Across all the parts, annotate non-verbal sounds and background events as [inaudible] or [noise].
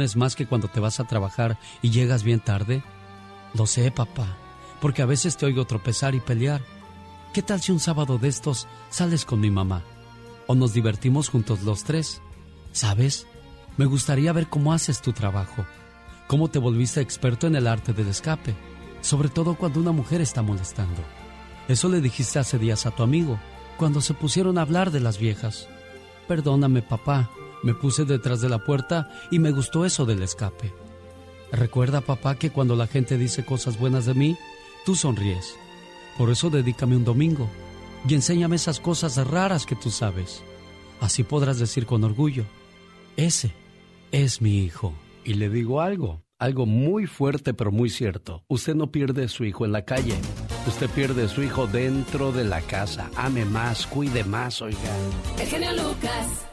es más que cuando te vas a trabajar y llegas bien tarde? Lo sé, papá, porque a veces te oigo tropezar y pelear. ¿Qué tal si un sábado de estos sales con mi mamá? O nos divertimos juntos los tres. ¿Sabes? Me gustaría ver cómo haces tu trabajo, cómo te volviste experto en el arte del escape, sobre todo cuando una mujer está molestando. Eso le dijiste hace días a tu amigo, cuando se pusieron a hablar de las viejas. Perdóname, papá, me puse detrás de la puerta y me gustó eso del escape. Recuerda, papá, que cuando la gente dice cosas buenas de mí, tú sonríes. Por eso dedícame un domingo y enséñame esas cosas raras que tú sabes. Así podrás decir con orgullo, ese es mi hijo. Y le digo algo, algo muy fuerte pero muy cierto. Usted no pierde su hijo en la calle. Usted pierde su hijo dentro de la casa. Ame más, cuide más, oiga. El genio Lucas.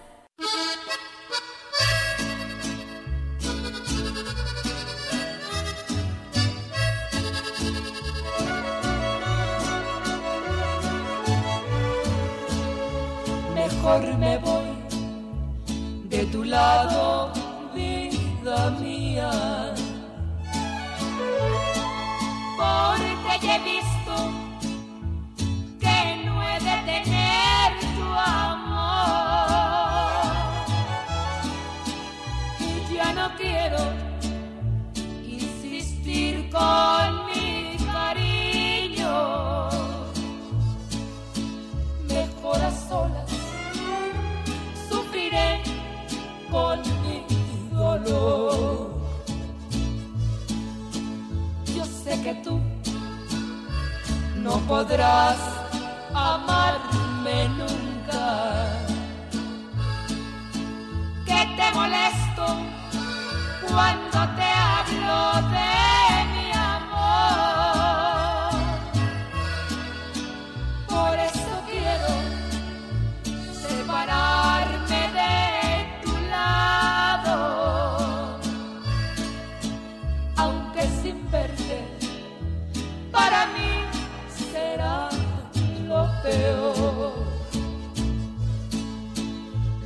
Vida mía. Porque ya he visto que no he de tener tu amor. Y ya no quiero insistir con mi cariño. Mejor a Yo sé que tú no podrás amarme nunca. Que te molesto cuando te hablo de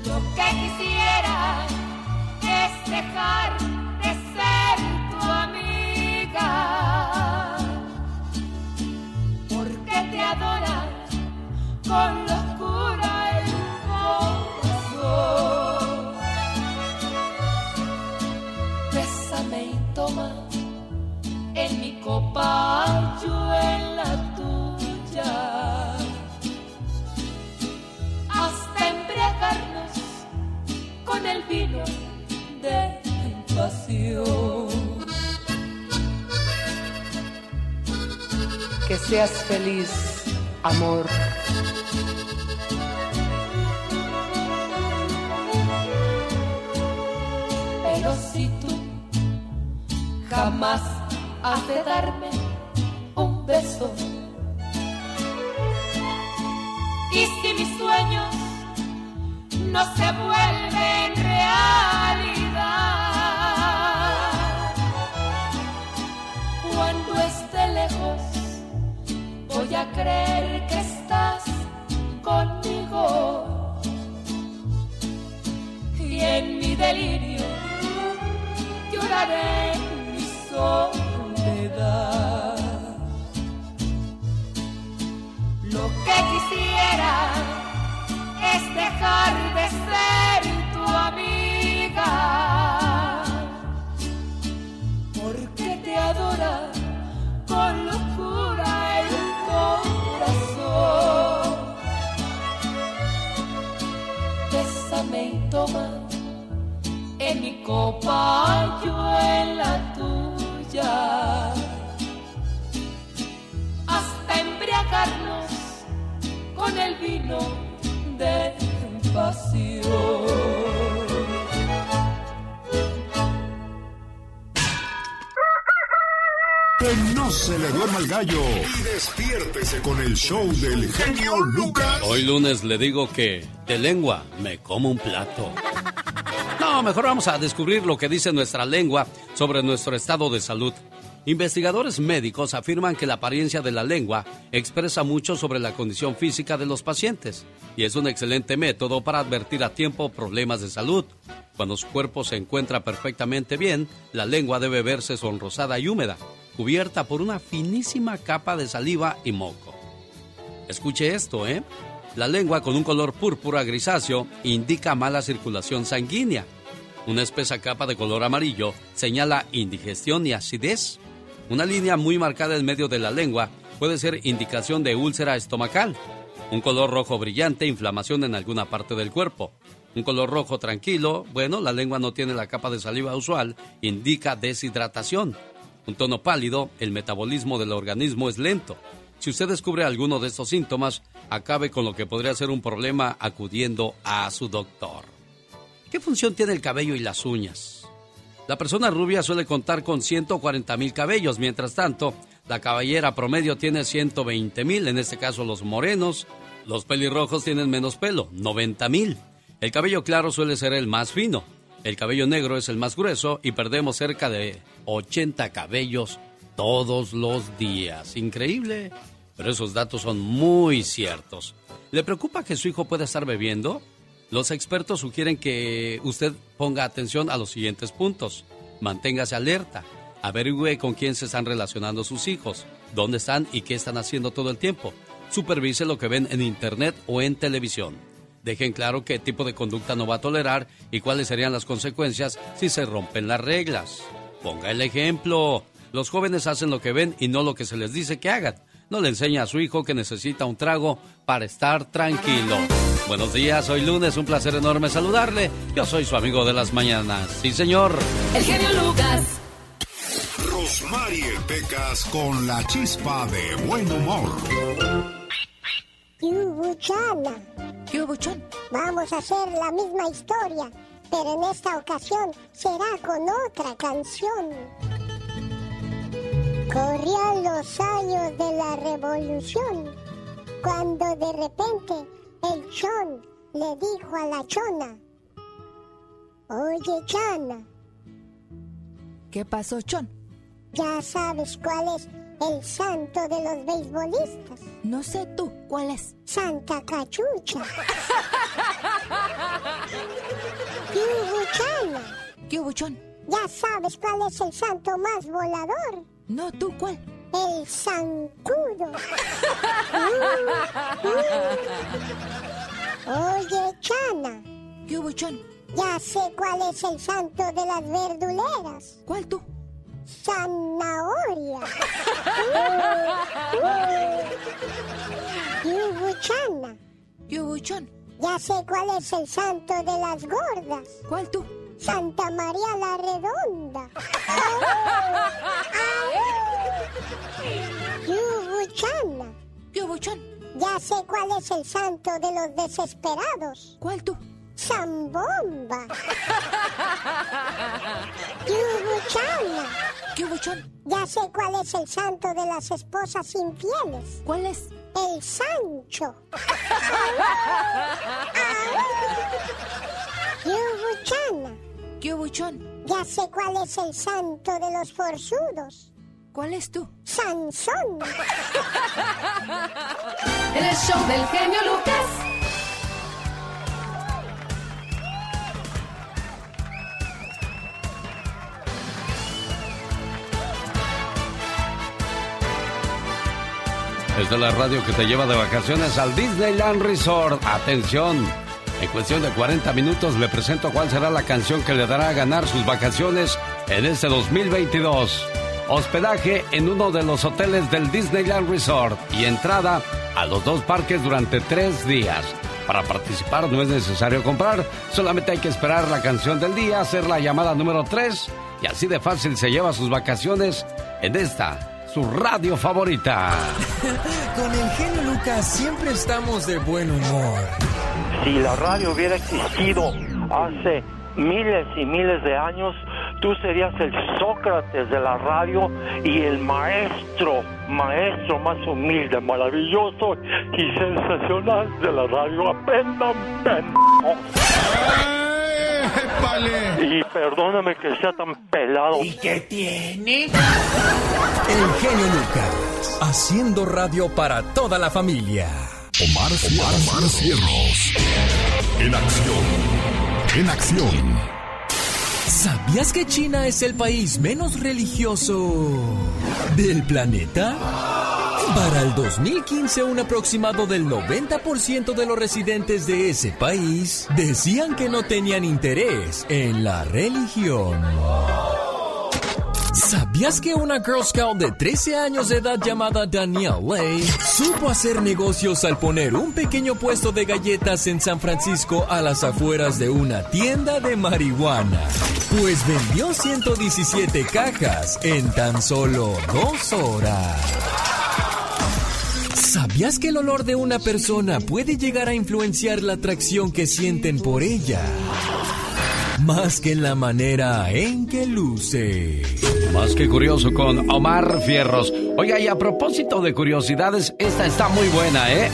lo que quisiera es dejar de ser tu amiga, porque te adora con locura el corazón. Bésame y toma en mi copa, con el vino de pasión. Que seas feliz, amor. Pero si tú jamás has de darme un beso, y si mis sueños no se vuelven realidad, cuando esté lejos, voy a creer que estás conmigo. Y en mi delirio lloraré en mi soledad. lo que quisiera dejar de ser tu amiga. porque te adora con locura el corazón. Bésame y toma en mi copa, yo en la tuya, hasta embriagarnos con el vino. Que no se le duerma el gallo. Y despiértese con el show del genio Lucas. Hoy lunes le digo que de lengua me como un plato. No, mejor vamos a descubrir lo que dice nuestra lengua sobre nuestro estado de salud. Investigadores médicos afirman que la apariencia de la lengua expresa mucho sobre la condición física de los pacientes y es un excelente método para advertir a tiempo problemas de salud. Cuando su cuerpo se encuentra perfectamente bien, la lengua debe verse sonrosada y húmeda, cubierta por una finísima capa de saliva y moco. Escuche esto, ¿eh? La lengua con un color púrpura grisáceo indica mala circulación sanguínea. Una espesa capa de color amarillo señala indigestión y acidez. Una línea muy marcada en medio de la lengua puede ser indicación de úlcera estomacal. Un color rojo brillante, inflamación en alguna parte del cuerpo. Un color rojo tranquilo, bueno, la lengua no tiene la capa de saliva usual, indica deshidratación. Un tono pálido, el metabolismo del organismo es lento. Si usted descubre alguno de estos síntomas, acabe con lo que podría ser un problema acudiendo a su doctor. ¿Qué función tiene el cabello y las uñas? La persona rubia suele contar con 140 mil cabellos, mientras tanto, la caballera promedio tiene 120 mil, en este caso los morenos. Los pelirrojos tienen menos pelo, 90 mil. El cabello claro suele ser el más fino. El cabello negro es el más grueso y perdemos cerca de 80 cabellos todos los días. Increíble, pero esos datos son muy ciertos. ¿Le preocupa que su hijo pueda estar bebiendo? Los expertos sugieren que usted ponga atención a los siguientes puntos. Manténgase alerta. Averigüe con quién se están relacionando sus hijos, dónde están y qué están haciendo todo el tiempo. Supervise lo que ven en internet o en televisión. Dejen claro qué tipo de conducta no va a tolerar y cuáles serían las consecuencias si se rompen las reglas. Ponga el ejemplo. Los jóvenes hacen lo que ven y no lo que se les dice que hagan. No le enseña a su hijo que necesita un trago para estar tranquilo. Buenos días, hoy lunes, un placer enorme saludarle. Yo soy su amigo de las mañanas. Sí, señor. El genio Lucas. Rosmarie Pecas con la chispa de buen humor. Yubuchana. Yubuchón. Vamos a hacer la misma historia, pero en esta ocasión será con otra canción. Corrían los años de la revolución, cuando de repente el chon le dijo a la chona, Oye, chana. ¿Qué pasó, chon? Ya sabes cuál es el santo de los beisbolistas. No sé tú, ¿cuál es? Santa Cachucha. ¿Qué ¿Qué buchón? Ya sabes cuál es el santo más volador. No, tú, ¿cuál? El zancudo. [laughs] Oye, Chana. ¿Qué hubo? Ya sé cuál es el santo de las verduleras. ¿Cuál tú? Zanahoria. [laughs] Yubuchana. Yubuchan. Ya sé cuál es el santo de las gordas. ¿Cuál tú? Santa María la Redonda. [laughs] Yubuchana. Yubuchan. Ya sé cuál es el santo de los desesperados. ¿Cuál tú? Zambomba. [laughs] Yubuchana. Yubuchan. Ya sé cuál es el santo de las esposas infieles. ¿Cuál es? El Sancho. [laughs] Yubuchana. Yubuchón. Ya sé cuál es el santo de los forzudos. ¿Cuál es tú? Sansón. [laughs] El show del genio Lucas. Es de la radio que te lleva de vacaciones al Disneyland Resort. Atención. En cuestión de 40 minutos le presento cuál será la canción que le dará a ganar sus vacaciones en este 2022. Hospedaje en uno de los hoteles del Disneyland Resort y entrada a los dos parques durante tres días. Para participar no es necesario comprar, solamente hay que esperar la canción del día, hacer la llamada número 3 y así de fácil se lleva sus vacaciones en esta, su radio favorita. [laughs] Con el genio Lucas siempre estamos de buen humor. Si la radio hubiera existido hace miles y miles de años, tú serías el Sócrates de la radio y el maestro, maestro más humilde, maravilloso y sensacional de la radio. Aprendan, pendejos. Y perdóname que sea tan pelado. ¿Y qué tiene? El genio Lucas, haciendo radio para toda la familia. Omar, Omar, Omar Cierros. En acción. En acción. ¿Sabías que China es el país menos religioso del planeta? Para el 2015, un aproximado del 90% de los residentes de ese país decían que no tenían interés en la religión. ¿Sabías que una Girl Scout de 13 años de edad llamada Danielle Lay supo hacer negocios al poner un pequeño puesto de galletas en San Francisco a las afueras de una tienda de marihuana? Pues vendió 117 cajas en tan solo dos horas. ¿Sabías que el olor de una persona puede llegar a influenciar la atracción que sienten por ella? Más que en la manera en que luce. Más que curioso con Omar Fierros. Oiga, y a propósito de curiosidades, esta está muy buena, ¿eh?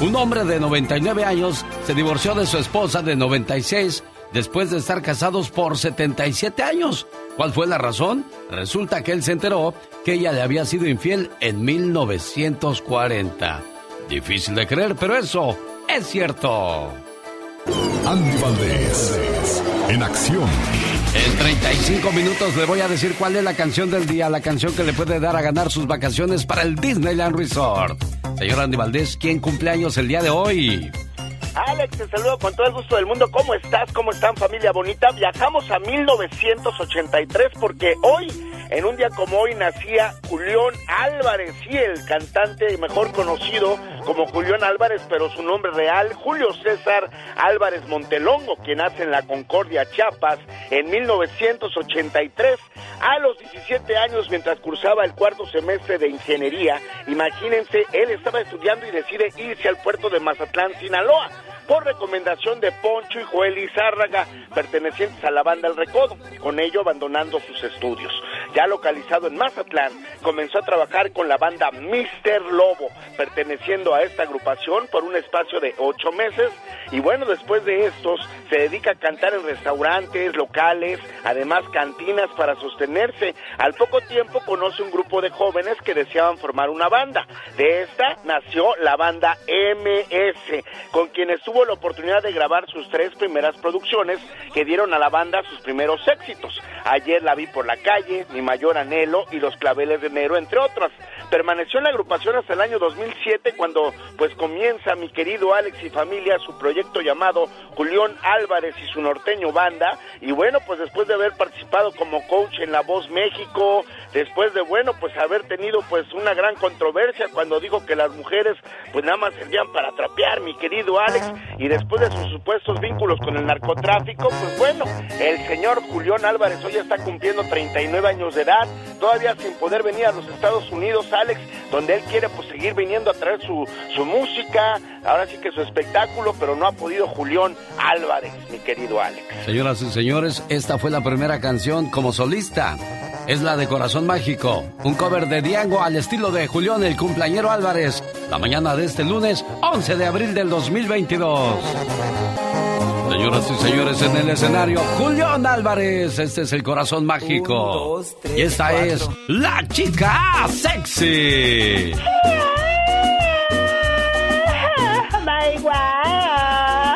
Un hombre de 99 años se divorció de su esposa de 96 después de estar casados por 77 años. ¿Cuál fue la razón? Resulta que él se enteró que ella le había sido infiel en 1940. Difícil de creer, pero eso es cierto. Andy Valdés, en acción. En 35 minutos le voy a decir cuál es la canción del día, la canción que le puede dar a ganar sus vacaciones para el Disneyland Resort. Señor Andy Valdés, ¿quién cumpleaños el día de hoy? Alex, te saludo con todo el gusto del mundo. ¿Cómo estás? ¿Cómo están familia bonita? Viajamos a 1983 porque hoy, en un día como hoy, nacía Julián Álvarez, sí, el cantante mejor conocido como Julián Álvarez, pero su nombre real, Julio César Álvarez Montelongo, quien nace en la Concordia, Chiapas, en 1983. A los 17 años, mientras cursaba el cuarto semestre de ingeniería, imagínense, él estaba estudiando y decide irse al puerto de Mazatlán, Sinaloa por recomendación de Poncho y Joel Izárraga, pertenecientes a la banda El Recodo, con ello abandonando sus estudios. Ya localizado en Mazatlán, comenzó a trabajar con la banda Mister Lobo, perteneciendo a esta agrupación por un espacio de ocho meses. Y bueno, después de estos, se dedica a cantar en restaurantes, locales, además cantinas para sostenerse. Al poco tiempo conoce un grupo de jóvenes que deseaban formar una banda. De esta nació la banda MS, con quienes tuvo la oportunidad de grabar sus tres primeras producciones que dieron a la banda sus primeros éxitos. Ayer la vi por la calle, Mi mayor anhelo y Los claveles de enero, entre otras. Permaneció en la agrupación hasta el año 2007 cuando pues comienza mi querido Alex y familia su proyecto llamado Julián Álvarez y su norteño banda y bueno pues después de haber participado como coach en La Voz México, después de bueno pues haber tenido pues una gran controversia cuando dijo que las mujeres pues nada más servían para trapear mi querido Alex y después de sus supuestos vínculos con el narcotráfico pues bueno el señor Julián Álvarez hoy está cumpliendo 39 años de edad todavía sin poder venir a los Estados Unidos Alex, donde él quiere pues seguir viniendo a traer su, su música, ahora sí que su espectáculo, pero no ha podido Julián Álvarez, mi querido Alex. Señoras y señores, esta fue la primera canción como solista. Es la de Corazón Mágico, un cover de Diango al estilo de Julián el cumpleañero Álvarez, la mañana de este lunes 11 de abril del 2022. Señoras y señores, en el escenario, Julián Álvarez. Este es el corazón mágico. y esta es la chica sexy. [laughs]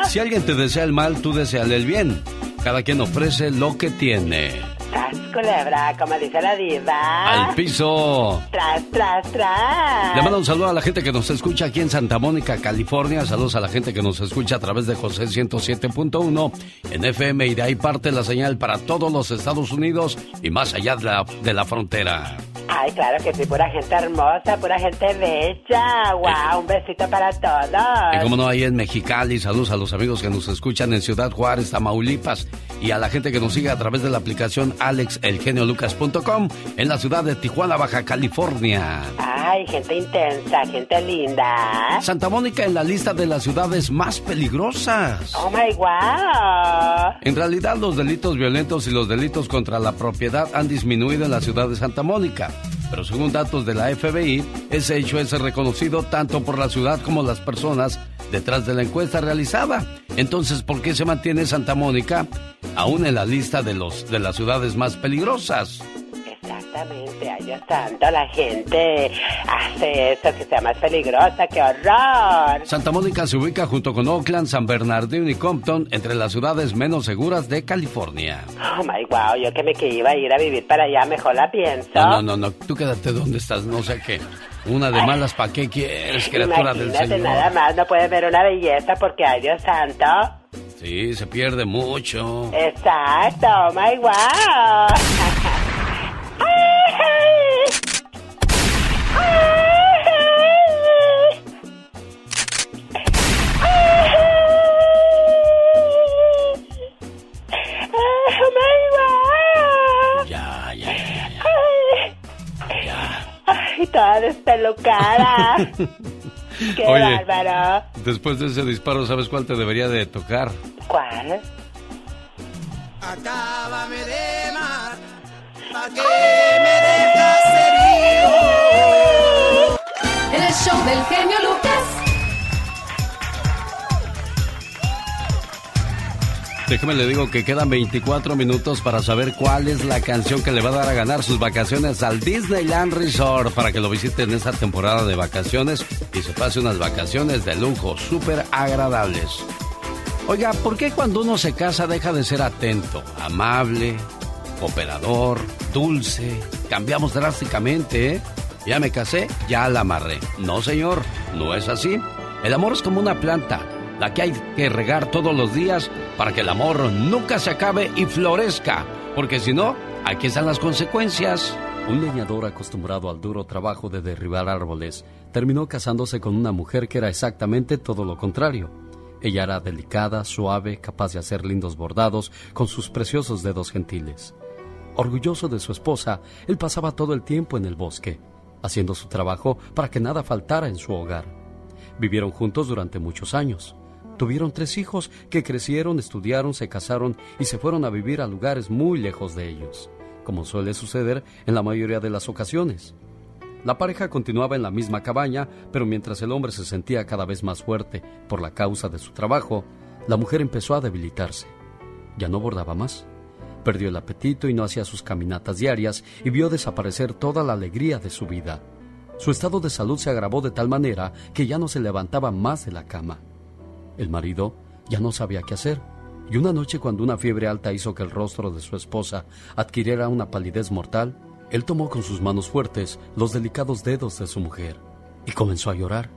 Si alguien te desea el mal, tú deseale el bien. Cada quien ofrece lo que tiene. Culebra, como dice la diva. Al piso. Tras, tras, tras. Le mando un saludo a la gente que nos escucha aquí en Santa Mónica, California. Saludos a la gente que nos escucha a través de José 107.1 en FM y de ahí parte la señal para todos los Estados Unidos y más allá de la, de la frontera. Ay, claro que sí, pura gente hermosa, pura gente bella. Wow, un besito para todos. Y como no, ahí en Mexicali, saludos a los amigos que nos escuchan en Ciudad Juárez, Tamaulipas y a la gente que nos sigue a través de la aplicación alexelgeniolucas.com en la ciudad de Tijuana, Baja California. Ay, gente intensa, gente linda. Santa Mónica en la lista de las ciudades más peligrosas. Oh my wow. En realidad, los delitos violentos y los delitos contra la propiedad han disminuido en la ciudad de Santa Mónica. Pero según datos de la FBI, ese hecho es reconocido tanto por la ciudad como las personas detrás de la encuesta realizada. Entonces, ¿por qué se mantiene Santa Mónica aún en la lista de, los, de las ciudades más peligrosas? Exactamente, ay Dios santo, la gente hace eso que sea más peligrosa, qué horror. Santa Mónica se ubica junto con Oakland, San Bernardino y Compton entre las ciudades menos seguras de California. Oh my wow, yo que me que iba a ir a vivir para allá, mejor la pienso. No, no, no, no, tú quédate donde estás, no sé qué. Una de malas, ¿para qué quieres, criatura del Señor? nada más, no puedes ver una belleza porque, ay Dios santo. Sí, se pierde mucho. Exacto, oh my wow. Toda despelucada. [laughs] Qué bárbaro. Después de ese disparo, ¿sabes cuál te debería de tocar? ¿Cuál? Acábame de mar, pa' que me dejas herido. En el show del genio Lucas. Déjeme le digo que quedan 24 minutos para saber cuál es la canción que le va a dar a ganar sus vacaciones al Disneyland Resort para que lo visite en esta temporada de vacaciones y se pase unas vacaciones de lujo súper agradables. Oiga, ¿por qué cuando uno se casa deja de ser atento, amable, operador, dulce? Cambiamos drásticamente, ¿eh? Ya me casé, ya la amarré. No, señor, no es así. El amor es como una planta, la que hay que regar todos los días para que el amor nunca se acabe y florezca. Porque si no, aquí están las consecuencias. Un leñador acostumbrado al duro trabajo de derribar árboles terminó casándose con una mujer que era exactamente todo lo contrario. Ella era delicada, suave, capaz de hacer lindos bordados con sus preciosos dedos gentiles. Orgulloso de su esposa, él pasaba todo el tiempo en el bosque, haciendo su trabajo para que nada faltara en su hogar. Vivieron juntos durante muchos años. Tuvieron tres hijos que crecieron, estudiaron, se casaron y se fueron a vivir a lugares muy lejos de ellos, como suele suceder en la mayoría de las ocasiones. La pareja continuaba en la misma cabaña, pero mientras el hombre se sentía cada vez más fuerte por la causa de su trabajo, la mujer empezó a debilitarse. Ya no bordaba más. Perdió el apetito y no hacía sus caminatas diarias y vio desaparecer toda la alegría de su vida. Su estado de salud se agravó de tal manera que ya no se levantaba más de la cama. El marido ya no sabía qué hacer, y una noche cuando una fiebre alta hizo que el rostro de su esposa adquiriera una palidez mortal, él tomó con sus manos fuertes los delicados dedos de su mujer y comenzó a llorar.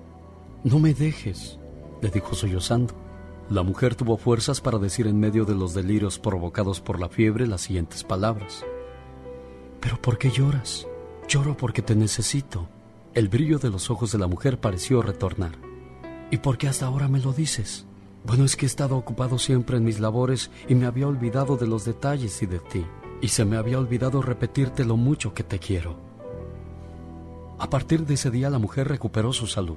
No me dejes, le dijo sollozando. La mujer tuvo fuerzas para decir en medio de los delirios provocados por la fiebre las siguientes palabras. ¿Pero por qué lloras? Lloro porque te necesito. El brillo de los ojos de la mujer pareció retornar. ¿Y por qué hasta ahora me lo dices? Bueno, es que he estado ocupado siempre en mis labores y me había olvidado de los detalles y de ti. Y se me había olvidado repetirte lo mucho que te quiero. A partir de ese día la mujer recuperó su salud.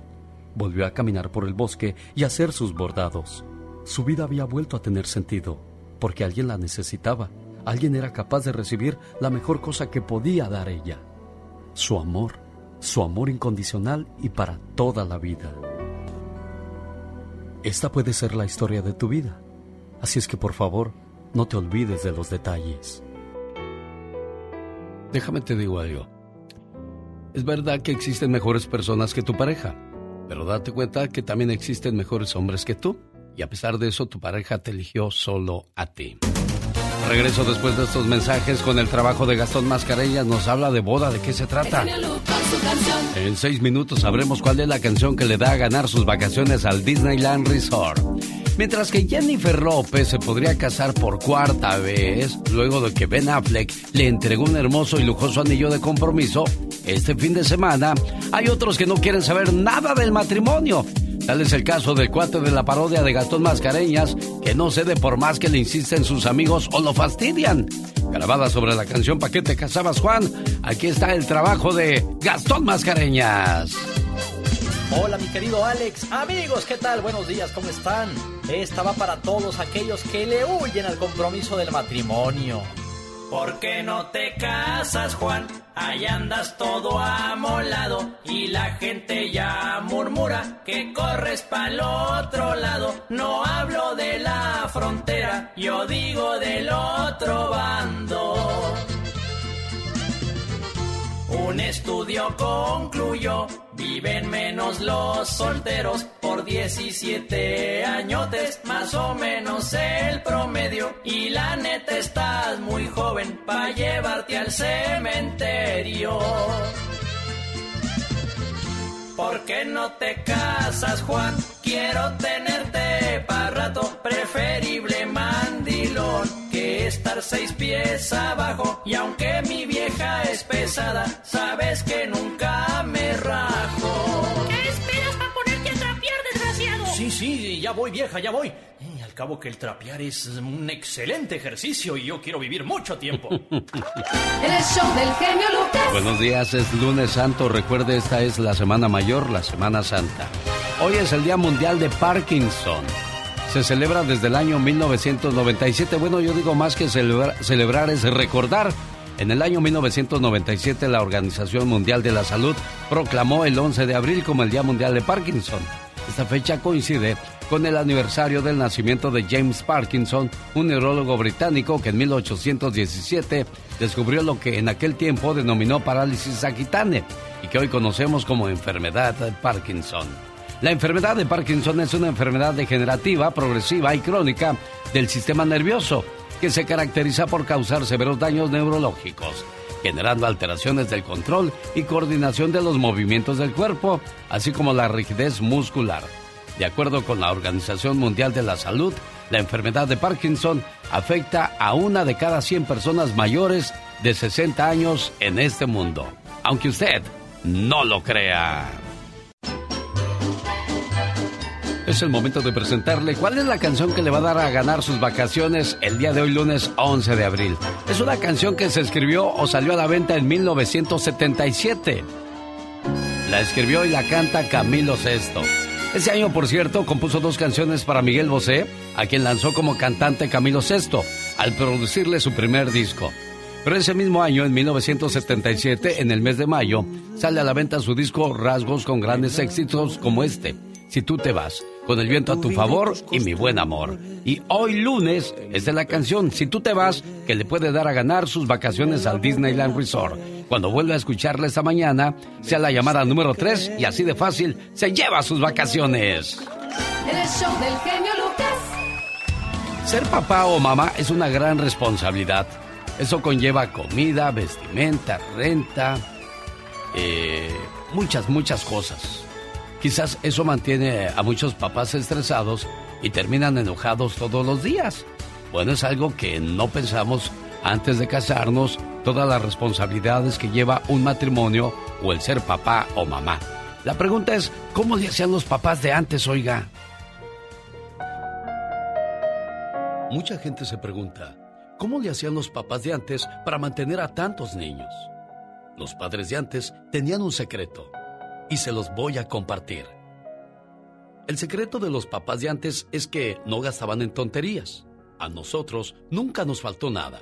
Volvió a caminar por el bosque y a hacer sus bordados. Su vida había vuelto a tener sentido, porque alguien la necesitaba. Alguien era capaz de recibir la mejor cosa que podía dar ella. Su amor, su amor incondicional y para toda la vida. Esta puede ser la historia de tu vida. Así es que por favor, no te olvides de los detalles. Déjame te digo algo. Es verdad que existen mejores personas que tu pareja, pero date cuenta que también existen mejores hombres que tú. Y a pesar de eso, tu pareja te eligió solo a ti. Regreso después de estos mensajes con el trabajo de Gastón Mascareñas. Nos habla de boda, ¿de qué se trata? En seis minutos sabremos cuál es la canción que le da a ganar sus vacaciones al Disneyland Resort. Mientras que Jennifer López se podría casar por cuarta vez, luego de que Ben Affleck le entregó un hermoso y lujoso anillo de compromiso, este fin de semana hay otros que no quieren saber nada del matrimonio. Tal es el caso del cuate de la parodia de Gastón Mascareñas, que no cede por más que le insisten sus amigos o lo fastidian. Grabada sobre la canción ¿Pa qué te casabas, Juan? Aquí está el trabajo de Gastón Mascareñas. Hola mi querido Alex, amigos, ¿qué tal? Buenos días, ¿cómo están? Esta va para todos aquellos que le huyen al compromiso del matrimonio. ¿Por qué no te casas, Juan? Ahí andas todo amolado y la gente ya murmura que corres para el otro lado. No hablo de la frontera, yo digo del otro bando. Un estudio concluyó, viven menos los solteros por 17 añotes, más o menos el promedio. Y la neta estás muy joven para llevarte al cementerio. ¿Por qué no te casas, Juan? Quiero tenerte para rato, preferible mandilón estar seis pies abajo. Y aunque mi vieja es pesada, sabes que nunca me rajo. ¿Qué esperas para ponerte a trapear, desgraciado? Sí, sí, ya voy, vieja, ya voy. Eh, al cabo que el trapear es un excelente ejercicio y yo quiero vivir mucho tiempo. [laughs] el show del genio Lucas. Buenos días, es lunes santo. Recuerde, esta es la Semana Mayor, la Semana Santa. Hoy es el Día Mundial de Parkinson. Se celebra desde el año 1997. Bueno, yo digo más que celebrar, es recordar. En el año 1997 la Organización Mundial de la Salud proclamó el 11 de abril como el Día Mundial de Parkinson. Esta fecha coincide con el aniversario del nacimiento de James Parkinson, un neurólogo británico que en 1817 descubrió lo que en aquel tiempo denominó parálisis aquitane y que hoy conocemos como enfermedad de Parkinson. La enfermedad de Parkinson es una enfermedad degenerativa, progresiva y crónica del sistema nervioso que se caracteriza por causar severos daños neurológicos, generando alteraciones del control y coordinación de los movimientos del cuerpo, así como la rigidez muscular. De acuerdo con la Organización Mundial de la Salud, la enfermedad de Parkinson afecta a una de cada 100 personas mayores de 60 años en este mundo, aunque usted no lo crea. Es el momento de presentarle cuál es la canción que le va a dar a ganar sus vacaciones el día de hoy, lunes 11 de abril. Es una canción que se escribió o salió a la venta en 1977. La escribió y la canta Camilo Sesto. Ese año, por cierto, compuso dos canciones para Miguel Bosé, a quien lanzó como cantante Camilo Sesto, al producirle su primer disco. Pero ese mismo año, en 1977, en el mes de mayo, sale a la venta su disco Rasgos con grandes éxitos como este, Si tú te vas, con el viento a tu favor y mi buen amor. Y hoy lunes es de la canción Si tú te vas, que le puede dar a ganar sus vacaciones al Disneyland Resort. Cuando vuelva a escucharla esta mañana, sea la llamada número 3 y así de fácil se lleva sus vacaciones. El show del genio Lucas. Ser papá o mamá es una gran responsabilidad. Eso conlleva comida, vestimenta, renta, eh, muchas, muchas cosas. Quizás eso mantiene a muchos papás estresados y terminan enojados todos los días. Bueno, es algo que no pensamos antes de casarnos, todas las responsabilidades que lleva un matrimonio o el ser papá o mamá. La pregunta es, ¿cómo le hacían los papás de antes, oiga? Mucha gente se pregunta, ¿cómo le hacían los papás de antes para mantener a tantos niños? Los padres de antes tenían un secreto y se los voy a compartir. El secreto de los papás de antes es que no gastaban en tonterías. A nosotros nunca nos faltó nada,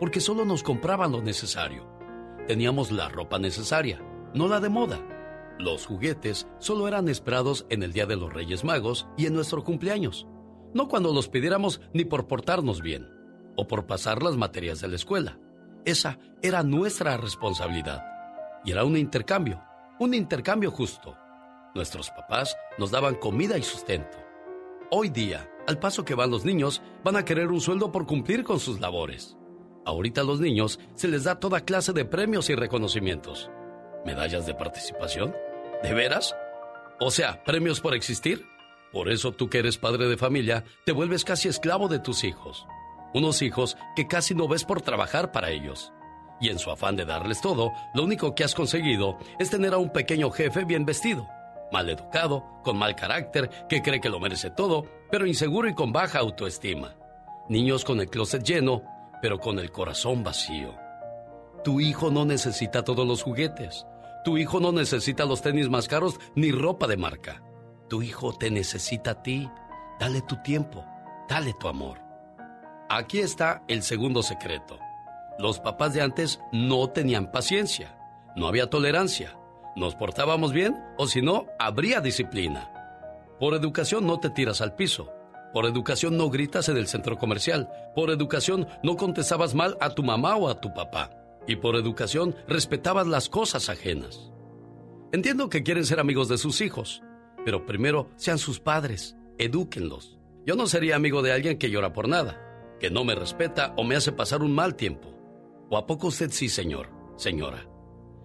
porque solo nos compraban lo necesario. Teníamos la ropa necesaria, no la de moda. Los juguetes solo eran esperados en el Día de los Reyes Magos y en nuestro cumpleaños, no cuando los pidiéramos ni por portarnos bien o por pasar las materias de la escuela. Esa era nuestra responsabilidad. Y era un intercambio, un intercambio justo. Nuestros papás nos daban comida y sustento. Hoy día, al paso que van los niños, van a querer un sueldo por cumplir con sus labores. Ahorita a los niños se les da toda clase de premios y reconocimientos. ¿Medallas de participación? ¿De veras? O sea, premios por existir. Por eso tú que eres padre de familia, te vuelves casi esclavo de tus hijos. Unos hijos que casi no ves por trabajar para ellos. Y en su afán de darles todo, lo único que has conseguido es tener a un pequeño jefe bien vestido, mal educado, con mal carácter, que cree que lo merece todo, pero inseguro y con baja autoestima. Niños con el closet lleno, pero con el corazón vacío. Tu hijo no necesita todos los juguetes. Tu hijo no necesita los tenis más caros ni ropa de marca. Tu hijo te necesita a ti. Dale tu tiempo, dale tu amor. Aquí está el segundo secreto. Los papás de antes no tenían paciencia, no había tolerancia, nos portábamos bien o si no, habría disciplina. Por educación no te tiras al piso, por educación no gritas en el centro comercial, por educación no contestabas mal a tu mamá o a tu papá, y por educación respetabas las cosas ajenas. Entiendo que quieren ser amigos de sus hijos, pero primero sean sus padres, edúquenlos. Yo no sería amigo de alguien que llora por nada, que no me respeta o me hace pasar un mal tiempo. ¿O a poco usted sí, señor, señora?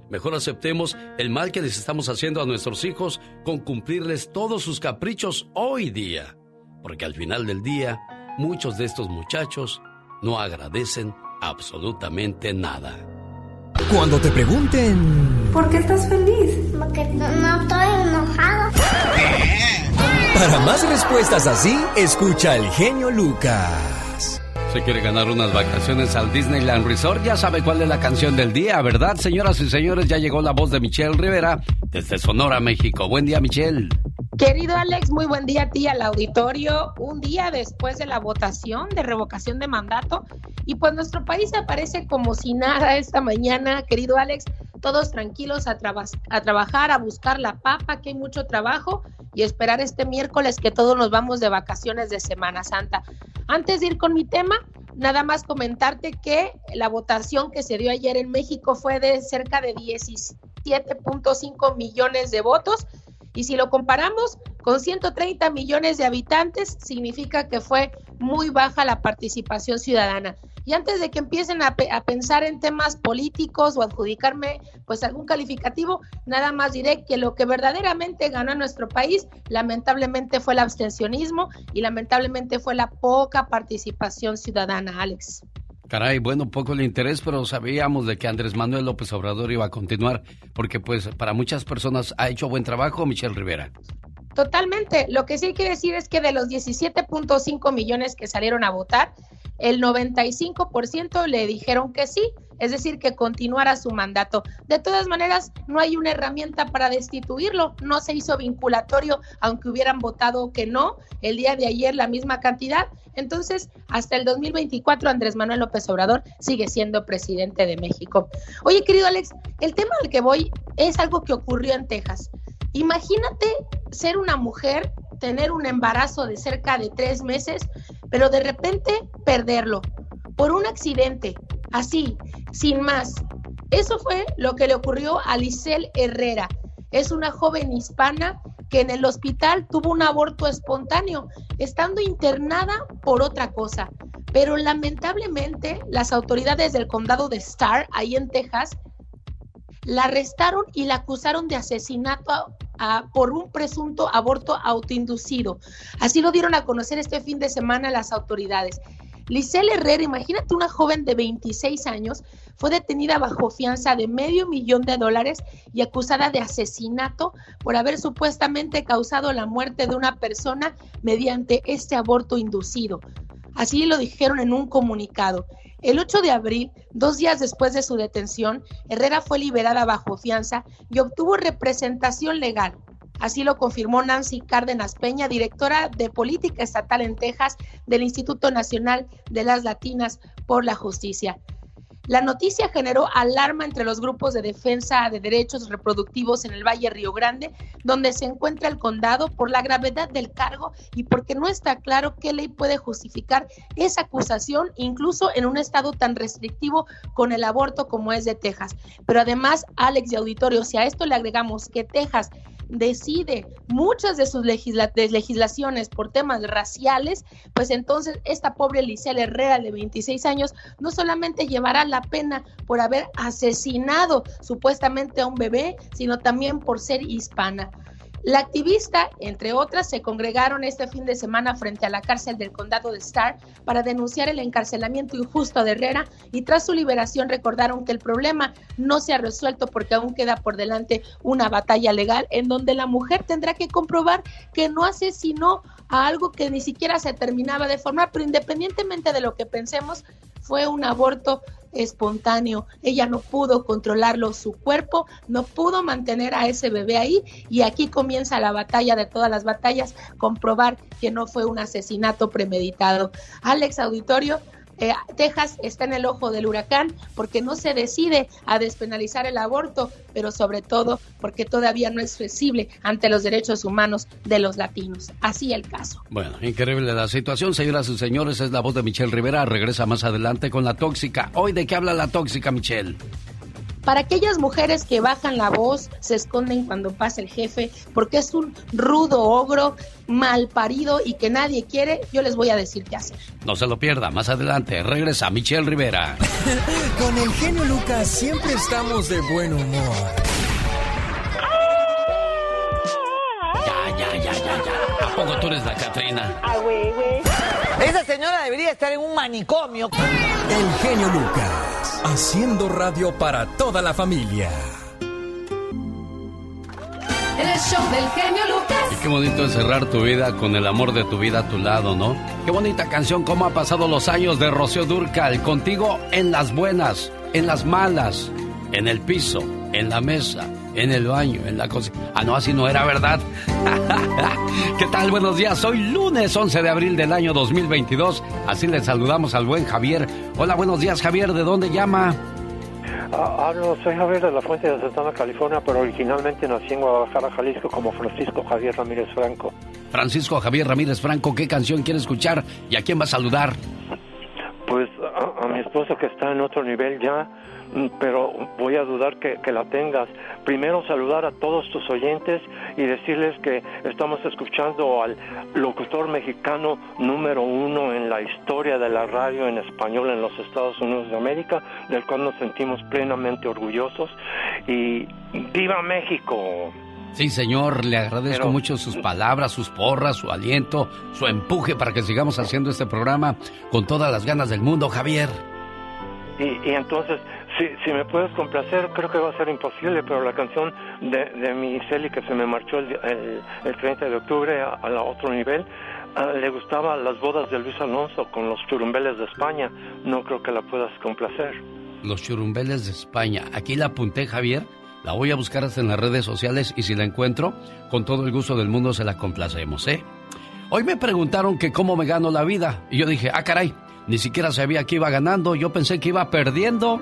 Mejor aceptemos el mal que les estamos haciendo a nuestros hijos con cumplirles todos sus caprichos hoy día. Porque al final del día, muchos de estos muchachos no agradecen absolutamente nada. Cuando te pregunten... ¿Por qué estás feliz? Porque no, no estoy enojado. Para más respuestas así, escucha al genio Lucas. Se quiere ganar unas vacaciones al Disneyland Resort, ya sabe cuál es la canción del día, ¿verdad? Señoras y señores, ya llegó la voz de Michelle Rivera desde Sonora, México. Buen día, Michelle. Querido Alex, muy buen día a ti, al auditorio. Un día después de la votación de revocación de mandato, y pues nuestro país aparece como si nada esta mañana, querido Alex, todos tranquilos a, a trabajar, a buscar la papa, que hay mucho trabajo, y esperar este miércoles que todos nos vamos de vacaciones de Semana Santa. Antes de ir con mi tema, nada más comentarte que la votación que se dio ayer en México fue de cerca de 17.5 millones de votos. Y si lo comparamos con 130 millones de habitantes, significa que fue muy baja la participación ciudadana. Y antes de que empiecen a, pensar en temas políticos o adjudicarme pues algún calificativo, nada más diré que lo que verdaderamente ganó en nuestro país lamentablemente fue el abstencionismo y lamentablemente fue la poca participación ciudadana, Alex. Caray, bueno, poco el interés, pero sabíamos de que Andrés Manuel López Obrador iba a continuar, porque pues para muchas personas ha hecho buen trabajo Michelle Rivera. Totalmente. Lo que sí quiere decir es que de los 17.5 millones que salieron a votar, el 95% le dijeron que sí, es decir, que continuara su mandato. De todas maneras, no hay una herramienta para destituirlo, no se hizo vinculatorio, aunque hubieran votado que no, el día de ayer la misma cantidad. Entonces, hasta el 2024, Andrés Manuel López Obrador sigue siendo presidente de México. Oye, querido Alex, el tema al que voy es algo que ocurrió en Texas. Imagínate ser una mujer, tener un embarazo de cerca de tres meses, pero de repente perderlo por un accidente, así, sin más. Eso fue lo que le ocurrió a Lisel Herrera. Es una joven hispana que en el hospital tuvo un aborto espontáneo, estando internada por otra cosa. Pero lamentablemente las autoridades del condado de Starr, ahí en Texas, la arrestaron y la acusaron de asesinato por un presunto aborto autoinducido. Así lo dieron a conocer este fin de semana las autoridades. Liselle Herrera, imagínate una joven de 26 años, fue detenida bajo fianza de medio millón de dólares y acusada de asesinato por haber supuestamente causado la muerte de una persona mediante este aborto inducido. Así lo dijeron en un comunicado. El 8 de abril, dos días después de su detención, Herrera fue liberada bajo fianza y obtuvo representación legal. Así lo confirmó Nancy Cárdenas Peña, directora de Política Estatal en Texas del Instituto Nacional de las Latinas por la Justicia. La noticia generó alarma entre los grupos de defensa de derechos reproductivos en el Valle Río Grande, donde se encuentra el condado, por la gravedad del cargo y porque no está claro qué ley puede justificar esa acusación, incluso en un estado tan restrictivo con el aborto como es de Texas. Pero además, Alex y Auditorio, si a esto le agregamos que Texas decide muchas de sus legisla legislaciones por temas raciales, pues entonces esta pobre Licel Herrera de 26 años no solamente llevará la pena por haber asesinado supuestamente a un bebé, sino también por ser hispana. La activista, entre otras, se congregaron este fin de semana frente a la cárcel del condado de Starr para denunciar el encarcelamiento injusto de Herrera y tras su liberación recordaron que el problema no se ha resuelto porque aún queda por delante una batalla legal en donde la mujer tendrá que comprobar que no asesinó a algo que ni siquiera se terminaba de formar, pero independientemente de lo que pensemos, fue un aborto espontáneo. Ella no pudo controlarlo su cuerpo, no pudo mantener a ese bebé ahí y aquí comienza la batalla de todas las batallas, comprobar que no fue un asesinato premeditado. Alex Auditorio, eh, Texas está en el ojo del huracán porque no se decide a despenalizar el aborto, pero sobre todo porque todavía no es flexible ante los derechos humanos de los latinos. Así el caso. Bueno, increíble la situación, señoras y señores. Es la voz de Michelle Rivera. Regresa más adelante con la tóxica. Hoy, ¿de qué habla la tóxica, Michelle? Para aquellas mujeres que bajan la voz, se esconden cuando pasa el jefe, porque es un rudo ogro, mal parido y que nadie quiere, yo les voy a decir qué hacer. No se lo pierda, más adelante regresa Michelle Rivera. [laughs] Con el genio Lucas siempre estamos de buen humor. Ya, ya, ya, ya, ya. ¿A poco tú eres la Catrina? Ah, güey, güey. Esa señora debería estar en un manicomio. El genio Lucas, haciendo radio para toda la familia. El show del genio Lucas. Y qué bonito es cerrar tu vida con el amor de tu vida a tu lado, ¿no? Qué bonita canción, cómo ha pasado los años de Rocío Durcal, contigo en las buenas, en las malas, en el piso, en la mesa, en el baño, en la cocina. Ah, no, así no era, ¿verdad? [laughs] ¿Qué tal? Buenos días. Hoy lunes 11 de abril del año 2022. Así le saludamos al buen Javier. Hola, buenos días, Javier. ¿De dónde llama? Ah, ah, no, soy Javier de la Fuente de Santana, California, pero originalmente nací en Guadalajara, Jalisco, como Francisco Javier Ramírez Franco. Francisco Javier Ramírez Franco, ¿qué canción quiere escuchar y a quién va a saludar? Pues a, a mi esposo que está en otro nivel ya, pero voy a dudar que, que la tengas. Primero saludar a todos tus oyentes y decirles que estamos escuchando al locutor mexicano número uno en la historia de la radio en español en los Estados Unidos de América, del cual nos sentimos plenamente orgullosos. Y viva México. Sí, señor, le agradezco mucho sus palabras, sus porras, su aliento, su empuje para que sigamos haciendo este programa con todas las ganas del mundo, Javier. Y, y entonces, si, si me puedes complacer, creo que va a ser imposible, pero la canción de, de mi Celi que se me marchó el, el, el 30 de octubre a, a otro nivel, ah, le gustaba las bodas de Luis Alonso con los churumbeles de España. No creo que la puedas complacer. Los churumbeles de España. Aquí la apunté, Javier. La voy a buscar hasta en las redes sociales y si la encuentro, con todo el gusto del mundo se la complacemos, ¿eh? Hoy me preguntaron que cómo me gano la vida. Y yo dije, ah, caray, ni siquiera sabía que iba ganando. Yo pensé que iba perdiendo.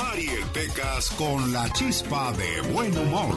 Rosmarie Pecas con la chispa de buen humor.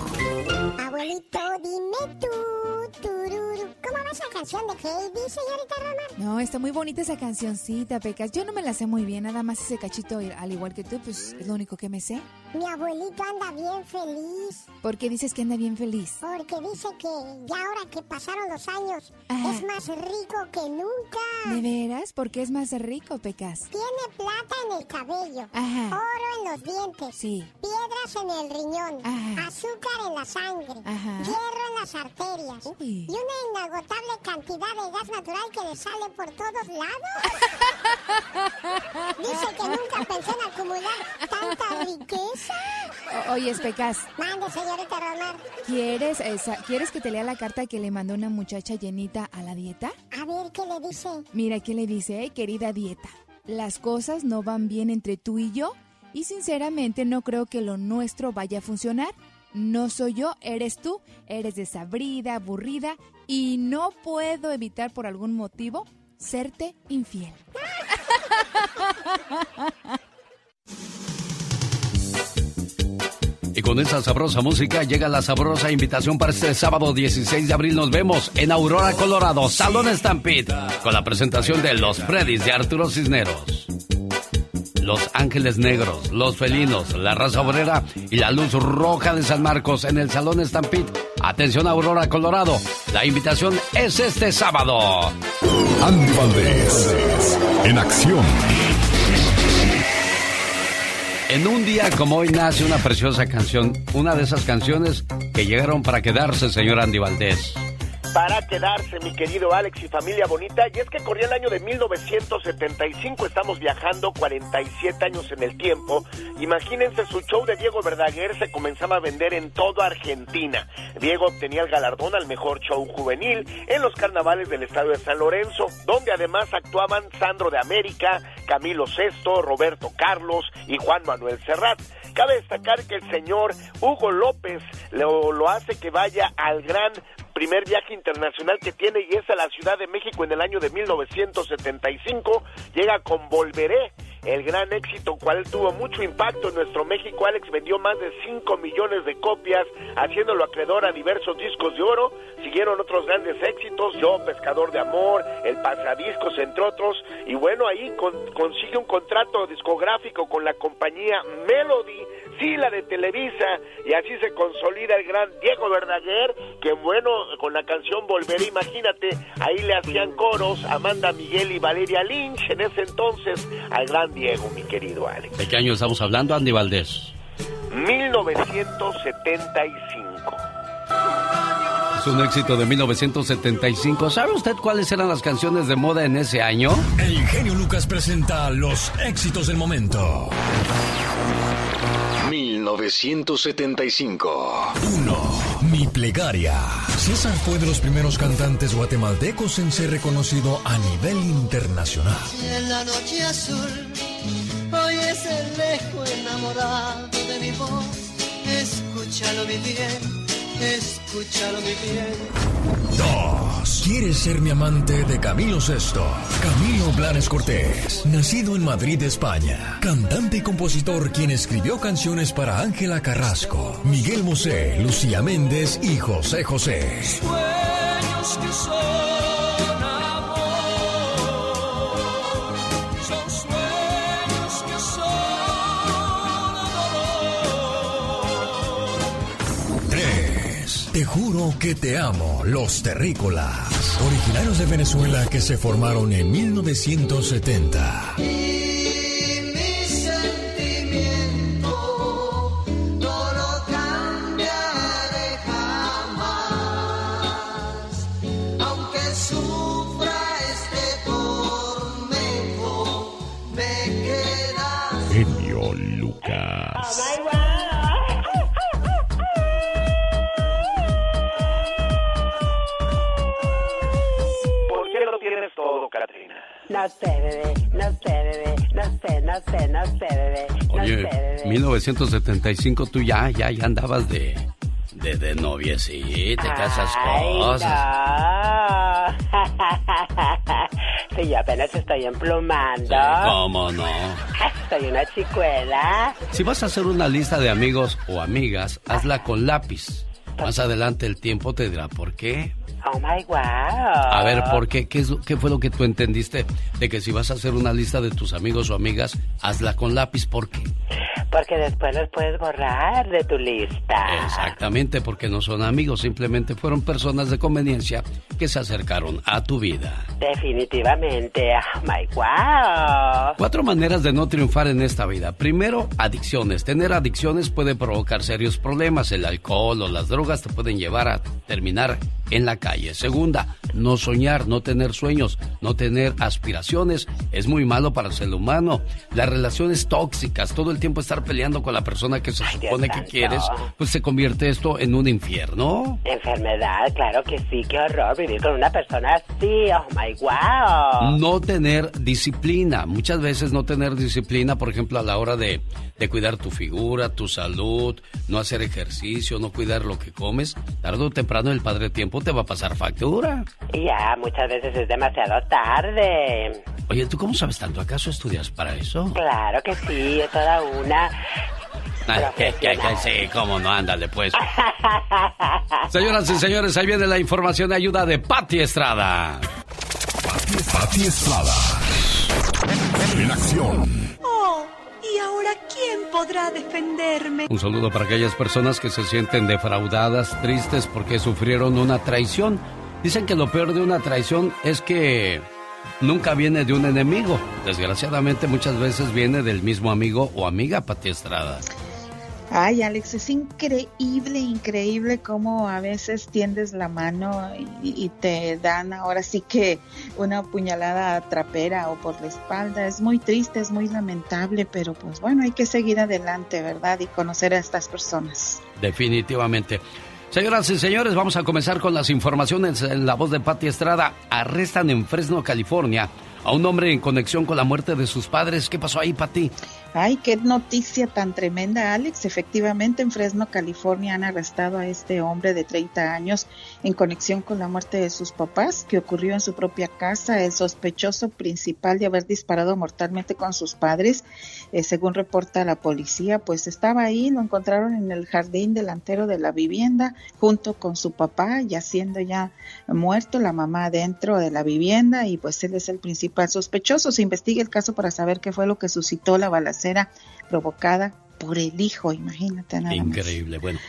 Abuelito, dime tú, tururu, ¿cómo va esa canción de Heidi, señorita Roma? No, está muy bonita esa cancioncita, Pecas. Yo no me la sé muy bien, nada más ese cachito, al igual que tú, pues es lo único que me sé. Mi abuelito anda bien feliz. ¿Por qué dices que anda bien feliz? Porque dice que ya ahora que pasaron los años es más rico que nunca. ¿De veras? ¿Por qué es más rico, Pecas? Tiene plata en el cabello, Ajá. oro en los dientes, Sí. piedras en el riñón, Ajá. azúcar en la sangre, Ajá. hierro en las arterias Uy. y una inagotable cantidad de gas natural que le sale por todos lados. [laughs] Dice que nunca pensó en acumular tanta riqueza. O- Oye, Pecas, Mande, señorita Romar. ¿quieres, esa- ¿quieres que te lea la carta que le mandó una muchacha llenita a la dieta? A ver qué le dice. Mira, ¿qué le dice? "Eh, querida dieta, las cosas no van bien entre tú y yo y sinceramente no creo que lo nuestro vaya a funcionar. No soy yo, eres tú, eres desabrida, aburrida y no puedo evitar por algún motivo serte infiel. Y con esa sabrosa música llega la sabrosa invitación para este sábado 16 de abril. Nos vemos en Aurora, Colorado, Salón Stampede, con la presentación de Los Freddys de Arturo Cisneros. Los Ángeles Negros, Los Felinos, La Raza Obrera y la Luz Roja de San Marcos en el Salón Stampede. Atención Aurora, Colorado. La invitación es este sábado. Andy Valdés, en acción. En un día como hoy nace una preciosa canción, una de esas canciones que llegaron para quedarse, señor Andy Valdés. Para quedarse, mi querido Alex y familia bonita. Y es que corría el año de 1975, estamos viajando 47 años en el tiempo. Imagínense, su show de Diego Verdaguer se comenzaba a vender en toda Argentina. Diego obtenía el galardón al mejor show juvenil en los carnavales del estado de San Lorenzo, donde además actuaban Sandro de América, Camilo Sesto, Roberto Carlos y Juan Manuel Serrat. Cabe destacar que el señor Hugo López lo, lo hace que vaya al gran primer viaje internacional que tiene y es a la Ciudad de México en el año de 1975. Llega con Volveré el gran éxito, cual tuvo mucho impacto en nuestro México. Alex vendió más de 5 millones de copias, haciéndolo acreedor a diversos discos de oro. Siguieron otros grandes éxitos, Yo, Pescador de Amor, El Pasadiscos, entre otros. Y bueno, ahí consigue un contrato discográfico con la compañía Melody, sí, la de Televisa, y así se consolida el gran Diego Verdaguer, que bueno, con la canción Volveré, imagínate, ahí le hacían coros Amanda Miguel y Valeria Lynch en ese entonces al gran Diego, mi querido Alex. ¿De qué año estamos hablando, Andy Valdés? 1975. Es un éxito de 1975. ¿Sabe usted cuáles eran las canciones de moda en ese año? El genio Lucas presenta los éxitos del momento. 1975. 1. Mi plegaria. César fue de los primeros cantantes guatemaltecos en ser reconocido a nivel internacional. En la noche azul, hoy es el lejos enamorado de mi voz. Escúchalo mi bien escúchalo bien. Dos. ¿Quieres ser mi amante de Camilo Sesto? Camilo Blanes Cortés, nacido en Madrid, España. Cantante y compositor quien escribió canciones para Ángela Carrasco, Miguel Bosé, Lucía Méndez y José José. Sueños que son juro que te amo, los terrícolas. Originarios de Venezuela que se formaron en 1970. 1975 tú ya, ya, ya andabas de, de, de noviecita, casas cosas. [laughs] No. si yo apenas estoy emplumando. ¿Cómo no? [laughs] Soy una chicuela. Si vas a hacer una lista de amigos o amigas, hazla con lápiz. Más adelante el tiempo te dirá por qué. Oh my wow. A ver, ¿por qué? ¿Qué, ¿Qué fue lo que tú entendiste de que si vas a hacer una lista de tus amigos o amigas, hazla con lápiz? ¿Por qué? Porque después los puedes borrar de tu lista. Exactamente, porque no son amigos, simplemente fueron personas de conveniencia que se acercaron a tu vida. Definitivamente. Oh my wow. Cuatro maneras de no triunfar en esta vida. Primero, adicciones. Tener adicciones puede provocar serios problemas. El alcohol o las drogas te pueden llevar a terminar en la calle. Segunda, no soñar, no tener sueños, no tener aspiraciones. Es muy malo para el ser humano. Las relaciones tóxicas, todo el tiempo estar peleando con la persona que se supone que quieres, pues se convierte esto en un infierno. Enfermedad, claro que sí, qué horror vivir con una persona así. Oh my wow. No tener disciplina. Muchas veces no tener disciplina, por ejemplo, a la hora de, de cuidar tu figura, tu salud, no hacer ejercicio, no cuidar lo que comes. Tarde o temprano el padre tiempo te va a pasar factura. Ya, muchas veces es demasiado tarde. Oye, ¿tú cómo sabes tanto? ¿Acaso estudias para eso? Claro que sí, es toda una... que, sí, cómo no, ándale pues. [laughs] Señoras y señores, ahí viene la información de ayuda de Patti Estrada. Patti Estrada. En acción. Oh, ¿y ahora quién podrá defenderme? Un saludo para aquellas personas que se sienten defraudadas, tristes porque sufrieron una traición. Dicen que lo peor de una traición es que nunca viene de un enemigo. Desgraciadamente muchas veces viene del mismo amigo o amiga Pati Estrada. Ay, Alex, es increíble, increíble cómo a veces tiendes la mano y, te dan ahora sí que una puñalada trapera o por la espalda. Es muy triste, es muy lamentable, pero pues bueno, hay que seguir adelante, ¿verdad? Y conocer a estas personas. Definitivamente. Señoras y señores, vamos a comenzar con las informaciones en la voz de Pati Estrada. Arrestan en Fresno, California, a un hombre en conexión con la muerte de sus padres. ¿Qué pasó ahí, Pati? Ay, qué noticia tan tremenda, Alex. Efectivamente, en Fresno, California, han arrestado a este hombre de 30 años en conexión con la muerte de sus papás, que ocurrió en su propia casa. El sospechoso principal de haber disparado mortalmente con sus padres, eh, según reporta la policía, pues estaba ahí, lo encontraron en el jardín delantero de la vivienda, junto con su papá, ya siendo ya muerto, la mamá dentro de la vivienda, y pues él es el principal sospechoso. Se investiga el caso para saber qué fue lo que suscitó la balacera provocada por el hijo, imagínate nada Increíble, bueno.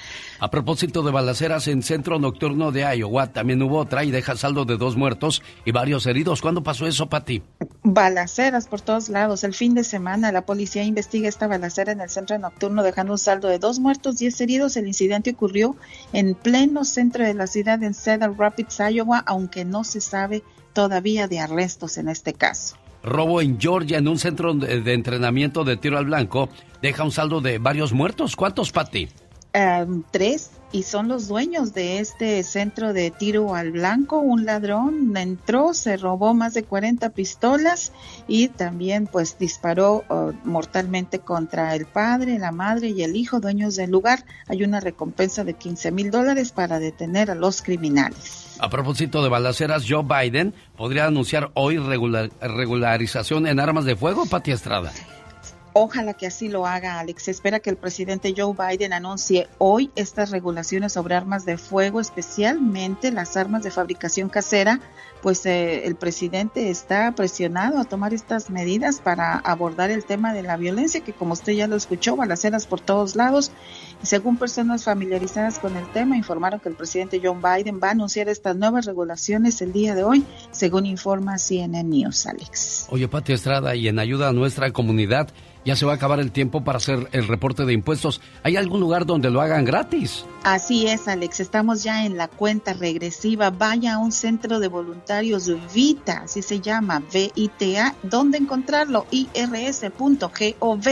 A propósito de balaceras en centro nocturno de Iowa, también hubo otra y deja saldo de dos muertos y varios heridos. ¿Cuándo pasó eso, Pati? Balaceras por todos lados. El fin de semana la policía investiga esta balacera en el centro nocturno dejando un saldo de dos muertos, diez heridos. El incidente ocurrió en pleno centro de la ciudad en Cedar Rapids, Iowa, aunque no se sabe todavía de arrestos en este caso. Robo en Georgia en un centro de, entrenamiento de tiro al blanco deja un saldo de varios muertos. ¿Cuántos, Pati? Um, tres y son los dueños de este centro de tiro al blanco. Un ladrón entró, se robó más de 40 pistolas y también pues disparó uh, mortalmente contra el padre, la madre y el hijo, dueños del lugar. Hay una recompensa de 15 mil dólares para detener a los criminales. A propósito de balaceras, Joe Biden podría anunciar hoy regularización en armas de fuego, Pati Estrada. Ojalá que así lo haga, Alex. Se espera que el presidente Joe Biden anuncie hoy estas regulaciones sobre armas de fuego, especialmente las armas de fabricación casera, pues eh, el presidente está presionado a tomar estas medidas para abordar el tema de la violencia, que como usted ya lo escuchó, balaceras por todos lados. Según personas familiarizadas con el tema, informaron que el presidente Joe Biden va a anunciar estas nuevas regulaciones el día de hoy, según informa CNN News, Alex. Oye, Pati Estrada, y en ayuda a nuestra comunidad, ya se va a acabar el tiempo para hacer el reporte de impuestos. ¿Hay algún lugar donde lo hagan gratis? Así es, Alex. Estamos ya en la cuenta regresiva. Vaya a un centro de voluntarios VITA, así se llama, V-I-T-A. ¿Dónde encontrarlo? irs.gov.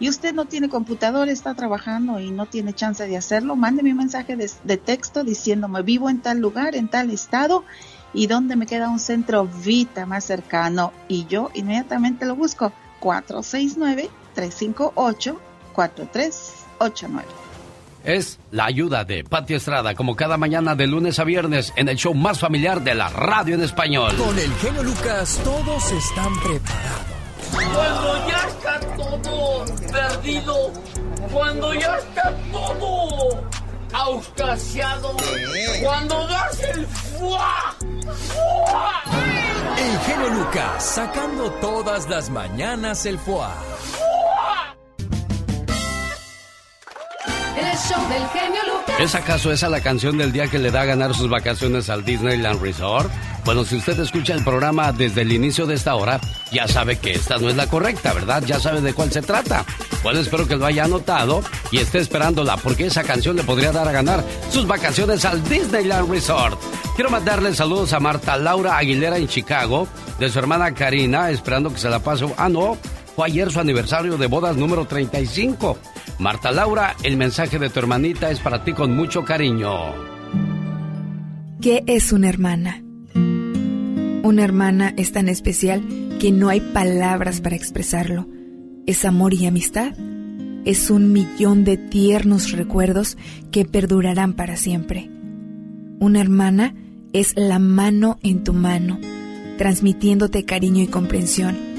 Y usted no tiene computador, está trabajando y no tiene chance de hacerlo. Mándeme un mensaje de, de texto diciéndome vivo en tal lugar, en tal estado y dónde me queda un centro Vita más cercano. Y yo inmediatamente lo busco 469-358-4389. Es la ayuda de Pati Estrada, como cada mañana de lunes a viernes en el show más familiar de la radio en español. Con el genio Lucas todos están preparados. Cuando ya está todo perdido, cuando ya está todo auscasiado, cuando das el fuá, fuá el genio Lucas, sacando todas las mañanas el foie. El show del genio Lucas. ¿Es acaso esa la canción del día que le da a ganar sus vacaciones al Disneyland Resort? Bueno, si usted escucha el programa desde el inicio de esta hora, ya sabe que esta no es la correcta, ¿verdad? Ya sabe de cuál se trata. Bueno, espero que lo haya anotado y esté esperándola, porque esa canción le podría dar a ganar sus vacaciones al Disneyland Resort. Quiero mandarle saludos a Marta Laura Aguilera en Chicago, de su hermana Karina, esperando que se la pase. Ah, no, fue ayer su aniversario de bodas número 35. Marta Laura, el mensaje de tu hermanita es para ti con mucho cariño. ¿Qué es una hermana? Una hermana es tan especial que no hay palabras para expresarlo. Es amor y amistad. Es un millón de tiernos recuerdos que perdurarán para siempre. Una hermana es la mano en tu mano, transmitiéndote cariño y comprensión.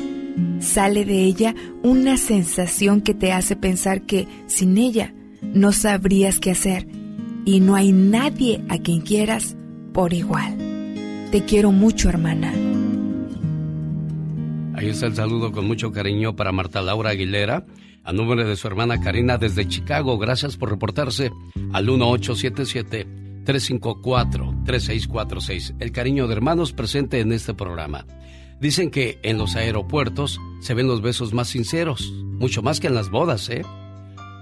Sale de ella una sensación que te hace pensar que sin ella no sabrías qué hacer y no hay nadie a quien quieras por igual. Te quiero mucho, hermana. Ahí está el saludo con mucho cariño para Marta Laura Aguilera, a nombre de su hermana Karina desde Chicago. Gracias por reportarse al 1877-354-3646. El cariño de hermanos presente en este programa. Dicen que en los aeropuertos se ven los besos más sinceros, mucho más que en las bodas, ¿eh?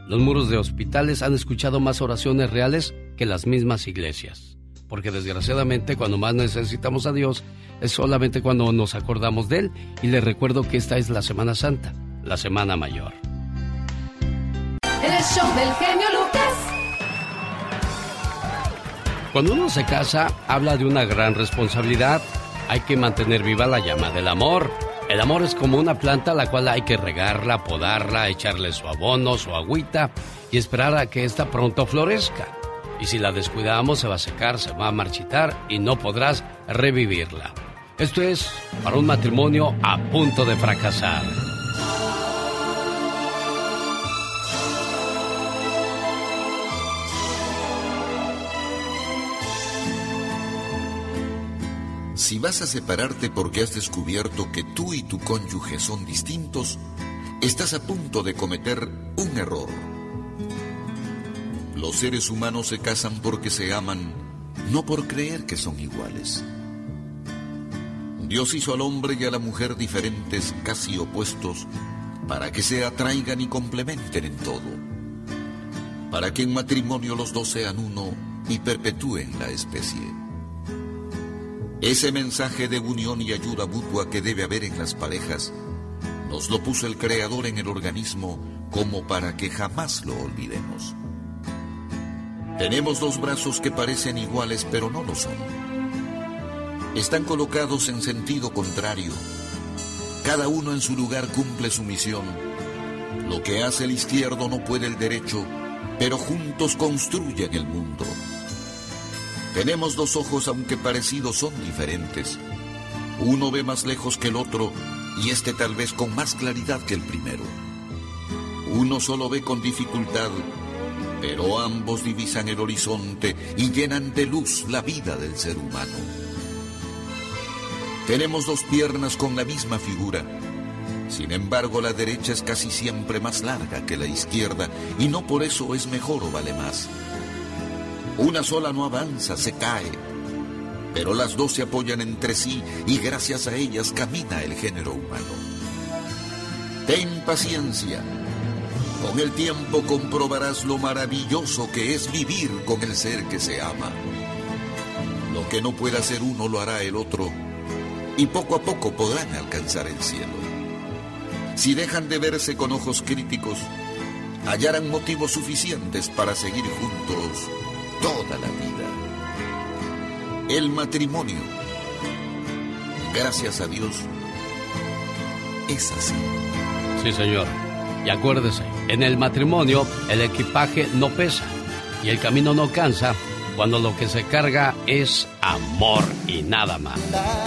Los muros de hospitales han escuchado más oraciones reales que las mismas iglesias porque desgraciadamente cuando más necesitamos a Dios es solamente cuando nos acordamos de Él y les recuerdo que esta es la Semana Santa, la Semana Mayor. El show del genio Lucas. Cuando uno se casa, habla de una gran responsabilidad, hay que mantener viva la llama del amor. El amor es como una planta a la cual hay que regarla, podarla, echarle su abono, su agüita y esperar a que ésta pronto florezca. Y si la descuidamos se va a secar, se va a marchitar y no podrás revivirla. Esto es para un matrimonio a punto de fracasar. Si vas a separarte porque has descubierto que tú y tu cónyuge son distintos, estás a punto de cometer un error. Los seres humanos se casan porque se aman, no por creer que son iguales. Dios hizo al hombre y a la mujer diferentes, casi opuestos, para que se atraigan y complementen en todo. Para que en matrimonio los dos sean uno y perpetúen la especie. Ese mensaje de unión y ayuda mutua que debe haber en las parejas, nos lo puso el Creador en el organismo como para que jamás lo olvidemos. Tenemos dos brazos que parecen iguales pero no lo son. Están colocados en sentido contrario. Cada uno en su lugar cumple su misión. Lo que hace el izquierdo no puede el derecho, pero juntos construyen el mundo. Tenemos dos ojos aunque parecidos son diferentes. Uno ve más lejos que el otro y este tal vez con más claridad que el primero. Uno solo ve con dificultad, pero ambos divisan el horizonte y llenan de luz la vida del ser humano. Tenemos dos piernas con la misma figura. Sin embargo, la derecha es casi siempre más larga que la izquierda y no por eso es mejor o vale más. Una sola no avanza, se cae. Pero las dos se apoyan entre sí y gracias a ellas camina el género humano. Ten paciencia. Con el tiempo comprobarás lo maravilloso que es vivir con el ser que se ama. Lo que no pueda hacer uno lo hará el otro y poco a poco podrán alcanzar el cielo. Si dejan de verse con ojos críticos, hallarán motivos suficientes para seguir juntos El matrimonio, gracias a Dios, es así. Sí, señor. Y acuérdese, en el matrimonio el equipaje no pesa y el camino no cansa cuando lo que se carga es amor y nada más.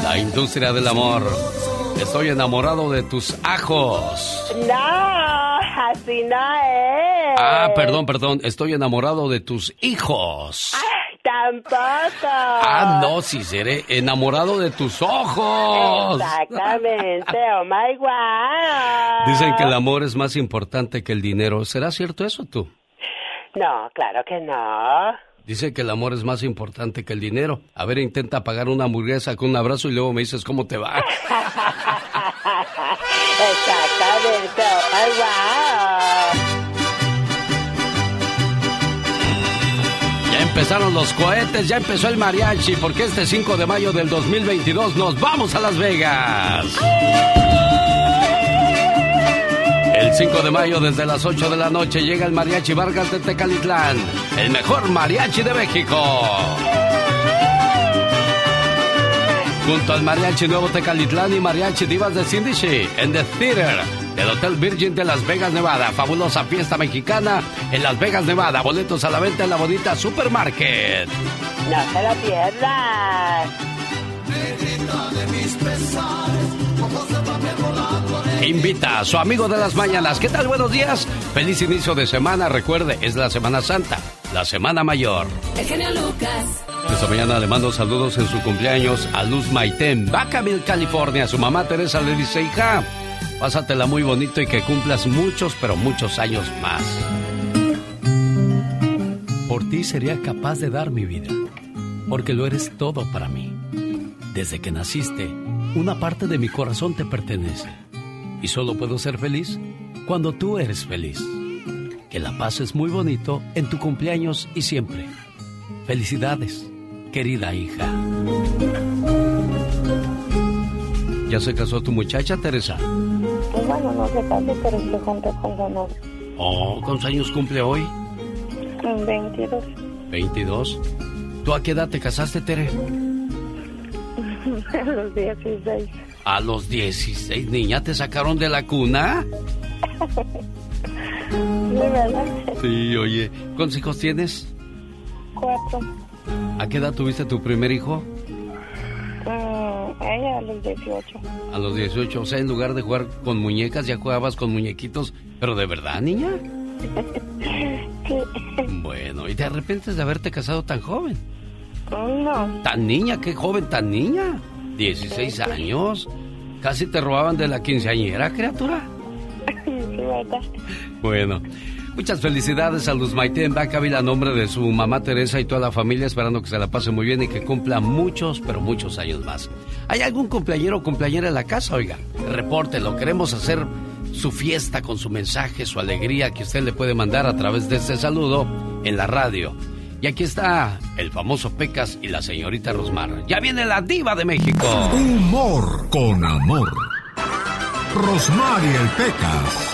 La industria del amor. Estoy enamorado de tus ajos. No, así no es. Ah, perdón, perdón. Estoy enamorado de tus hijos. Ah, no, si seré enamorado de tus ojos. Exactamente, oh my God. Dicen que el amor es más importante que el dinero. ¿Será cierto eso tú? No, claro que no. Dice que el amor es más importante que el dinero. A ver, intenta pagar una hamburguesa con un abrazo y luego me dices cómo te va. [laughs] Exactamente. Ya empezaron los cohetes, ya empezó el mariachi, porque este 5 de mayo del 2022 nos vamos a Las Vegas. El 5 de mayo desde las 8 de la noche llega el Mariachi Vargas de Tecalitlán, el mejor mariachi de México. Junto al Mariachi Nuevo Tecalitlán y Mariachi Divas de Cindy en The Theater del Hotel Virgin de Las Vegas, Nevada. Fabulosa fiesta mexicana en Las Vegas, Nevada. Boletos a la venta en la bonita Supermarket. No se la pierdas. Invita a su amigo de las mañanas. ¿Qué tal? Buenos días. Feliz inicio de semana. Recuerde, es la Semana Santa, la Semana Mayor. El genio Lucas. Esta mañana le mando saludos en su cumpleaños a Luz Maitén, Vacaville, California. Su mamá Teresa le dice, hija, pásatela muy bonito y que cumplas muchos, pero muchos años más. Por ti sería capaz de dar mi vida, porque lo eres todo para mí. Desde que naciste, una parte de mi corazón te pertenece. Y solo puedo ser feliz cuando tú eres feliz. Que la pases muy bonito en tu cumpleaños y siempre. Felicidades, querida hija. ¿Ya se casó tu muchacha, Teresa? Bueno, no se casó, pero se juntó con su novio. Oh, ¿cuántos años cumple hoy? 22. ¿22? ¿Tú a qué edad te casaste, Tere? [laughs] A los 16. A los 16, niña, ¿te sacaron de la cuna? [laughs] De verdad. Sí, oye. ¿Cuántos hijos tienes? Cuatro. ¿A qué edad tuviste tu primer hijo? Mm, ella a los 18. A los 18, o sea, en lugar de jugar con muñecas, ya jugabas con muñequitos, pero de verdad, niña. [laughs] Sí. Bueno, ¿y te arrepientes de haberte casado tan joven? No. Tan niña, qué joven, tan niña. 16 años. Casi te robaban de la quinceañera, criatura. [laughs] Sí, verdad. Bueno, muchas felicidades a Luz Maite en Bacaville a nombre de su mamá Teresa y toda la familia, esperando que se la pase muy bien y que cumpla muchos, pero muchos años más. ¿Hay algún cumpleañero o cumpleañera en la casa? Oiga, repórtelo. Queremos hacer su fiesta con su mensaje, su alegría que usted le puede mandar a través de este saludo en la radio. Y aquí está el famoso Pecas y la señorita Rosmar. Ya viene la diva de México. Humor con amor. Rosmarie el Pecas.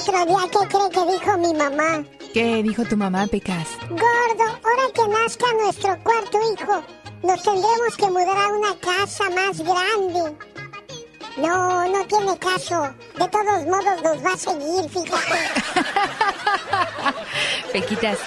Otro día, ¿qué cree que dijo mi mamá? ¿Qué dijo tu mamá, Pecas? Gordo, ahora que nazca nuestro cuarto hijo, nos tendremos que mudar a una casa más grande. No, no tiene caso. De todos modos nos va a seguir, fíjate. [laughs] Pequitas,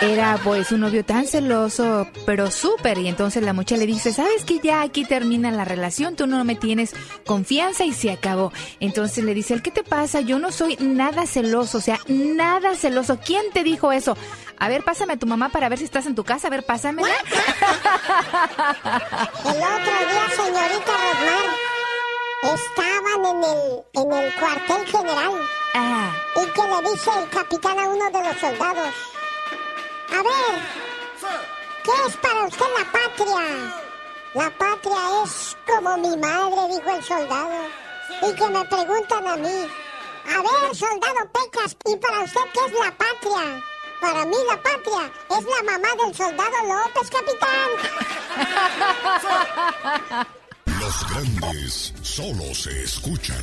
era pues un novio tan celoso, pero súper. Y entonces la muchacha le dice, ¿sabes que ya aquí termina la relación? Tú no me tienes confianza y se acabó. Entonces le dice, ¿el qué te pasa? Yo no soy nada celoso, o sea, nada celoso. ¿Quién te dijo eso? A ver, pásame a tu mamá para ver si estás en tu casa. A ver, pásamela. El otro día, señorita Rosmar, estaban en el, en el cuartel general. Y que le dice el capitán a uno de los soldados. A ver, ¿qué es para usted la patria? La patria es como mi madre, dijo el soldado. Y que me preguntan a mí. A ver, soldado Pecas, ¿y para usted qué es la patria? Para mí la patria es la mamá del soldado López, capitán. [laughs] Los grandes solo se escuchan.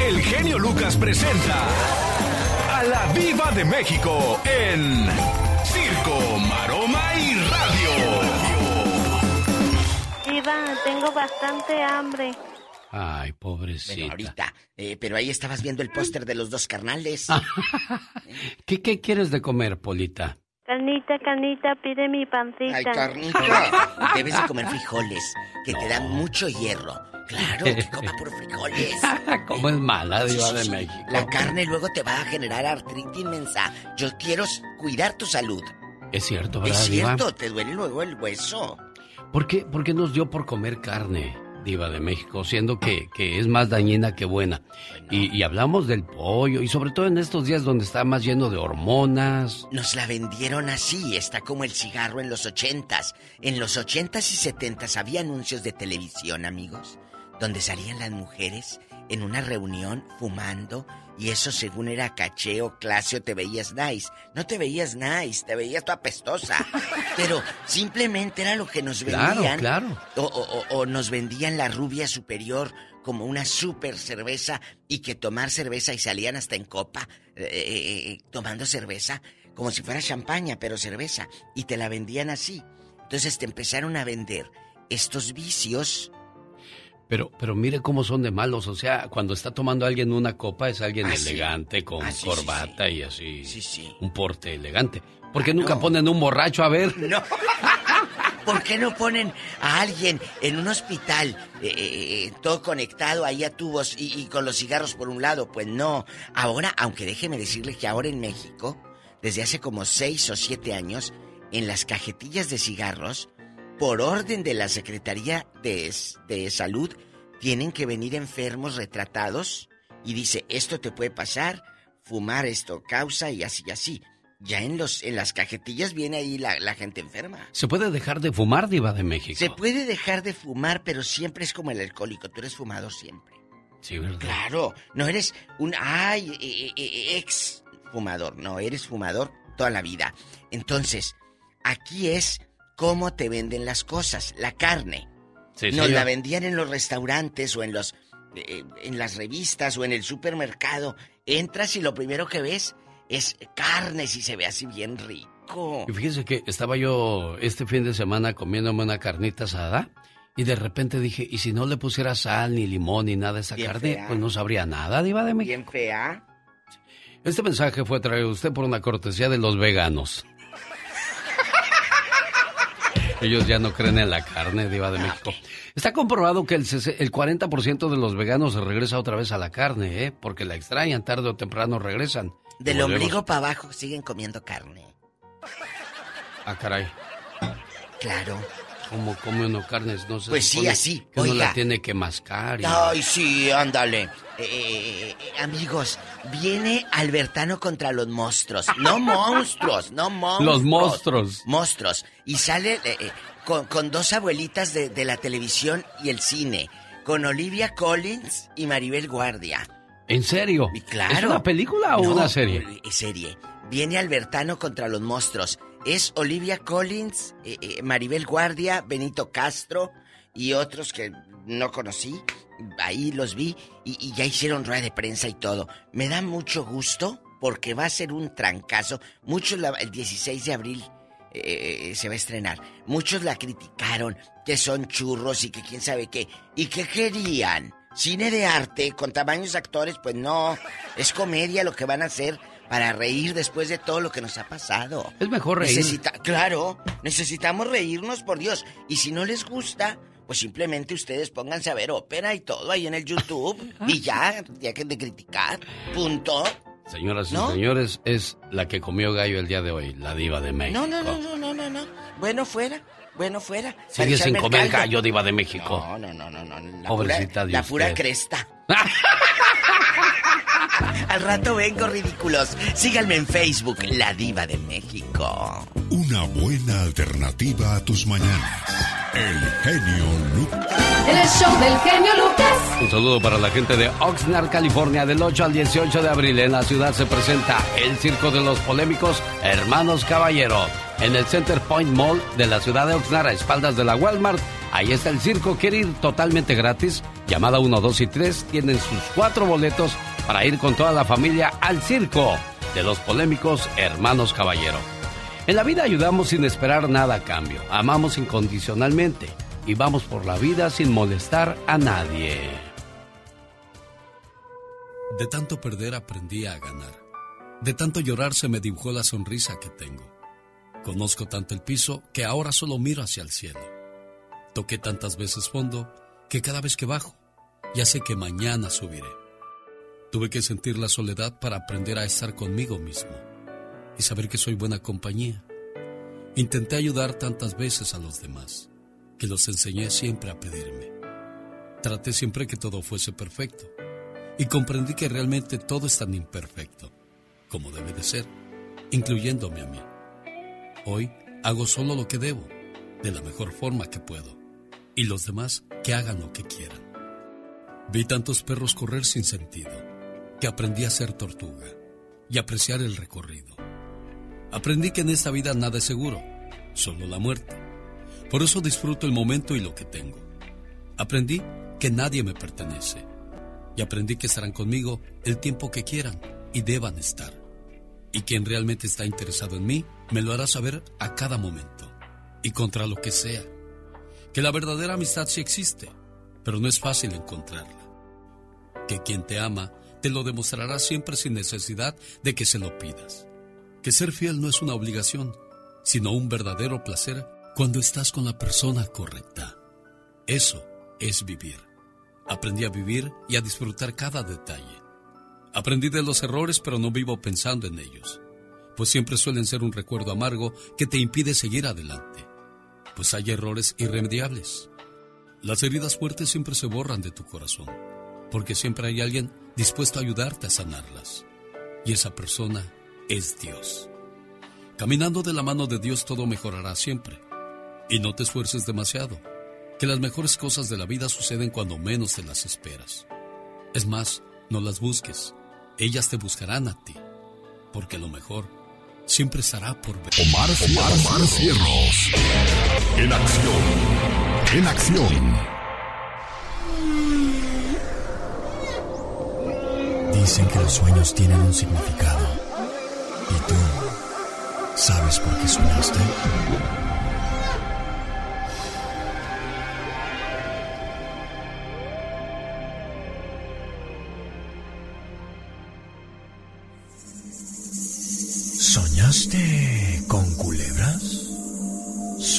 El genio Lucas presenta a la Viva de México en Circo, Maroma y Radio. Iván, tengo bastante hambre. Ay, pobrecita. Bueno, ahorita. eh, pero ahí estabas viendo el póster de los dos carnales. [laughs] ¿Qué, ¿Qué quieres de comer, Polita? Carnita, carnita, pide mi pancita. Ay, carnita. [laughs] Debes de comer frijoles, que te dan mucho hierro. Claro, que coma [laughs] por frijoles. [laughs] ¿Cómo es mala, Diva sí, de. México? La carne luego te va a generar artritis inmensa. Yo quiero cuidar tu salud. Es cierto, ¿verdad, Es Diva? cierto, te duele luego el hueso. ¿Por qué, por qué nos dio por comer carne, Diva de México, siendo que, que es más dañina que buena? Y, y hablamos del pollo, y sobre todo en estos días donde está más lleno de hormonas. Nos la vendieron así, está como el cigarro en los ochentas. En los ochentas y setentas había anuncios de televisión, amigos, donde salían las mujeres en una reunión fumando y eso según era caché o clase o te veías nice. No te veías nice, te veías tu apestosa. [laughs] Pero simplemente era lo que nos Claro, vendían. claro. O, o- o- o nos vendían la rubia superior como una super cerveza y que tomar cerveza y salían hasta en copa eh, eh, eh, tomando cerveza como si fuera champaña, pero cerveza. Y te la vendían así. Entonces te empezaron a vender estos vicios. Pero, pero mire cómo son de malos. O sea, cuando está tomando alguien una copa es alguien Ah, sí. elegante, con Ah, sí, sí, corbata y así. Sí, sí. Un porte elegante. ¿Por qué nunca ponen un borracho a ver? No. [laughs] ¿Por qué no ponen a alguien en un hospital eh, eh, eh, todo conectado ahí a tubos y, y con los cigarros por un lado? Pues no. Ahora, aunque déjeme decirle que ahora en México, desde hace como seis o siete años, en las cajetillas de cigarros, por orden de la Secretaría de, de Salud, tienen que venir enfermos retratados y dice, esto te puede pasar, fumar esto causa y así y así. ya en los en las cajetillas viene ahí la, la gente enferma. ¿Se puede dejar de fumar, Diva de México? Se puede dejar de fumar, pero siempre es como el alcohólico. Tú eres fumador siempre. Sí, ¿verdad? Claro, no eres un ay eh, eh, eh, ex fumador, no, eres fumador toda la vida. Entonces, aquí es cómo te venden las cosas, la carne. Sí, Nos la vendían en los restaurantes o en los eh, en las revistas o en el supermercado. Entras y lo primero que ves es carnes y se ve así bien rico. Y fíjese que estaba yo este fin de semana comiéndome una carnita asada y de repente dije, ¿y si no le pusiera sal, ni limón, ni nada a esa Bien carne? fea. Pues no sabría nada, Diva de México. Bien fea. Este mensaje fue traído a usted por una cortesía de los veganos. Ellos ya no creen en la carne, Diva de México. Está comprobado que el, sese- el 40% de los veganos se regresa otra vez a la carne, ¿eh? Porque la extrañan, tarde o temprano regresan. Del volvemos- ombligo para abajo siguen comiendo carne. Ah, caray. Claro. ¿Cómo come uno carnes? No se Pues sí, así, Que uno oiga. la tiene que mascar. y- Ay, sí, ándale. Eh, eh, eh, amigos, viene Albertano contra los monstruos. No [laughs] monstruos, no monstruos. Los monstruos. Monstruos. Y sale eh, con, con dos abuelitas de, de la televisión y el cine. Con Olivia Collins y Maribel Guardia. ¿En serio? Claro. ¿Es una película o No, una serie? serie. Viene Albertano contra los monstruos. Es Olivia Collins, eh, eh, Maribel Guardia, Benito Castro y otros que no conocí. Ahí los vi y, ya hicieron rueda de prensa y todo. Me da mucho gusto porque va a ser un trancazo. Muchos la- el 16 de abril eh, se va a estrenar. Muchos la criticaron, que son churros y que quién sabe qué. ¿Y qué querían? Cine de arte con tamaños actores, pues no. Es comedia lo que van a hacer para reír después de todo lo que nos ha pasado. Es mejor reír. Necesita- claro, necesitamos reírnos, por Dios. Y si no les gusta, pues simplemente ustedes pónganse a ver ópera y todo ahí en el YouTube. [laughs] y ya, ya que de criticar. Punto. Señoras y ¿No? señores, es la que comió gallo el día de hoy, la diva de México. No, no, no, no, no, no, no. Bueno, fuera. Bueno, fuera. Sigue sin comer caldo. gallo, diva de México. No, no, no, no, no. La Pobrecita pura, de La pura usted. cresta. [laughs] Al rato vengo, ridículos. Síganme en Facebook, La Diva de México. Una buena alternativa a tus mañanas. El genio Lucas. El show del genio Lucas. Un saludo para la gente de Oxnard, California. Del 8 al 18 de abril en la ciudad se presenta el Circo de los Polémicos Hermanos Caballero. En el Center Point Mall de la ciudad de Oxnard, a espaldas de la Walmart. Ahí está el circo. Quiere ir totalmente gratis. Llamada 1, 2 y 3. Tienen sus cuatro boletos para ir con toda la familia al circo de los polémicos Hermanos Caballero. En la vida ayudamos sin esperar nada a cambio. Amamos incondicionalmente y vamos por la vida sin molestar a nadie. De tanto perder aprendí a ganar. De tanto llorar se me dibujó la sonrisa que tengo. Conozco tanto el piso que ahora solo miro hacia el cielo. Toqué tantas veces fondo que cada vez que bajo ya sé que mañana subiré. Tuve que sentir la soledad para aprender a estar conmigo mismo y saber que soy buena compañía. Intenté ayudar tantas veces a los demás que los enseñé siempre a pedirme. Traté siempre que todo fuese perfecto y comprendí que realmente todo es tan imperfecto como debe de ser, incluyéndome a mí. Hoy hago solo lo que debo, de la mejor forma que puedo, y los demás que hagan lo que quieran. Vi tantos perros correr sin sentido, que aprendí a ser tortuga y apreciar el recorrido. Aprendí que en esta vida nada es seguro, solo la muerte. Por eso disfruto el momento y lo que tengo. Aprendí que nadie me pertenece. Y aprendí que estarán conmigo el tiempo que quieran y deban estar. Y quien realmente está interesado en mí, me lo hará saber a cada momento. Y contra lo que sea. Que la verdadera amistad sí existe, pero no es fácil encontrarla. Que quien te ama te lo demostrará siempre sin necesidad de que se lo pidas. Que ser fiel no es una obligación, sino un verdadero placer cuando estás con la persona correcta. Eso es vivir. Aprendí a vivir y a disfrutar cada detalle. Aprendí de los errores, pero no vivo pensando en ellos, pues siempre suelen ser un recuerdo amargo que te impide seguir adelante, pues hay errores irremediables. Las heridas fuertes siempre se borran de tu corazón, porque siempre hay alguien dispuesto a ayudarte a sanarlas, y esa persona es Dios. Caminando de la mano de Dios todo mejorará siempre. Y no te esfuerces demasiado, que las mejores cosas de la vida suceden cuando menos te las esperas. Es más, no las busques, ellas te buscarán a ti, porque lo mejor siempre estará por ver. Omar, Omar, Omar Cierros. En acción. En acción. Dicen que los sueños tienen un significado. ¿Y tú sabes por qué soñaste? ¿Soñaste?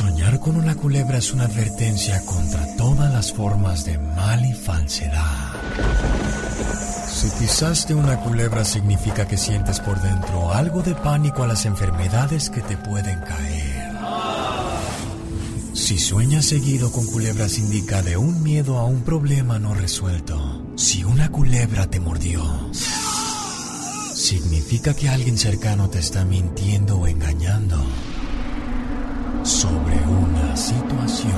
Soñar con una culebra es una advertencia contra todas las formas de mal y falsedad. Si pisaste una culebra significa que sientes por dentro algo de pánico a las enfermedades que te pueden caer. Si sueñas seguido con culebras indica de un miedo a un problema no resuelto. Si una culebra te mordió, significa que alguien cercano te está mintiendo o engañando sobre una situación.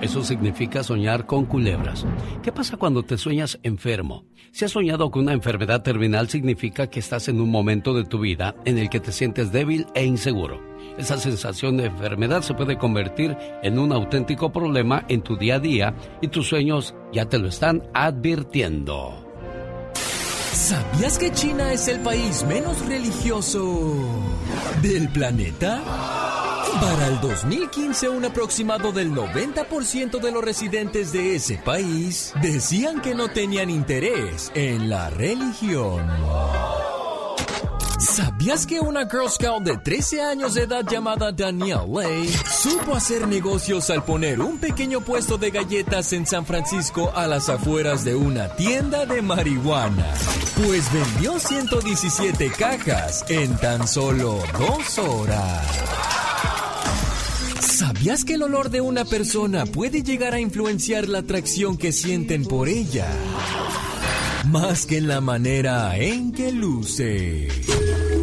Eso significa soñar con culebras. ¿Qué pasa cuando te sueñas enfermo? Si has soñado con una enfermedad terminal significa que estás en un momento de tu vida en el que te sientes débil e inseguro. Esa sensación de enfermedad se puede convertir en un auténtico problema en tu día a día y tus sueños ya te lo están advirtiendo. ¿Sabías que China es el país menos religioso del planeta? Para el 2015, un aproximado del 90% de los residentes de ese país decían que no tenían interés en la religión. ¿Sabías que una Girl Scout de 13 años de edad llamada Danielle Lay supo hacer negocios al poner un pequeño puesto de galletas en San Francisco a las afueras de una tienda de marihuana? Pues vendió 117 cajas en tan solo dos horas. ¿Sabías que el olor de una persona puede llegar a influenciar la atracción que sienten por ella? Más que en la manera en que luce.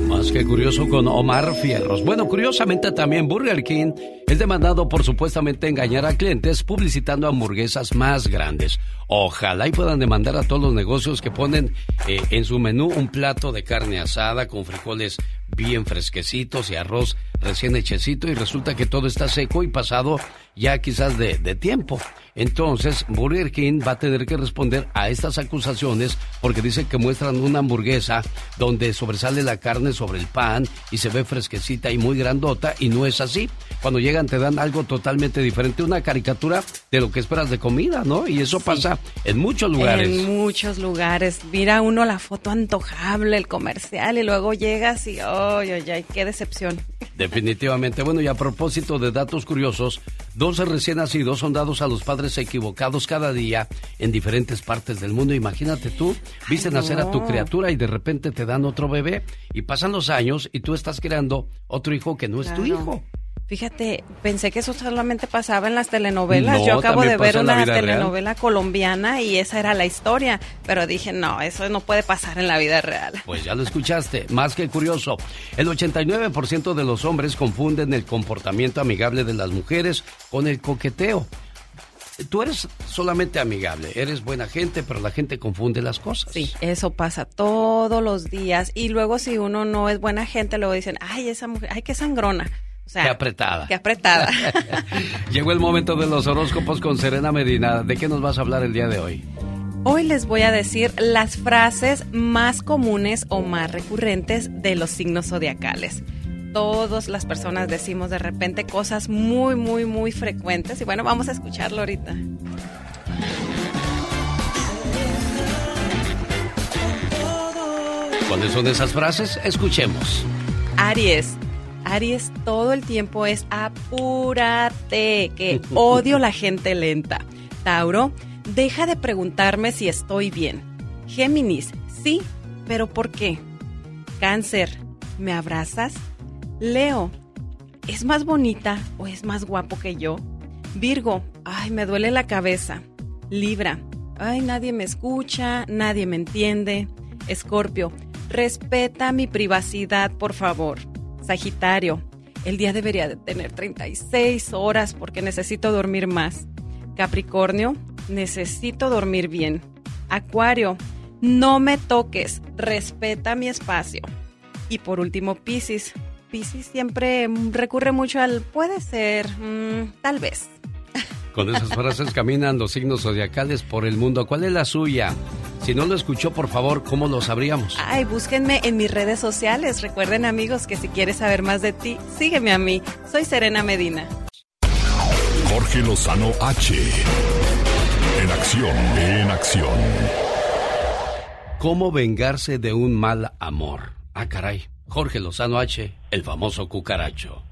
Más que curioso con Omar Fierros. Bueno, curiosamente también Burger King es demandado por supuestamente engañar a clientes publicitando hamburguesas más grandes. Ojalá y puedan demandar a todos los negocios que ponen eh, en su menú un plato de carne asada con frijoles bien fresquecitos y arroz recién hechecito y resulta que todo está seco y pasado ya quizás de, de, tiempo. Entonces, Burger King va a tener que responder a estas acusaciones porque dice que muestran una hamburguesa donde sobresale la carne sobre el pan y se ve fresquecita y muy grandota y no es así. Cuando llegan te dan algo totalmente diferente, una caricatura de lo que esperas de comida, ¿no? Y eso pasa en muchos lugares. En muchos lugares. Mira uno la foto antojable, el comercial y luego llegas y, ¡ay, ay, ay! ¡Qué decepción! Definitivamente. Bueno, y a propósito de datos curiosos, 12 recién nacidos son dados a los padres equivocados cada día en diferentes partes del mundo. Imagínate tú, viste nacer a tu criatura y de repente te dan otro bebé y pasan los años y tú estás creando otro hijo que no es tu hijo. Fíjate, pensé que eso solamente pasaba en las telenovelas. Yo acabo de ver una telenovela colombiana y esa era la historia, pero dije, no, eso no puede pasar en la vida real. Pues ya lo escuchaste, más que curioso. El 89% de los hombres confunden el comportamiento amigable de las mujeres con el coqueteo. Tú eres solamente amigable, eres buena gente, pero la gente confunde las cosas. Sí, eso pasa todos los días. Y luego si uno no es buena gente, luego dicen, ay, esa mujer, ay, qué sangrona. O sea, qué apretada. Qué apretada. [laughs] Llegó el momento de los horóscopos con Serena Medina. ¿De qué nos vas a hablar el día de hoy? Hoy les voy a decir las frases más comunes o más recurrentes de los signos zodiacales. Todas las personas decimos de repente cosas muy, muy, muy frecuentes. Y bueno, vamos a escucharlo ahorita. ¿Cuáles son esas frases? Escuchemos. Aries, Aries todo el tiempo es apúrate, que [laughs] odio la gente lenta. Tauro, deja de preguntarme si estoy bien. Géminis, sí, pero ¿por qué? Cáncer, ¿me abrazas? Leo, ¿es más bonita o es más guapo que yo? Virgo, ay, me duele la cabeza. Libra, ay, nadie me escucha, nadie me entiende. Escorpio, respeta mi privacidad, por favor. Sagitario, el día debería de tener 36 horas porque necesito dormir más. Capricornio, necesito dormir bien. Acuario, no me toques, respeta mi espacio. Y por último, Piscis. Piscis siempre recurre mucho al puede ser, mm, tal vez. Con esas frases caminan los signos zodiacales por el mundo. ¿Cuál es la suya? Si no lo escuchó, por favor, ¿cómo lo sabríamos? Ay, búsquenme en mis redes sociales. Recuerden, amigos, que si quieres saber más de ti, sígueme a mí. Soy Serena Medina. Jorge Lozano H. En acción, en acción. ¿Cómo vengarse de un mal amor? Ah, caray. Jorge Lozano H, el famoso cucaracho.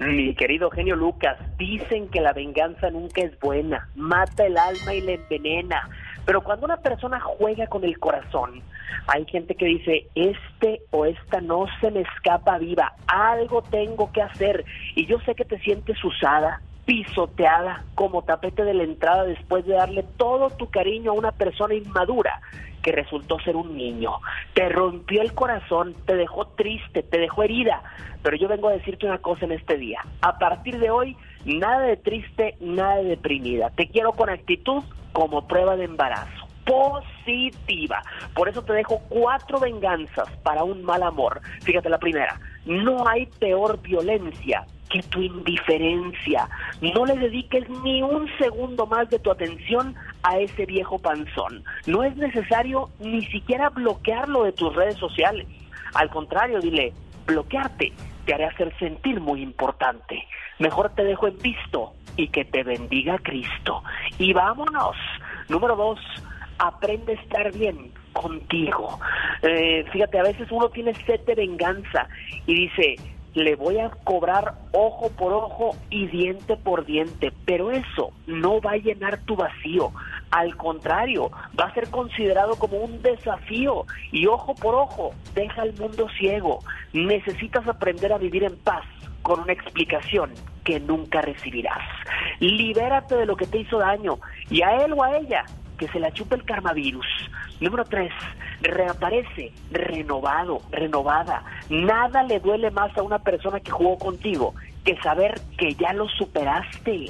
Mi querido genio Lucas, dicen que la venganza nunca es buena, mata el alma y le envenena. Pero cuando una persona juega con el corazón, hay gente que dice, este o esta no se me escapa viva, algo tengo que hacer. Y yo sé que te sientes usada, pisoteada, como tapete de la entrada después de darle todo tu cariño a una persona inmadura que resultó ser un niño. Te rompió el corazón, te dejó triste, te dejó herida. Pero yo vengo a decirte una cosa en este día. A partir de hoy, nada de triste, nada de deprimida. Te quiero con actitud como prueba de embarazo. Positiva. Por eso te dejo cuatro venganzas para un mal amor. Fíjate la primera. No hay peor violencia que tu indiferencia. No le dediques ni un segundo más de tu atención a ese viejo panzón. No es necesario ni siquiera bloquearlo de tus redes sociales. Al contrario, dile, bloquearte te haré hacer sentir muy importante. Mejor te dejo en visto y que te bendiga Cristo. Y vámonos. Número dos, aprende a estar bien contigo. Eh, fíjate, a veces uno tiene sed de venganza y dice, le voy a cobrar ojo por ojo y diente por diente, pero eso no va a llenar tu vacío. Al contrario, va a ser considerado como un desafío y ojo por ojo, deja al mundo ciego. Necesitas aprender a vivir en paz con una explicación que nunca recibirás. Libérate de lo que te hizo daño y a él o a ella que se la chupe el karmavirus. Número tres, reaparece renovado, renovada. Nada le duele más a una persona que jugó contigo que saber que ya lo superaste,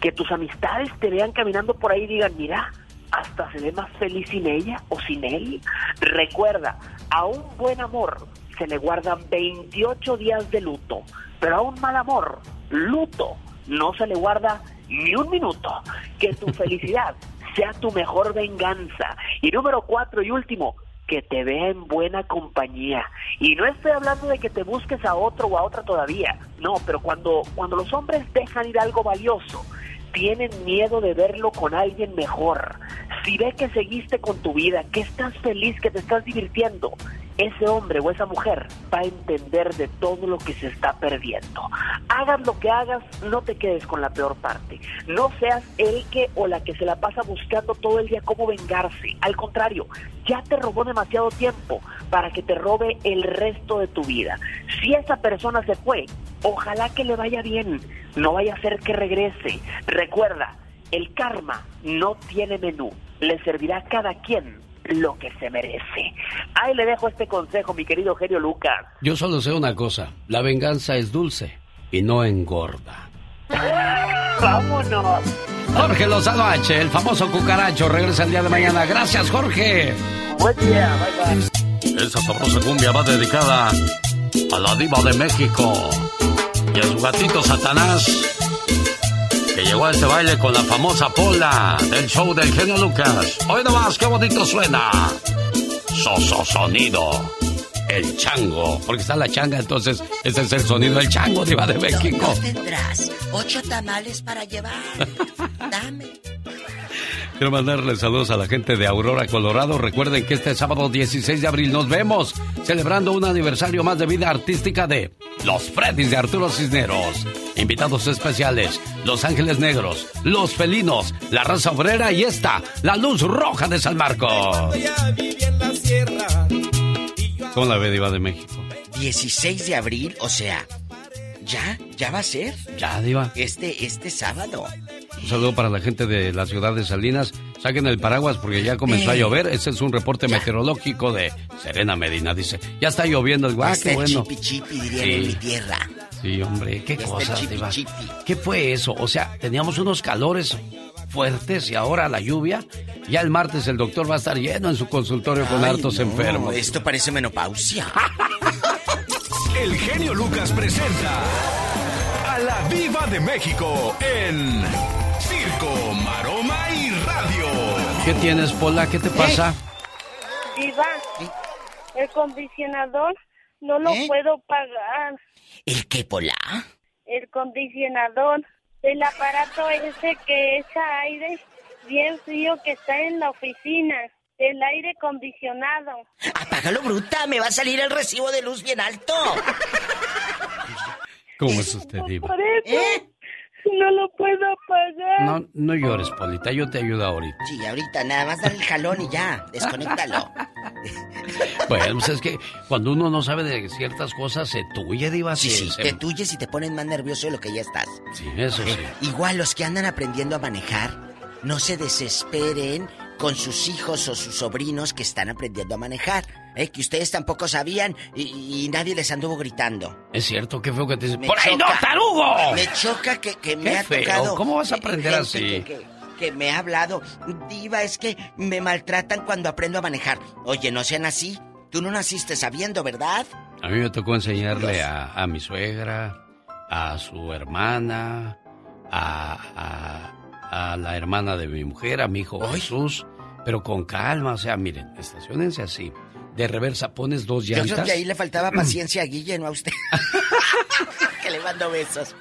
que tus amistades te vean caminando por ahí y digan, mira, hasta se ve más feliz sin ella o sin él. Recuerda, a un buen amor se le guardan 28 días de luto, pero a un mal amor, luto, no se le guarda ni un minuto. Que tu [laughs] felicidad sea tu mejor venganza. Y número cuatro y último, que te vea en buena compañía. Y no estoy hablando de que te busques a otro o a otra todavía. No, pero cuando, cuando los hombres dejan ir algo valioso, tienen miedo de verlo con alguien mejor. Si ve que seguiste con tu vida, que estás feliz, que te estás divirtiendo, ese hombre o esa mujer va a entender de todo lo que se está perdiendo. Hagas lo que hagas, no te quedes con la peor parte. No seas el que o la que se la pasa buscando todo el día cómo vengarse. Al contrario, ya te robó demasiado tiempo para que te robe el resto de tu vida. Si esa persona se fue, ojalá que le vaya bien. No vaya a ser que regrese. Recuerda, el karma no tiene menú. Le servirá a cada quien lo que se merece. Ahí le dejo este consejo, mi querido Genio Lucas. Yo solo sé una cosa, la venganza es dulce y no engorda. Vámonos. Jorge Lozano H, el famoso cucaracho, regresa el día de mañana. Gracias, Jorge. Buen día, bye bye. Esa sabrosa cumbia va dedicada a la diva de México y a su gatito Satanás que llegó a este baile con la famosa Pola del show del genio Lucas. Hoy nomás, qué bonito suena. Soso sonido. El chango. Porque está la changa, entonces ese es el sonido del chango, diva de México. tendrás ocho tamales para llevar. Dame. Quiero mandarles saludos a la gente de Aurora, Colorado. Recuerden que este sábado 16 de abril nos vemos celebrando un aniversario más de vida artística de Los Freddys de Arturo Cisneros. Invitados especiales, Los Ángeles Negros, Los Felinos, La Raza Obrera y esta, La Luz Roja de San Marcos. ¿Cómo la ve, Diva de México? 16 de abril, o sea, ya, ya va a ser. Ya, Diva. Este, este sábado. Un saludo para la gente de la ciudad de Salinas saquen el paraguas porque ya comenzó a llover. Ese es un reporte meteorológico de Serena Medina. Dice, ya está lloviendo. Digo, ah, Está qué el bueno. chipi chipi, dirían en mi tierra. Sí, hombre, qué el cosas, chipi Diva. chipi. ¿Qué fue eso? O sea, teníamos unos calores fuertes y ahora la lluvia. Ya el martes el doctor va a estar lleno en su consultorio con hartos no, enfermos. Esto parece menopausia. [laughs] El genio Lucas presenta a la Viva de México en Circo, Maroma y Radio. ¿Qué tienes, Pola? ¿Qué te pasa? Diva, el condicionador no lo ¿Eh? puedo pagar. ¿El qué, Pola? El condicionador, el aparato ese que echa aire bien frío que está en la oficina. El aire acondicionado. Apágalo, bruta. Me va a salir el recibo de luz bien alto. ¿Cómo es usted, Diva? Por eso no lo puedo pagar. No, no llores, Polita. Yo te ayudo ahorita. Sí, ahorita nada más dale el jalón y ya. Desconéctalo. Bueno, pues es que cuando uno no sabe de ciertas cosas, se tuye, Diva. Sí, sí, se- te tuyes y te ponen más nervioso de lo que ya estás. Sí, eso sí. Igual los que andan aprendiendo a manejar, no se desesperen con sus hijos o sus sobrinos que están aprendiendo a manejar. ¿eh? Que ustedes tampoco sabían y, y nadie les anduvo gritando. Es cierto, qué feo que te dicen. ¡Por ahí no, choca. tarugo! Me choca que, que me Qué ha feo, tocado. ¿cómo vas a eh, aprender así? Que, que- que me ha hablado. Diva, es que me maltratan cuando aprendo a manejar. Oye, no sean así. Tú no naciste sabiendo, ¿verdad? A mí me tocó enseñarle a, a mi suegra, a su hermana, a, a- la hermana de mi mujer, a mi hijo Jesús, pero con calma, o sea, miren, estacionense así. De reversa pones dos Yo llantas. creo que ahí le faltaba [clears throat] paciencia a Guille, no a usted. [laughs] que le mando besos.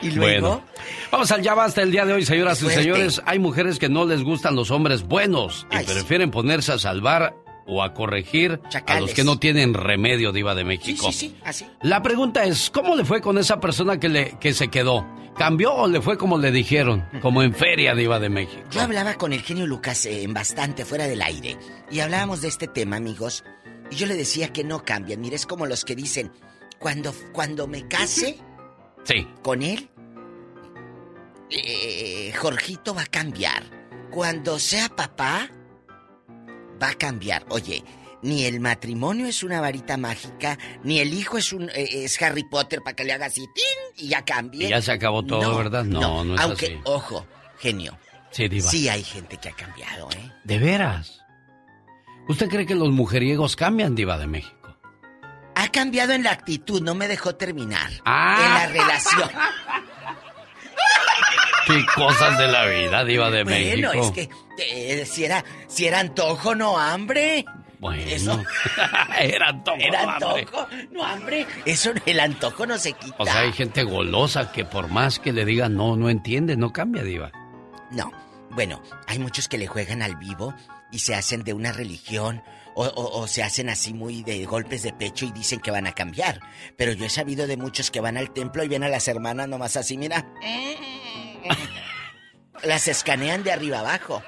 Y luego. Bueno, vamos al ya basta el día de hoy, señoras y señores. Hay mujeres que no les gustan los hombres buenos y prefieren ponerse a salvar o a corregir a los Chacales. que no tienen remedio, diva de Sí, México. sí, sí, así. La pregunta es, ¿cómo le fue con esa persona que, le, que se quedó? ¿Cambió o le fue como le dijeron? Como en feria, diva de México. Yo hablaba con el genio Lucas eh, en bastante fuera del aire y hablábamos de este tema, amigos. Y yo le decía que no cambian. Mire, es como los que dicen, cuando, cuando me case Sí. con él, eh, Jorgito va a cambiar. Cuando sea papá, va a cambiar. Oye, ni el matrimonio es una varita mágica, ni el hijo es un eh, es Harry Potter para que le haga así ¡tin! y ya cambie. Y ya se acabó todo, ¿verdad? No, no, es Aunque, así. ojo, genio. Sí, diva. Sí hay gente que ha cambiado, ¿eh? ¿De veras? ¿Usted cree que los mujeriegos cambian, diva de México? Ha cambiado en la actitud, no me dejó terminar. Ah. En la relación. [laughs] ¿Qué cosas de la vida, diva de bueno, México? es que eh, si era si era antojo, no hambre. Bueno, Eso. [laughs] era antojo, Era no hambre. antojo, no hambre. Eso, el antojo no se quita. O sea, hay gente golosa que por más que le digan no, no entiende, no cambia, diva. No. Bueno, hay muchos que le juegan al vivo y se hacen de una religión o, o- o se hacen así muy de golpes de pecho y dicen que van a cambiar. Pero yo he sabido de muchos que van al templo y ven a las hermanas nomás así, mira. [laughs] Las escanean de arriba abajo.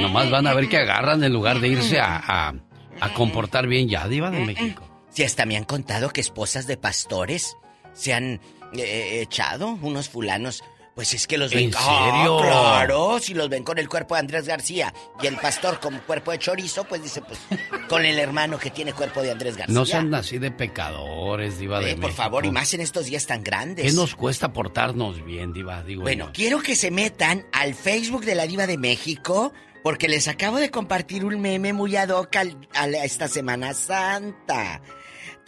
Nomás van a ver que agarran en lugar de irse a, a, a comportar bien ya, diva de México. Si hasta me han contado que esposas de pastores se han eh, echado unos fulanos. Pues es que los ven. ¿En serio? Ah, claro, si los ven con el cuerpo de Andrés García y el pastor con cuerpo de chorizo, pues dice, pues con el hermano que tiene cuerpo de Andrés García. No sean así de pecadores, diva de Eh, México. por favor, y más en estos días tan grandes. ¿Qué nos cuesta portarnos bien, diva? Digo Bueno, yo. quiero que se metan al Facebook de la Diva de México porque les acabo de compartir un meme muy ad hoc al- a esta Semana Santa.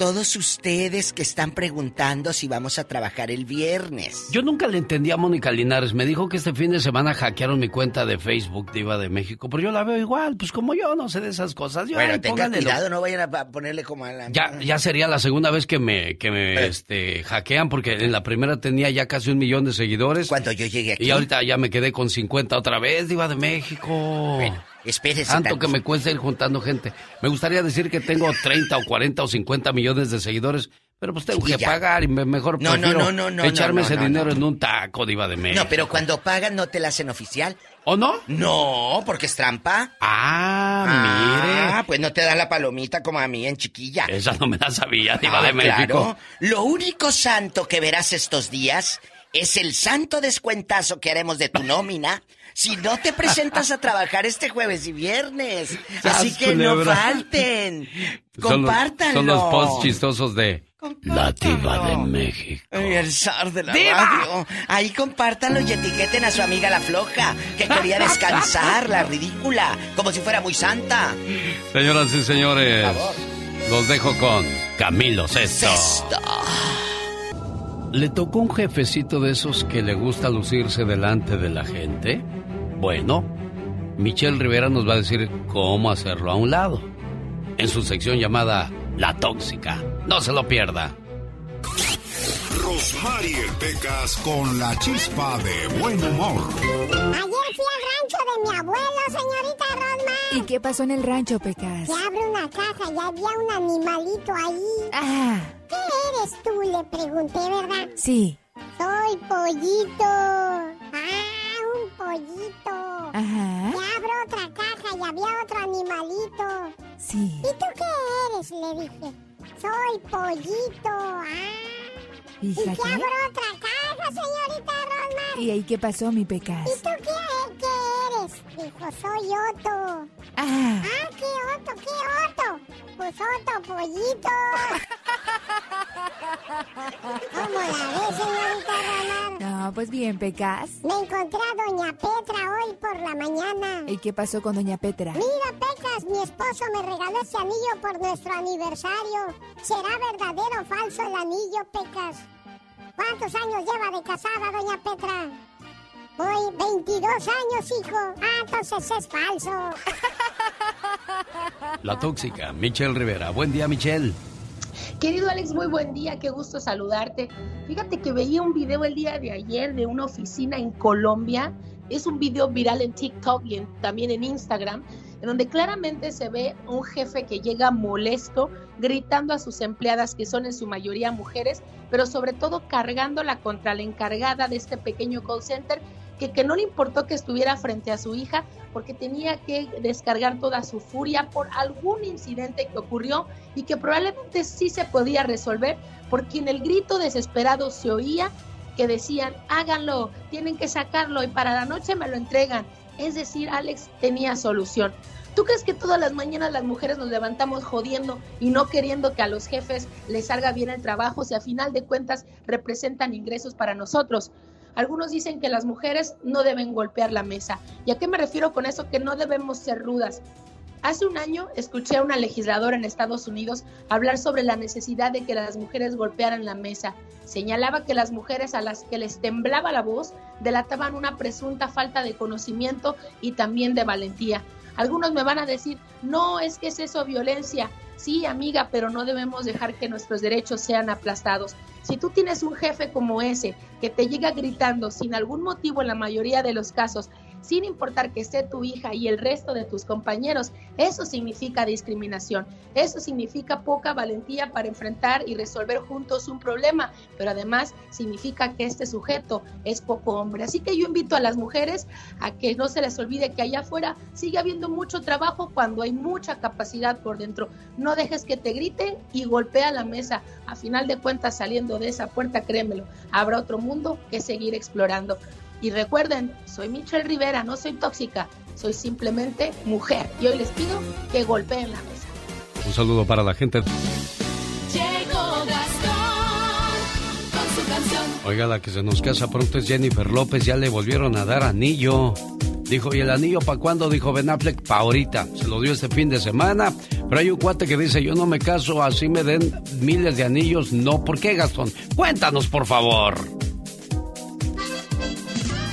Todos ustedes que están preguntando si vamos a trabajar el viernes. Yo nunca le entendí a Mónica Linares. Me dijo que este fin de semana hackearon mi cuenta de Facebook, Diva de México. Pero yo la veo igual, pues como yo no sé de esas cosas. Yo, bueno, tengan cuidado, no vayan a ponerle como a la... Ya, ya sería la segunda vez que me, que me Eh. este, hackean, porque en la primera tenía ya casi un millón de seguidores. Cuando yo llegué aquí. Y ahorita ya me quedé con 50 otra vez, Diva de México. Espérese. Tanto tantito. que me cuesta ir juntando gente. Me gustaría decir que tengo 30 o 40 o 50 millones de seguidores, pero pues tengo Sí, que ya. pagar y me- mejor No, no, prefiero no, no, no, echarme ese dinero en un taco, Diva de México. No, pero cuando pagan no te la hacen oficial. ¿O no? No, porque es trampa. Ah, Ah, pues no te da la palomita como a mí en chiquilla. Esa no me la sabía, Diva Ah, de México. claro. Lo único santo que verás estos días es el santo descuentazo que haremos de tu nómina si no te presentas a trabajar este jueves y viernes. Así que no falten. Son los- Compártanlo. Son los posts chistosos de La Diva de México. El zar de la ¡Diva! radio. Ahí compártanlo y etiqueten a su amiga la floja, que quería descansar, la ridícula, como si fuera muy santa. Señoras y señores, los dejo con Camilo Sesto. ¿Le tocó un jefecito de esos que le gusta lucirse delante de la gente? Bueno, Michelle Rivera nos va a decir cómo hacerlo a un lado. En su sección llamada La Tóxica. No se lo pierda. Rosmarie Pecas con la chispa de buen humor. Ayer fui al rancho de mi abuelo, señorita Rosma. ¿Y qué pasó en el rancho, Pecas? Se abre una caja y había un animalito ahí. Ah. ¿Qué eres tú? Le pregunté, ¿verdad? Sí. Soy pollito. Ah, pollito. Ajá. Se abre otra caja y había otro animalito. Sí. ¿Y tú qué eres? Le dije. Soy pollito. Ah. ¿Y Fíjate. se abre otra caja, señorita Rosma? ¿Y ahí qué pasó, mi Pecas? ¿Y tú qué, qué eres? Dijo, soy Otto. Ah. Ah, ¿qué Otto? ¿Qué Otto? Pues Otto, pollito. [laughs] ¿Cómo la ves, señorita Romar? No, pues bien, Pecas. Me encontré a Doña Petra hoy por la mañana. ¿Y qué pasó con Doña Petra? Mira, Pecas, mi esposo me regaló ese anillo por nuestro aniversario. ¿Será verdadero o falso el anillo, Pecas? ¿Cuántos años lleva de casada, Doña Petra? Voy 22 años, hijo. Ah, entonces es falso. La Tóxica, Michelle Rivera. Buen día, Michelle. Querido Alex, muy buen día, qué gusto saludarte. Fíjate que veía un video el día de ayer de una oficina en Colombia. Es un video viral en TikTok y también en Instagram, en donde claramente se ve un jefe que llega molesto, gritando a sus empleadas, que son en su mayoría mujeres, pero sobre todo cargándola contra la encargada de este pequeño call center, que, no le importó que estuviera frente a su hija, porque tenía que descargar toda su furia por algún incidente que ocurrió y que probablemente sí se podía resolver, porque en el grito desesperado se oía que decían, háganlo, tienen que sacarlo y para la noche me lo entregan. Es decir, Alex tenía solución. ¿Tú crees que todas las mañanas las mujeres nos levantamos jodiendo y no queriendo que a los jefes les salga bien el trabajo si a final de cuentas representan ingresos para nosotros? Algunos dicen que las mujeres no deben golpear la mesa. ¿Y a qué me refiero con eso? Que no debemos ser rudas. Hace un año escuché a una legisladora en Estados Unidos hablar sobre la necesidad de que las mujeres golpearan la mesa. Señalaba que las mujeres a las que les temblaba la voz delataban una presunta falta de conocimiento y también de valentía. Algunos me van a decir, no, es que es eso violencia. Sí, amiga, pero no debemos dejar que nuestros derechos sean aplastados. Si tú tienes un jefe como ese que te llega gritando sin algún motivo en la mayoría de los casos, sin importar que esté tu hija y el resto de tus compañeros, eso significa discriminación. Eso significa poca valentía para enfrentar y resolver juntos un problema, pero además significa que este sujeto es poco hombre. Así que yo invito a las mujeres a que no se les olvide que allá afuera sigue habiendo mucho trabajo cuando hay mucha capacidad por dentro. No dejes que te griten y golpea la mesa. A final de cuentas, saliendo de esa puerta, créemelo, habrá otro mundo que seguir explorando. Y recuerden, soy Michelle Rivera, no soy tóxica, soy simplemente mujer. Y hoy les pido que golpeen la mesa. Un saludo para la gente. Llegó Gastón con su canción. Oiga, la que se nos casa pronto es Jennifer López. Ya le volvieron a dar anillo. Dijo, ¿y el anillo para cuándo? Dijo Ben Affleck, para ahorita. Se lo dio este fin de semana. Pero hay un cuate que dice, yo no me caso, así me den miles de anillos. No, ¿por qué, Gastón? Cuéntanos, por favor.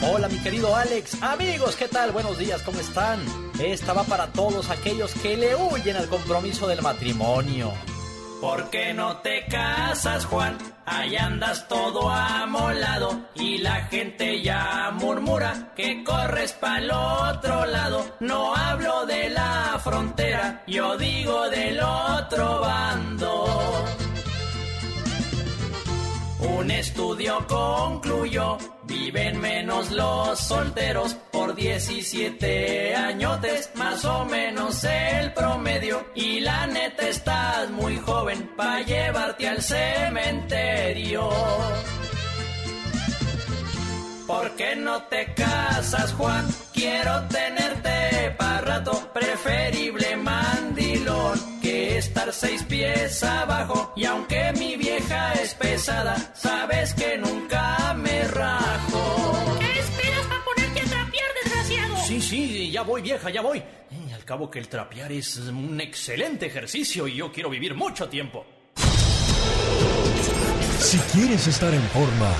Hola mi querido Alex, amigos, ¿qué tal? Buenos días, ¿cómo están? Esta va para todos aquellos que le huyen al compromiso del matrimonio. ¿Por qué no te casas, Juan? Ahí andas todo amolado y la gente ya murmura que corres para el otro lado. No hablo de la frontera, yo digo del otro bando. Un estudio concluyó, viven menos los solteros por 17 añotes, más o menos el promedio. Y la neta estás muy joven para llevarte al cementerio. ¿Por qué no te casas, Juan? Quiero tenerte para rato, que estar seis pies abajo. Y aunque mi vieja es pesada, sabes que nunca me rajo. ¿Qué esperas para ponerte a trapear, desgraciado? Sí, sí, ya voy, vieja, ya voy. Eh, al cabo que el trapear es un excelente ejercicio y yo quiero vivir mucho tiempo. Si quieres estar en forma,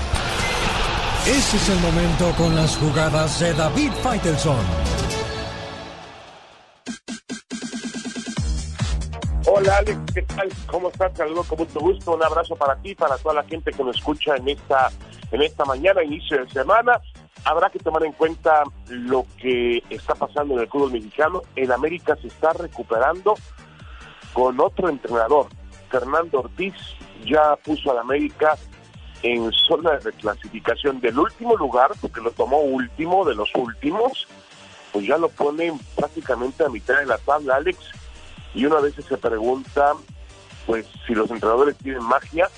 ese es el momento con las jugadas de David Faitelson. Hola Alex, ¿qué tal? ¿Cómo estás? Saludos con mucho gusto. Un abrazo para ti, para toda la gente que nos escucha en esta, en esta mañana, inicio de semana. Habrá que tomar en cuenta lo que está pasando en el fútbol mexicano. En América se está recuperando con otro entrenador. Fernando Ortiz ya puso al América en zona de reclasificación del último lugar, porque lo tomó último de los últimos, pues ya lo pone prácticamente a mitad de la tabla, Alex. Y una vez se pregunta, pues si los entrenadores tienen magia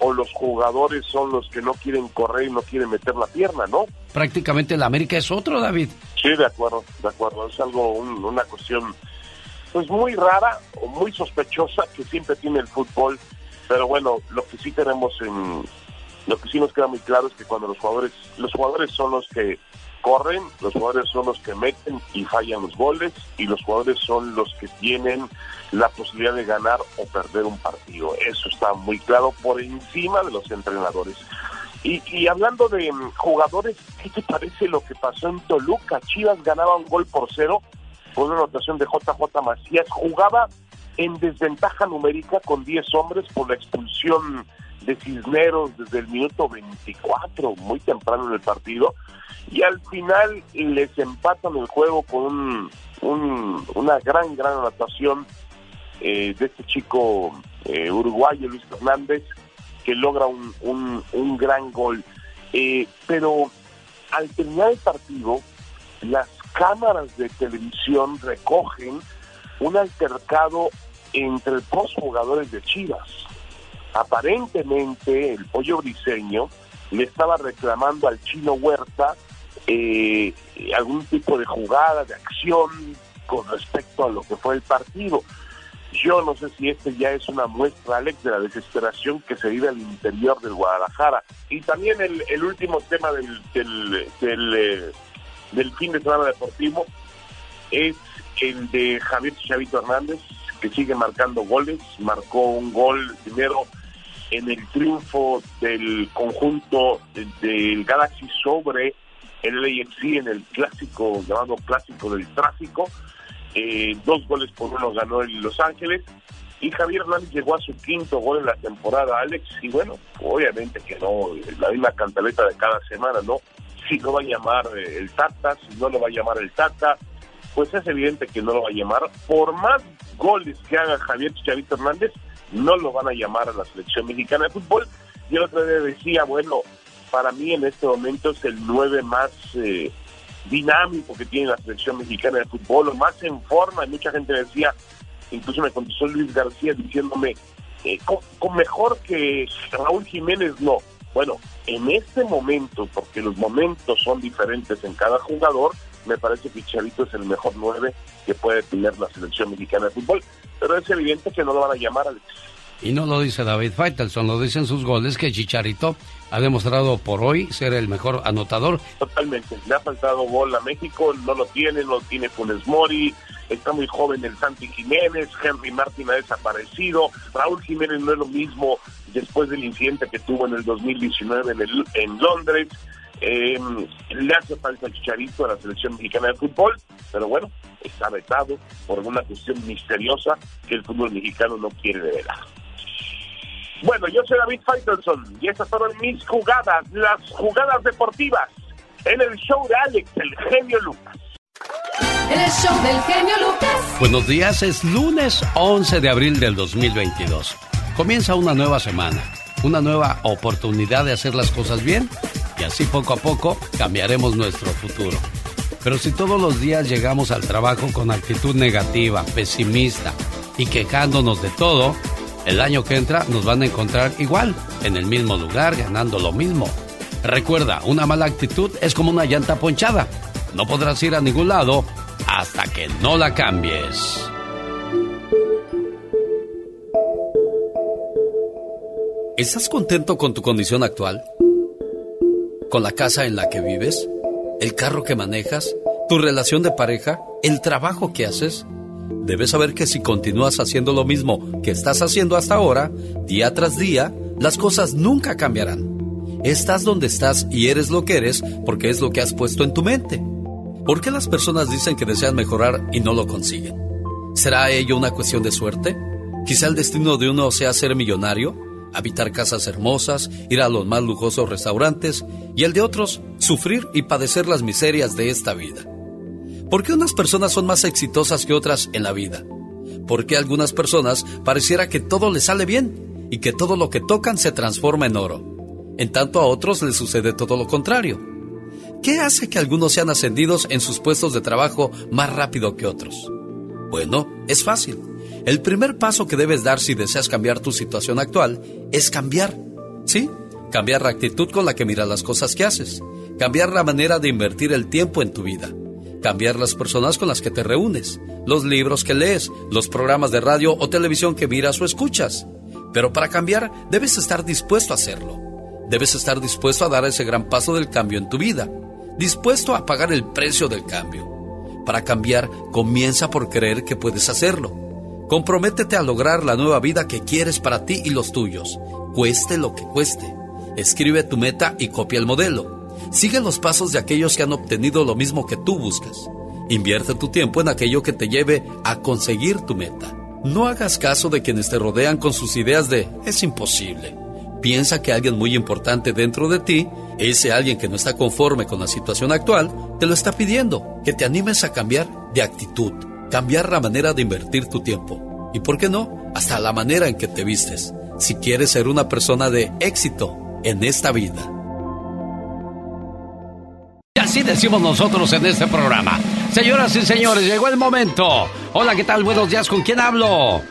o los jugadores son los que no quieren correr y no quieren meter la pierna, ¿no? Prácticamente el América es otro, David. Sí, de acuerdo, de acuerdo. Es algo, un- una cuestión pues muy rara o muy sospechosa que siempre tiene el fútbol. Pero bueno, lo que sí tenemos en, lo que sí nos queda muy claro es que cuando los jugadores, los jugadores son los que corren, los jugadores son los que meten y fallan los goles y los jugadores son los que tienen la posibilidad de ganar o perder un partido. Eso está muy claro por encima de los entrenadores. Y, y hablando de mm, jugadores, ¿qué te parece lo que pasó en Toluca? Chivas ganaba un gol por cero con una anotación de JJ Macías. Jugaba en desventaja numérica con 10 hombres por la expulsión de Cisneros desde el minuto 24, muy temprano en el partido. Y al final les empatan el juego con un- un- una gran, gran anotación eh, de este chico eh, uruguayo, Luis Fernández, que logra un, un- un gran gol. Eh, pero al terminar el partido, las cámaras de televisión recogen un altercado entre dos jugadores de Chivas. Aparentemente, el pollo briseño le estaba reclamando al chino Huerta eh, algún tipo de jugada, de acción con respecto a lo que fue el partido. Yo no sé si este ya es una muestra, Alex, de la desesperación que se vive al interior del Guadalajara. Y también el, último tema del, del, del, eh, del fin de semana deportivo es el de Javier Chavito Hernández, que sigue marcando goles. Marcó un gol primero en el triunfo del conjunto del Galaxy sobre el LAFC en el clásico, llamado clásico del tráfico. Eh, dos goles por uno ganó el Los Ángeles. Y Javier Hernández llegó a su quinto gol en la temporada, Alex. Y bueno, obviamente que no, la misma cantaleta de cada semana, ¿no? Si no va a llamar eh, el Tata, si no lo va a llamar el Tata, pues es evidente que no lo va a llamar. Por más goles que haga Javier Chicharito Hernández, no lo van a llamar a la selección mexicana de fútbol. Y el otro día decía, bueno, para mí en este momento es el nueve más eh, dinámico que tiene la selección mexicana de fútbol, o más en forma. Y mucha gente decía, incluso me contestó Luis García diciéndome, eh, con mejor que Raúl Jiménez, no. Bueno, en este momento, porque los momentos son diferentes en cada jugador, me parece que Chavito es el mejor nueve que puede tener la selección mexicana de fútbol. Pero es evidente que no lo van a llamar, Alex. Y no lo dice David Faitelson, lo dicen sus goles que Chicharito ha demostrado por hoy ser el mejor anotador. Totalmente. Le ha faltado gol a México, no lo tiene, no lo tiene Funes Mori, está muy joven el Santi Jiménez, Henry Martin ha desaparecido, Raúl Jiménez no es lo mismo después del incidente que tuvo en el 2019 en, el- en Londres. Eh, le hace falta el Chicharito a la selección mexicana de fútbol, pero bueno, está vetado por una cuestión misteriosa que el fútbol mexicano no quiere revelar. Bueno, yo soy David Faitelson y estas fueron mis jugadas, las jugadas deportivas en el show de Alex, el genio Lucas. El show del genio Lucas. Buenos días, es lunes 11 de abril del 2022. Comienza una nueva semana, una nueva oportunidad de hacer las cosas bien y así poco a poco cambiaremos nuestro futuro. Pero si todos los días llegamos al trabajo con actitud negativa, pesimista y quejándonos de todo, el año que entra nos van a encontrar igual, en el mismo lugar, ganando lo mismo. Recuerda, una mala actitud es como una llanta ponchada. No podrás ir a ningún lado hasta que no la cambies. ¿Estás contento con tu condición actual? ¿Con la casa en la que vives? ¿El carro que manejas? ¿Tu relación de pareja? ¿El trabajo que haces? Debes saber que si continúas haciendo lo mismo que estás haciendo hasta ahora, día tras día, las cosas nunca cambiarán. Estás donde estás y eres lo que eres porque es lo que has puesto en tu mente. ¿Por qué las personas dicen que desean mejorar y no lo consiguen? ¿Será ello una cuestión de suerte? Quizá el destino de uno sea ser millonario habitar casas hermosas, ir a los más lujosos restaurantes y el de otros, sufrir y padecer las miserias de esta vida. ¿Por qué unas personas son más exitosas que otras en la vida? ¿Por qué a algunas personas pareciera que todo les sale bien y que todo lo que tocan se transforma en oro? En tanto a otros les sucede todo lo contrario. ¿Qué hace que algunos sean ascendidos en sus puestos de trabajo más rápido que otros? Bueno, es fácil el primer paso que debes dar si deseas cambiar tu situación actual es cambiar. ¿Sí? Cambiar la actitud con la que miras las cosas que haces. Cambiar la manera de invertir el tiempo en tu vida. Cambiar las personas con las que te reúnes. Los libros que lees. Los programas de radio o televisión que miras o escuchas. Pero para cambiar debes estar dispuesto a hacerlo. Debes estar dispuesto a dar ese gran paso del cambio en tu vida. Dispuesto a pagar el precio del cambio. Para cambiar, comienza por creer que puedes hacerlo. Comprométete a lograr la nueva vida que quieres para ti y los tuyos, cueste lo que cueste. Escribe tu meta y copia el modelo. Sigue los pasos de aquellos que han obtenido lo mismo que tú buscas. Invierte tu tiempo en aquello que te lleve a conseguir tu meta. No hagas caso de quienes te rodean con sus ideas de es imposible. Piensa que alguien muy importante dentro de ti, ese alguien que no está conforme con la situación actual, te lo está pidiendo, que te animes a cambiar de actitud cambiar la manera de invertir tu tiempo. Y por qué no, hasta la manera en que te vistes, si quieres ser una persona de éxito en esta vida. Y así decimos nosotros en este programa. Señoras y señores, llegó el momento. Hola, ¿qué tal? Buenos días, ¿con quién hablo?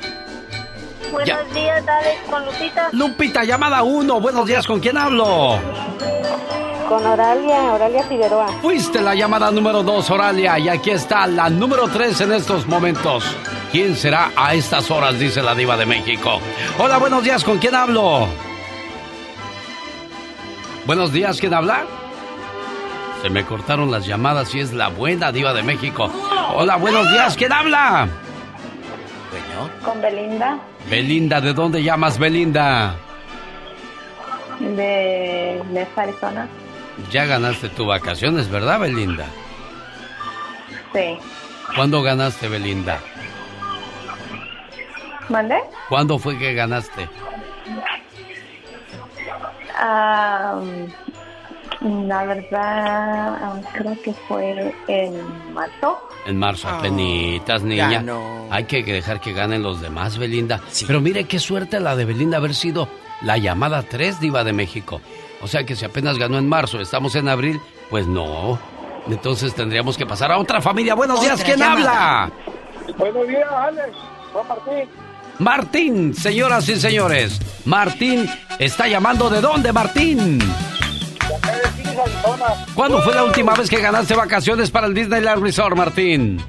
Buenos días, Alex, con Lupita. Lupita, llamada uno. Buenos días, ¿con quién hablo? Con Oralia, Oralia Figueroa. Fuiste la llamada número dos, Oralia, y aquí está la número tres en estos momentos. ¿Quién será a estas horas? Dice la diva de México. Hola, buenos días, ¿con quién hablo? Buenos días, ¿quién habla? Se me cortaron las llamadas y es la buena diva de México. Hola, buenos días, ¿quién habla? Bueno. Con Belinda. Belinda, ¿de dónde llamas, Belinda? De Mesa, Arizona. Ya ganaste tu vacaciones, ¿verdad, Belinda? Sí. ¿Cuándo ganaste, Belinda? ¿Mande? ¿Cuándo fue que ganaste? la verdad, creo que fue en marzo. En marzo, oh, penitas, niña. Hay que dejar que ganen los demás, Belinda. Pero mire qué suerte la de Belinda haber sido la llamada 3 diva de México. O sea que si apenas ganó en marzo, estamos en abril, pues no. Entonces tendríamos que pasar a otra familia. Buenos días, ¿quién habla? Buenos días, Alex. Juan Martín. Martín, señoras y señores. Martín está llamando de dónde, Martín? ¿Cuándo fue la última vez que ganaste vacaciones para el Disneyland Resort, Martín?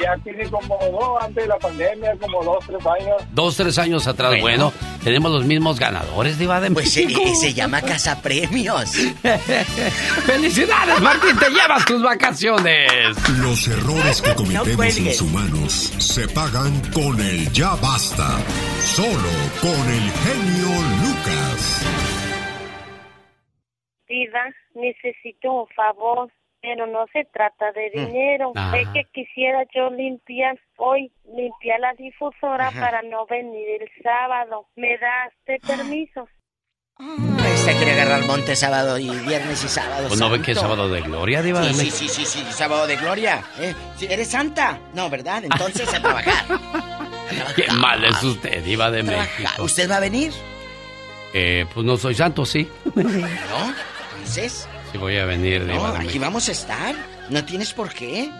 Ya tiene como dos, antes de la pandemia, como dos, tres años. Dos, tres años atrás. Bueno, tenemos los mismos ganadores, Diva de Pues se, se llama Casa Premios. [laughs] ¡Felicidades, Martín! ¡Te llevas tus vacaciones! Los errores que [laughs] cometemos los humanos se pagan con el ya basta. Solo con el genio Lucas. Diva, necesito un favor pero no se trata de mm. dinero. Es que quisiera yo limpiar hoy, limpiar la difusora para no venir el sábado. ¿Me das este permiso? Este quiere agarrar monte sábado y viernes y sábado. ¿Pues no ve que es sábado de gloria, Diva sí, sí, sí, sí, sí, sábado de gloria. ¿Eh? ¿Eres santa? No, ¿verdad? Entonces [laughs] a trabajar. Qué mal es usted, Diva de México. ¿Usted va a venir? Eh, pues no soy santo, sí. ¿No? Entonces voy a venir, No, aquí vamos a estar. No tienes por qué.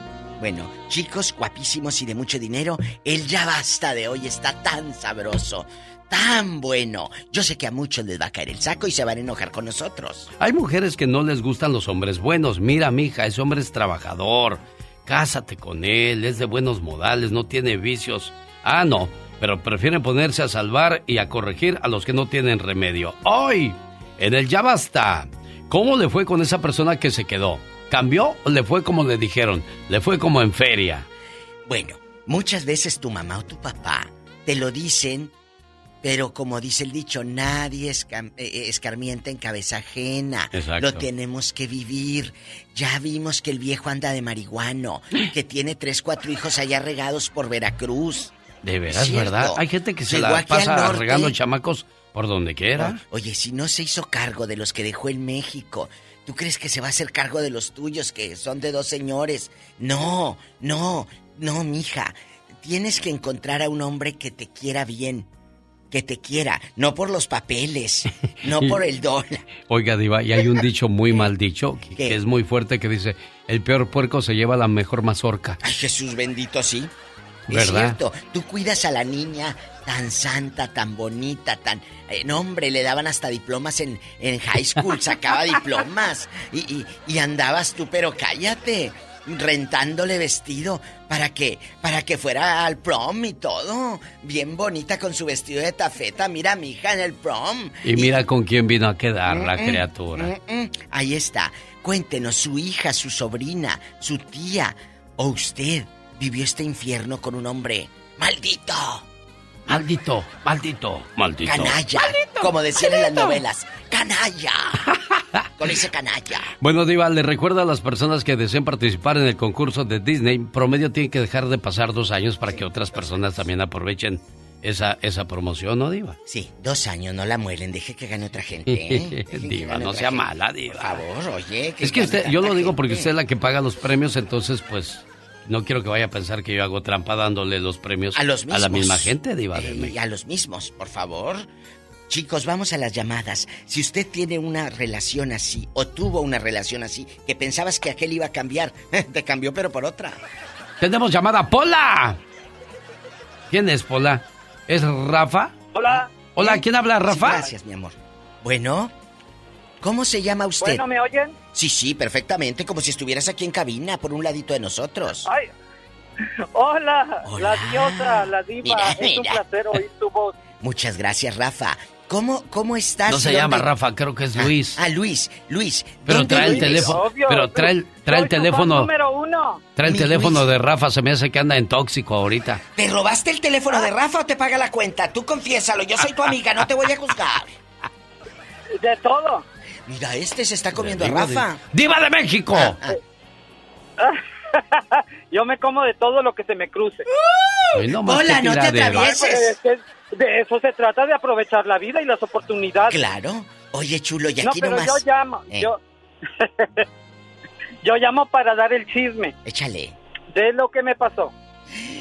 Bueno, chicos guapísimos y de mucho dinero, el ya basta de hoy está tan sabroso, tan bueno. Yo sé que a muchos les va a caer el saco y se van a enojar con nosotros. Hay mujeres que no les gustan los hombres buenos. Mira, mija, ese hombre es trabajador. Cásate con él, es de buenos modales, no tiene vicios. Ah, no, pero prefieren ponerse a salvar y a corregir a los que no tienen remedio. Hoy, en el Ya Basta, ¿cómo le fue con esa persona que se quedó? ¿Cambió o le fue como le dijeron? ¿Le fue como en feria? Bueno, muchas veces tu mamá o tu papá te lo dicen, pero como dice el dicho, nadie eh, eh, escarmienta en cabeza ajena. Exacto. Lo tenemos que vivir. Ya vimos que el viejo anda de marihuano, que tiene tres, cuatro hijos allá regados por Veracruz. De veras, Cierto. ¿verdad? Hay gente que se la pasa regando chamacos por donde quiera. Oye, si no se hizo cargo de los que dejó en México, ¿tú crees que se va a hacer cargo de los tuyos, que son de dos señores? No, no, no, mija. Tienes que encontrar a un hombre que te quiera bien. Que te quiera, no por los papeles, [laughs] no por el dólar. Oiga, Diva, y hay un dicho muy mal dicho, que, que es muy fuerte, que dice, el peor puerco se lleva la mejor mazorca. Ay, Jesús bendito, sí. Es ¿Verdad? cierto, tú cuidas a la niña tan santa, tan bonita, tan... eh, no, hombre, le daban hasta diplomas en, en high school, sacaba [laughs] diplomas. Y, y, y andabas tú, pero cállate, rentándole vestido para que, para que fuera al prom y todo. Bien bonita con su vestido de tafeta, mira mi hija en el prom. Y mira con quién vino a quedar la Mm, criatura. mm. Ahí está. Cuéntenos, su hija, su sobrina, su tía o usted vivió este infierno con un hombre maldito, Maldito, maldito, maldito. canalla, como decían en las novelas, canalla. [laughs] con ese canalla. Bueno, Diva, le recuerdo a las personas que deseen participar en el concurso de Disney, promedio tiene que dejar de pasar dos años para que otras personas también aprovechen esa, esa promoción, ¿no, Diva? Sí, dos años, no la muelen, deje que gane otra gente. ¿eh? [laughs] Que diva, no sea gente. mala, Diva. Por favor, oye. Es que usted, yo lo digo porque usted es la que paga los premios, entonces pues no quiero que vaya a pensar que yo hago trampa dándole los premios A los mismos. la misma gente, Diva de Eh, México. a los mismos, por favor. Chicos, vamos a las llamadas. Si usted tiene una relación así, o tuvo una relación así, que pensabas que aquel iba a cambiar, [laughs] te cambió pero por otra. Tenemos llamada Pola. ¿Quién es Pola? ¿Es Rafa? Hola. Hola, ¿quién habla, Rafa? Sí, gracias, mi amor. Bueno, ¿cómo se llama usted? Bueno, ¿me oyen? Sí, sí, perfectamente, como si estuvieras aquí en cabina, por un ladito de nosotros. Ay. Hola, Hola. la diosa, la diva. Mira, es un placer oír tu voz. [laughs] Muchas gracias, Rafa. ¿Cómo, cómo estás? No se ¿Y llama Rafa, creo que es Luis. Ah, Luis, Luis. Pero ¿dónde trae el teléfono, Obvio, pero trae, el- trae el teléfono, número uno. trae el Mi teléfono Luis. de Rafa, se me hace que anda en tóxico ahorita. ¿Te robaste el teléfono de Rafa o te paga la cuenta? Tú confiésalo, yo soy tu amiga, no te voy a juzgar. De todo. Mira, este se está comiendo a Diva de- Rafa. ¡Diva de México! Ah, ah. [laughs] Yo me como de todo lo que se me cruce. Ay, no más Hola, no te atravieses. Ay, pues, de eso se trata, de aprovechar la vida y las oportunidades. Claro. Oye, chulo, y no, aquí pero nomás. yo llamo, Eh. yo... [laughs] yo llamo para dar el chisme Échale. de lo que me pasó.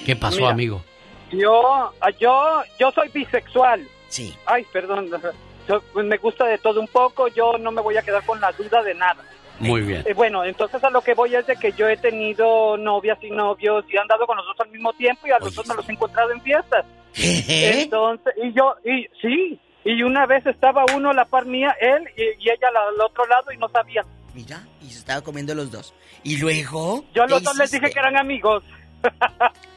¿Qué pasó, Mira. amigo? Yo, yo, yo soy bisexual. Sí. Ay, perdón. Yo, pues, me gusta de todo un poco. Yo no me voy a quedar con la duda de nada. Muy bien. Eh, bueno, entonces a lo que voy es de que yo he tenido novias y novios y han dado con los dos al mismo tiempo y a los dos me los he encontrado en fiestas. ¿Qué? Entonces, y yo, y sí, y una vez estaba uno a la par mía, él y, y ella al, al otro lado y no sabía. Mira, y se estaba comiendo los dos. ¿Y luego? Yo a ¿Qué los dos les hiciste? dije que eran amigos. [laughs]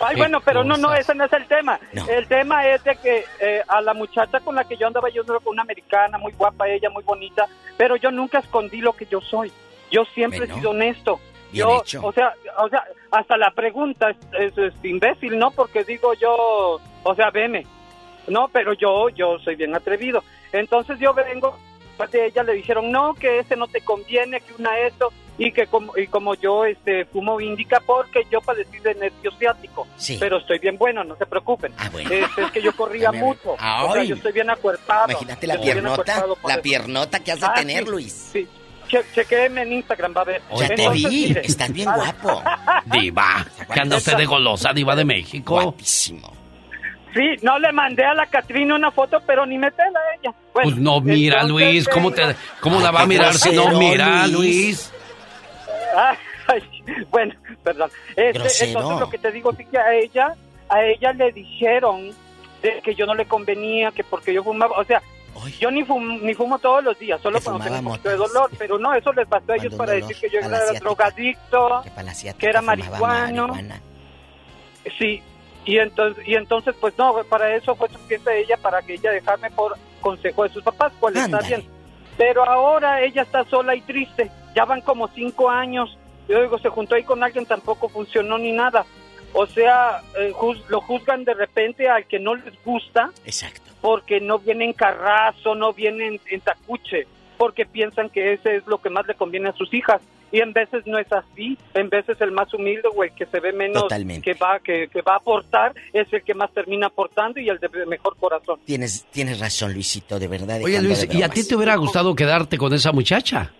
Ay, bueno, pero no, no, ese no es el tema. No. El tema es de que eh, a la muchacha con la que yo andaba, yo andaba con una americana, muy guapa ella, muy bonita, pero yo nunca escondí lo que yo soy. Yo siempre Bueno. he sido honesto. Bien yo, hecho. o sea, o sea, hasta la pregunta es, es- es imbécil, ¿no? Porque digo yo, o sea, veme. No, pero yo, yo soy bien atrevido. Entonces yo vengo, de ella le dijeron, no, que ese no te conviene, que una esto, y que como, y como yo este, fumo índica porque yo padecí de nervio ciático. Sí. Pero estoy bien bueno, no se preocupen. Ah, bueno. Es, es que yo corría [laughs] mucho. O sea, yo estoy bien acuerpado. Imagínate la piernota, la eso. piernota que has de Ah, tener, sí, Luis. Sí. Che- chequéeme en Instagram, va a ver. Ya te vi, mire, estás bien ah, guapo. [laughs] Diva, que anda usted de golosa, Diva de México. Guapísimo. Sí, no le mandé a la Catrina una foto, pero ni me pela ella. Bueno, Pues no mira, entonces, Luis, ¿cómo, te, eh, cómo Ay, la va a mirar si no mira, Luis. Ah, bueno, perdón. Este, entonces lo que te digo es que a ella, a ella le dijeron de que yo no le convenía, que porque yo fumaba, o sea, yo ni fumo, ni fumo todos los días, solo cuando tengo un poquito de dolor, pero no, eso les bastó a ellos para dolor, decir que yo era drogadicto, que era marihuano. marihuana. Sí, y entonces, y entonces pues no, para eso fue suficiente ella, para que ella dejarme por consejo de sus papás, pues está bien. Pero ahora ella está sola y triste, ya van como cinco años, yo digo, se juntó ahí con alguien, tampoco funcionó ni nada. O sea, eh, juz- lo juzgan de repente al que no les gusta. Exacto. Porque no viene en carrazo, no viene en, en tacuche, porque piensan que ese es lo que más le conviene a sus hijas. Y en veces no es así, en veces el más humilde o el que se ve menos Totalmente. que va que, que va a aportar es el que más termina aportando y el de mejor corazón. Tienes, tienes razón, Luisito, de verdad. Oye Luis, ¿y a ti te hubiera gustado quedarte con esa muchacha?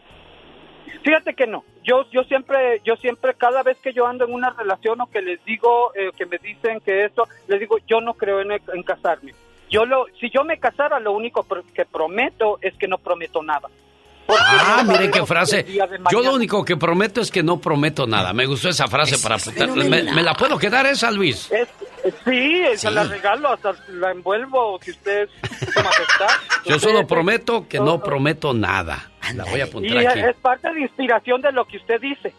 Fíjate que no. Yo yo siempre yo siempre cada vez que yo ando en una relación o que les digo eh, que me dicen que esto les digo yo no creo en, en casarme. Yo lo si yo me casara lo único pr- que prometo es que no prometo nada. Porque Ah, no miren qué frase. Yo lo único que prometo es que no prometo nada. Me gustó esa frase para apuntar. ¿Me, la puedo quedar esa, Luis? Es- eh, sí, se la regalo, hasta la envuelvo si usted su majestad. Yo solo prometo que no prometo nada. La voy a y apuntar aquí. es parte de inspiración de lo que usted dice.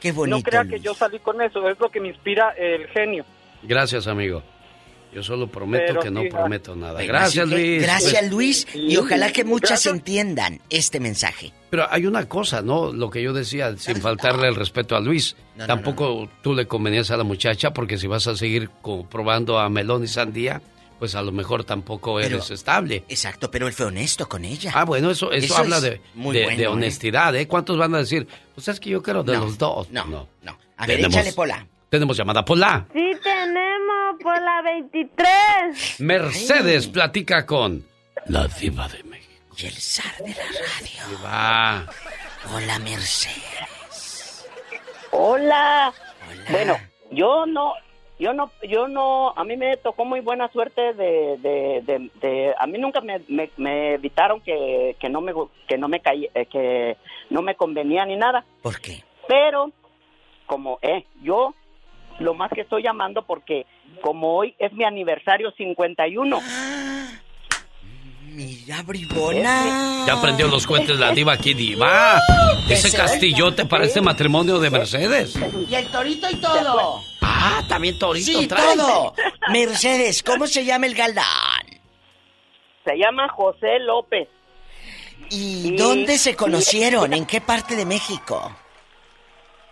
Qué No bonito. crea que yo salí con eso, es lo que me inspira el genio. Gracias, amigo. Yo solo prometo Pero que no prometo nada. Gracias, Luis. Gracias, Luis. Y ojalá que muchas Gracias. entiendan este mensaje. Pero hay una cosa, ¿no? Lo que yo decía, sin faltarle el respeto a Luis. No, no, Tampoco tú le convenías a la muchacha porque si vas a seguir probando a melón y sandía, pues a lo mejor tampoco Pero- eres estable. Exacto, pero él fue honesto con ella. Ah, bueno, eso, eso, Eso habla es de, muy de- bueno, de ¿eh? honestidad, ¿eh? ¿Cuántos van a decir? Pues es que yo quiero de No, los dos. no, no. no. A ver, Tenemos- échale, Pola. Tenemos llamada Pola. Sí tenemos por la 23. Mercedes platica con la diva de México. Y el zar de la radio. Va. Hola, Mercedes. Hola. Bueno, yo no, yo no, yo no, a mí me tocó muy buena suerte de, de, de, de- a mí nunca me, me, me evitaron que, que no me, que no me caí, eh, que no me convenía ni nada. ¿Por qué? Pero, como, eh, yo lo más que estoy llamando porque como hoy es mi aniversario 51. Mira, bribona. Ya aprendió los cuentes la diva aquí, diva. Ese castillote para este matrimonio de Mercedes. Y el torito y todo. Ah, también torito Sí, trae. todo. Mercedes, ¿cómo se llama el galán? Se llama José López. ¿Y dónde se conocieron? ¿En qué parte de México?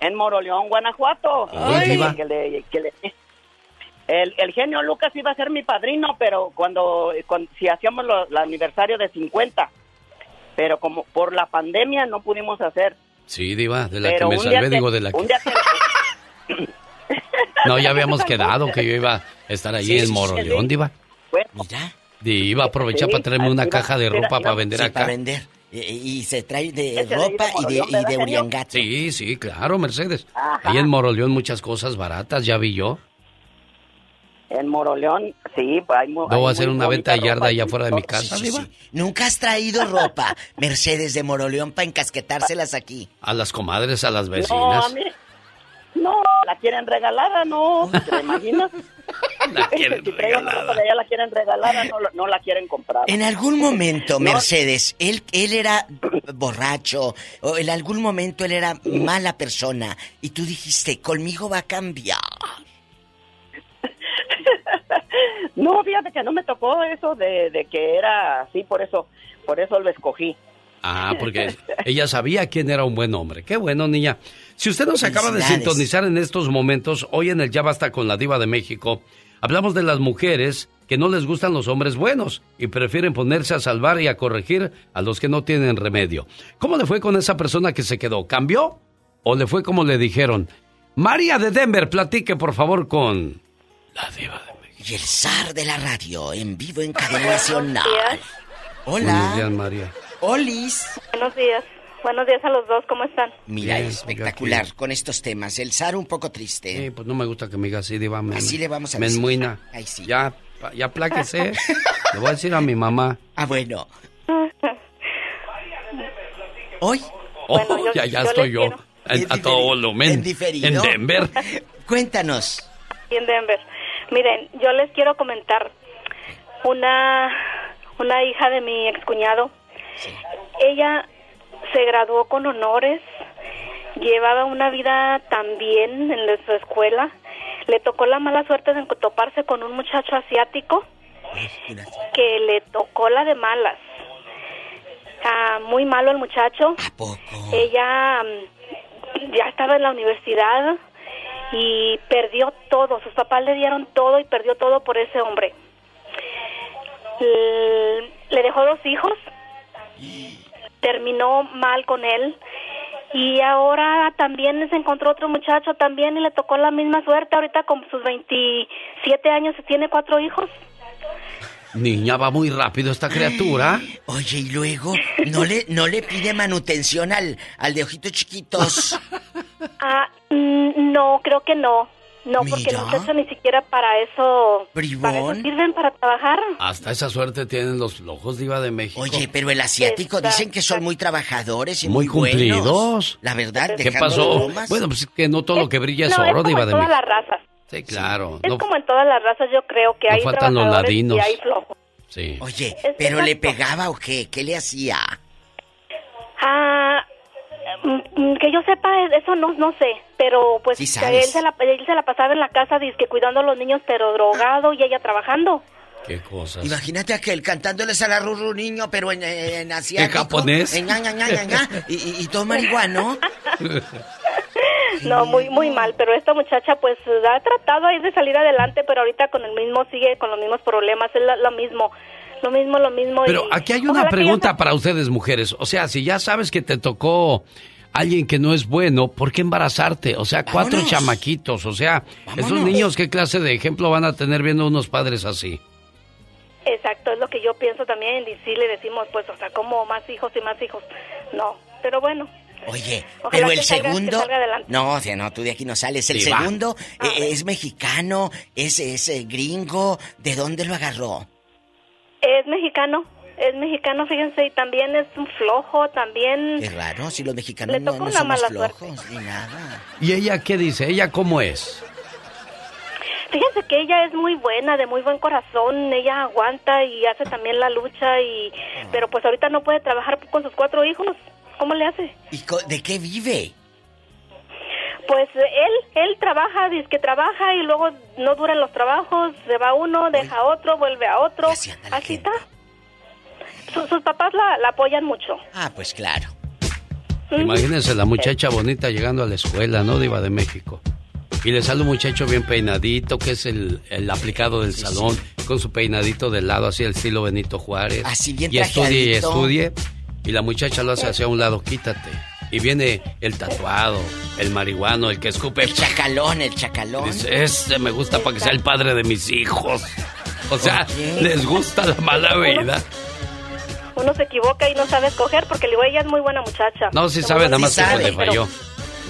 En Moroleón, Guanajuato. Ay, diva. Que le- que le- el, el genio Lucas iba a ser mi padrino, pero cuando, cuando- si hacíamos lo- el aniversario de 50, pero como por la pandemia no pudimos hacer. Sí, diva, de la pero que me un día salvé, digo, de la un que... día te- No, ya habíamos quedado que yo iba a estar allí Sí, en Moroleón, sí. diva. Mira. Diva, aprovechar Sí, para traerme una caja de ropa para vender Sí, acá. para vender. Y, y se trae de ropa y de, y ¿verdad, de? Uriangato. Sí, sí, claro, Mercedes. Ajá. Ahí en Moroleón muchas cosas baratas, ya vi yo. En Moroleón, sí, pues hay, mu- hay Voy a muy hacer una venta de yarda allá afuera de mi casa, Sí. Nunca has traído ropa, Mercedes de Moroleón, para encasquetárselas aquí. A las comadres, a las No, vecinas. a mí, no, la quieren regalada, no, ¿te imaginas? [laughs] La [laughs] quieren si ropa de allá la quieren regalada, no, la- no la quieren comprar. En algún momento, No. Mercedes, él, él era borracho, o en algún momento él era mala persona, y tú dijiste, conmigo va a cambiar. [laughs] No, fíjate que no me tocó eso de, de que era así, por eso, por eso lo escogí. Ah, porque [laughs] ella sabía quién era un buen hombre. Qué bueno, niña. Si usted nos acaba de sintonizar en estos momentos, hoy en el Ya Basta con la Diva de México, hablamos de las mujeres que no les gustan los hombres buenos y prefieren ponerse a salvar y a corregir a los que no tienen remedio. ¿Cómo le fue con esa persona que se quedó? ¿Cambió? ¿O le fue como le dijeron? María de Denver, platique por favor con... Y el zar de la radio, en vivo en cadena nacional. Buenos Hola. días, María. Olis. Buenos días. Buenos días a los dos, ¿cómo están? Mira, Bien, espectacular con estos temas. El zar un poco triste. Sí, pues no me gusta que me diga así, diva. Me, Así le vamos a decir. enmuina. Ay, sí. Ya, ya apláquese. [laughs] le voy a decir a mi mamá. Ah, bueno. Hoy. Oh, Bueno, yo- ya, ya yo estoy yo. quiero- a todo volumen. En Denver. Cuéntanos. En Denver. Miren, yo les quiero comentar una una hija de mi excuñado. Ella se graduó con honores, llevaba una vida tan bien en su escuela. Le tocó la mala suerte de toparse con un muchacho asiático que le tocó la de malas. Ah, muy malo el muchacho. Ella mm, ya estaba en la universidad y perdió todo. Sus papás le dieron todo y perdió todo por ese hombre. Le dejó dos hijos. Terminó mal con él. Y ahora también se encontró otro muchacho también y le tocó la misma suerte. Ahorita con sus 27 años tiene cuatro hijos. Niña, va muy rápido esta criatura. Oye, y luego, ¿no le, no le pide manutención al, al de ojitos chiquitos? [laughs] ah, mm, no, creo que no. No, porque los muchachos ni siquiera para eso, para eso sirven para trabajar. Hasta esa suerte tienen los ojos diva de México. Oye, pero el asiático dicen que son muy trabajadores y muy, muy cumplidos. La verdad, ¿qué pasó? Bueno, pues que no todo lo que brilla es oro, diva de México. todas las razas. Sí, claro. Es como en todas las razas, yo creo que hay faltan los ladinos. y hay flojos. Sí. Oye, ¿pero le pegaba o qué? ¿Qué le hacía? Ah, que yo sepa, eso no, no sé, pero pues él, se la, él se la pasaba en la casa que cuidando a los niños, pero drogado y ella trabajando. Qué cosas. Imagínate aquel cantándoles a la Ruru niño, pero en, en asiático. ¿En japonés? En, y, y, todo marihuano. No, muy muy mal, pero esta muchacha pues ha tratado ahí de salir adelante, pero ahorita con el mismo sigue con los mismos problemas, es lo, mismo. Lo mismo, lo mismo. Pero aquí hay una pregunta para ustedes, mujeres. O sea, si ya sabes que te tocó alguien que no es bueno, ¿por qué embarazarte? O sea, cuatro chamaquitos. O sea, esos niños, ¿qué clase de ejemplo van a tener viendo unos padres así? Exacto, es lo que yo pienso también. Y sí le decimos, pues, o sea, como más hijos y más hijos. No, pero bueno, Oye, pero el segundo. no, o sea, no, tú de aquí no sales. El segundo eh, es mexicano, es, es eh, gringo. ¿De dónde lo agarró? Es mexicano. Es mexicano, fíjense, y también es un flojo, también... Es raro, si los mexicanos no, no somos flojos, ni nada. ¿Y ella qué dice? ¿Ella cómo es? Fíjense que ella es muy buena, de muy buen corazón, ella aguanta y hace también la lucha, y ah. pero pues ahorita no puede trabajar con sus cuatro hijos. ¿Cómo le hace? ¿Y de qué vive? Pues él, él trabaja, dice que trabaja y luego no duran los trabajos, se va uno, deja a otro, vuelve a otro. Así, está. sus papás la, apoyan mucho. Ah, pues claro. Imagínense la muchacha bonita llegando a la escuela, ¿no? Diva de México. Y le sale un muchacho bien peinadito, que es el, aplicado del salón, con su peinadito de lado, así el estilo Benito Juárez. Así bien Y estudie y estudie. Y la muchacha lo hace hacia un lado, quítate. Y viene el tatuado, el marihuano, el que escupe. El chacalón, el chacalón. Dice, ese me gusta para que sea el padre de mis hijos. O sea, les gusta la mala vida. Uno se equivoca y no sabe escoger porque el ella es muy buena muchacha. No, sí sabe, nada más que le falló.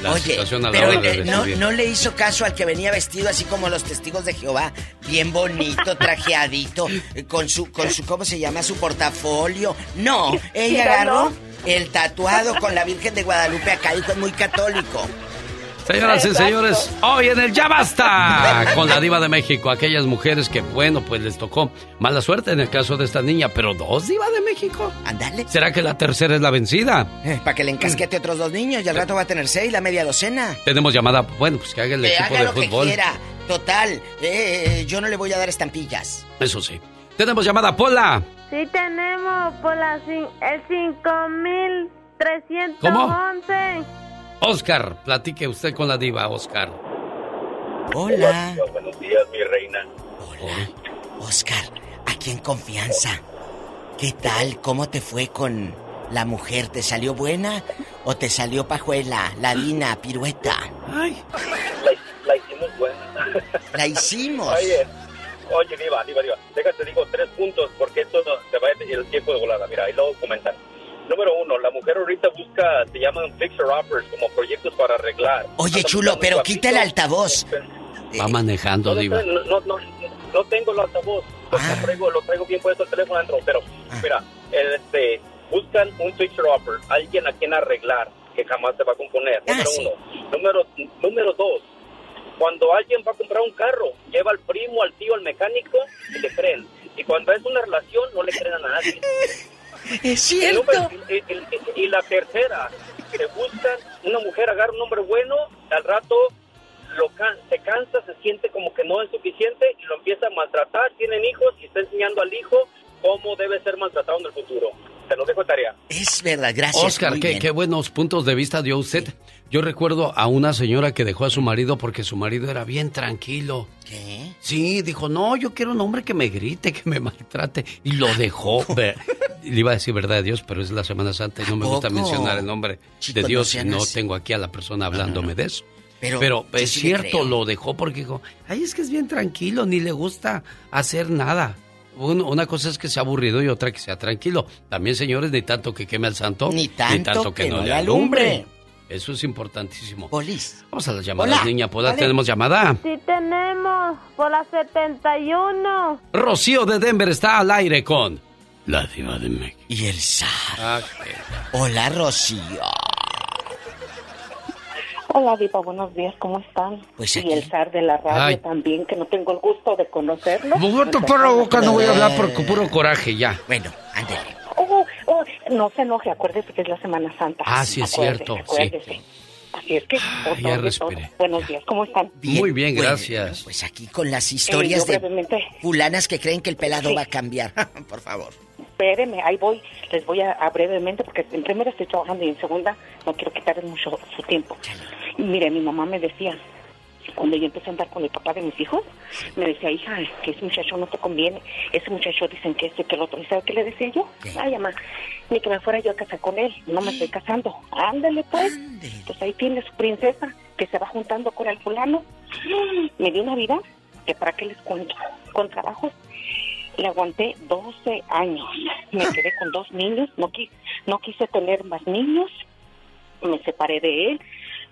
Oye, pero eh, no, no, le hizo caso al que venía vestido así como los testigos de Jehová, bien bonito, [laughs] trajeadito, eh, con su, con su, ¿cómo se llama? Su portafolio. No, ella agarró el tatuado con la Virgen de Guadalupe acá fue muy católico. Señoras y señores, hoy en el Ya Basta con la Diva de México, aquellas mujeres que, bueno, pues les tocó mala suerte en el caso de esta niña, pero dos Diva de México. Ándale. ¿Será que la tercera es la vencida? Eh, para que le encasquete otros dos niños y al rato va a tener seis, la media docena. Tenemos llamada, bueno, pues que haga el equipo de fútbol. Que quiera. Total, eh, eh, yo no le voy a dar estampillas. Eso sí. Tenemos llamada, Pola. Sí, tenemos, Pola, el 5311. ¿Cómo? Oscar, platique usted con la diva, Oscar. Hola. Buenos días, mi reina. Hola. Oscar, aquí en confianza. ¿Qué tal? ¿Cómo te fue con la mujer? ¿Te salió buena o te salió pajuela, ladina, pirueta? Ay. La, hicimos buena. La hicimos. Oye, oye, diva, diva, diva. Déjate, digo tres puntos porque esto se va el tiempo de volada. Mira, ahí luego comentan. Número uno, la mujer ahorita busca, se llaman fixer-uppers, como proyectos para arreglar. Oye, chulo, pero quita el altavoz. Va manejando, Diva. No, no, no, tengo el altavoz. Lo, ah. traigo, lo traigo bien puesto el teléfono adentro, pero, ah. mira, este, buscan un fixer-upper, alguien a quien arreglar. que jamás se va a componer. Ah, Número uno. Número, número dos, cuando alguien va a comprar un carro, lleva al primo, al tío, al mecánico y le creen. Y cuando es una relación, no le creen a nadie. [laughs] Es cierto. Y, la tercera, se buscan, una mujer agarra un hombre bueno, al rato lo can- se cansa, se siente como que no es suficiente y lo empieza a maltratar, tienen hijos y está enseñando al hijo cómo debe ser maltratado en el futuro. Te lo dejo de tarea. Es verdad, gracias. Oscar, qué buenos puntos de vista dio usted. Yo recuerdo a una señora que dejó a su marido porque su marido era bien tranquilo. ¿Qué? Sí, dijo, no, yo quiero un hombre que me grite, que me maltrate. Y lo dejó. Le iba a decir verdad de Dios, pero es la Semana Santa y no me gusta mencionar el nombre de no Dios no así. tengo aquí a la persona hablándome de eso. Pero, es sí cierto, lo dejó porque dijo, ay, es que es bien tranquilo, ni le gusta hacer nada. Una cosa es que sea aburrido y otra que sea tranquilo. También, señores, ni tanto que queme al santo, Ni tanto que, que no no le le alumbre. alumbre. Eso es importantísimo. Polis. Vamos a las llamadas, Hola. niña. Pola, Vale. tenemos llamada. Sí tenemos, por la 71. Rocío de Denver está al aire con la diva de México. Y el zar. Ah, Hola, Rocío. Hola, Diva, buenos días, ¿cómo están? Pues y aquí. el zar de la radio Ay. también, que no tengo el gusto de conocerlo. Muerto por la boca, no voy a hablar por puro coraje, ya. Bueno, ándale. Oh, oh, no se enoje, acuérdese que es la Semana Santa. Ah, sí, es Acuérdese, cierto, sí. acuérdese. Así es que, por ya respiré. Buenos días, ¿cómo están? Muy bien, Bueno, gracias. Pues aquí con las historias yo de fulanas que creen que el pelado Sí. va a cambiar. [laughs] por favor. Espéreme, ahí voy. Les voy a, a brevemente, porque en primera estoy trabajando y en segunda no quiero quitarles mucho su tiempo. Y mire, mi mamá me decía, cuando yo empecé a andar con el papá de mis hijos, me decía, hija, que ese muchacho no te conviene. Ese muchacho dicen que este, que el otro. ¿Y sabe qué le decía yo? Ay, mamá, ni que me fuera yo a casar con él. No me estoy casando. Ándale, pues. Pues ahí tiene su princesa, que se va juntando con el fulano. Me dio una vida que para qué les cuento. Con trabajos le aguanté 12 años. Me quedé con dos niños, no, qui- no quise tener más niños. Me separé de él,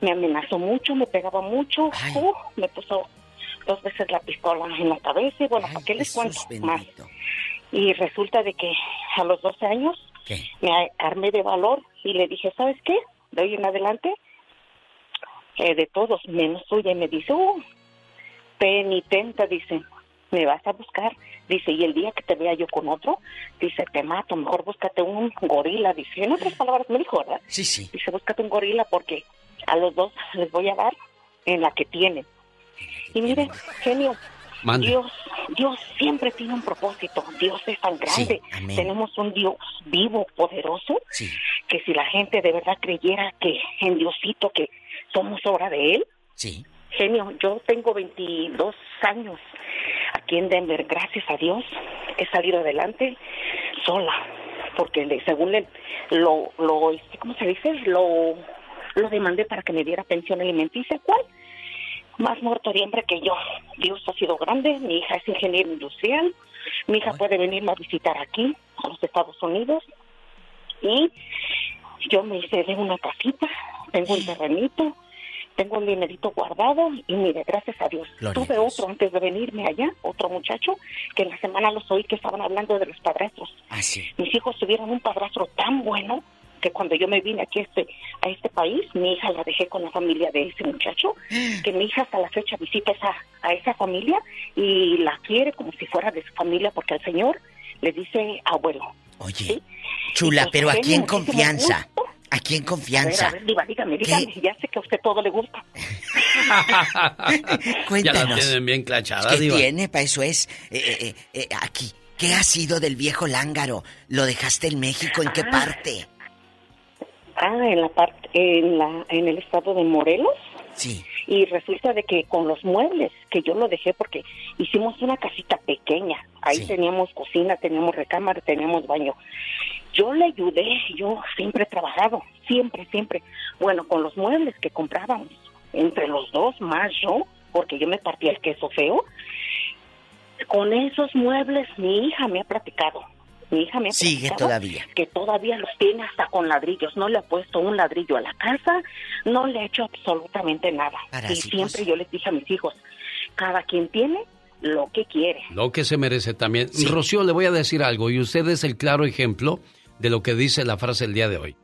me amenazó mucho, me pegaba mucho. Uh, me puso dos veces la pistola en la cabeza y bueno, ¿para qué les cuento más? Y resulta de que a los 12 años me armé de valor y le dije, ¿sabes qué? De hoy en adelante, eh, de todos, menos suya. Y me dice, uh, penitente, dice, me vas a buscar. Dice, y el día que te vea yo con otro, dice, te mato, mejor búscate un gorila. Dice, en otras palabras me dijo, ¿verdad? Sí, sí. Dice, búscate un gorila porque a los dos [laughs] les voy a dar en la que tienen. Y mire, genio. Dios, Dios siempre tiene un propósito. Dios es tan grande. Sí. Tenemos un Dios vivo, poderoso, que si la gente de verdad creyera que en Diosito, que somos obra de Él, Sí. genio, yo tengo 22 años aquí en Denver, gracias a Dios, he salido adelante sola, porque según le, lo, lo, este, ¿cómo se dice? Lo, lo demandé para que me diera pensión alimenticia, ¿cuál? Más muerto de hambre que yo. Dios ha sido grande, mi hija es ingeniera industrial, mi hija puede venirme a visitar aquí, a los Estados Unidos, y yo me hice de una casita, tengo un terrenito, tengo un dinerito guardado y mire, gracias a Dios. Gloria Tuve otro antes de venirme allá, otro muchacho, que en la semana los oí que estaban hablando de los padrastros. Ah, sí. Mis hijos tuvieron un padrastro tan bueno que cuando yo me vine aquí a este, a este país, mi hija la dejé con la familia de ese muchacho, [gasps] que mi hija hasta la fecha visita esa, a esa familia y la quiere como si fuera de su familia porque al señor le dice abuelo. Oye, chula, pero aquí en confianza. Aquí en A confianza. ver, a ver, diva, dígame, dígame, ya sé que a usted todo le gusta. [laughs] Ya la Cuéntanos. tienen bien clachada, ¿Qué diva. tiene? Para eso es. Eh, eh, eh, eh, aquí. ¿Qué ha sido del viejo lángaro? ¿Lo dejaste en México? ¿En qué Ah. parte? Ah, en la parte, en la, en el estado de Morelos. Sí. Y resulta de que con los muebles, que yo lo dejé porque hicimos una casita pequeña. Ahí teníamos cocina, teníamos recámara, teníamos baño. Yo le ayudé, yo siempre he trabajado, siempre, siempre. Bueno, con los muebles que comprábamos, entre los dos, más yo, porque yo me partía el queso feo. Con esos muebles mi hija me ha platicado. Mi hija me ha Sigue todavía. que todavía los tiene hasta con ladrillos. No le ha puesto un ladrillo a la casa, no le ha hecho absolutamente nada. Y siempre yo les dije a mis hijos, cada quien tiene lo que quiere. Lo que se merece también. Rocío, le voy a decir algo y usted es el claro ejemplo de lo que dice la frase el día de hoy.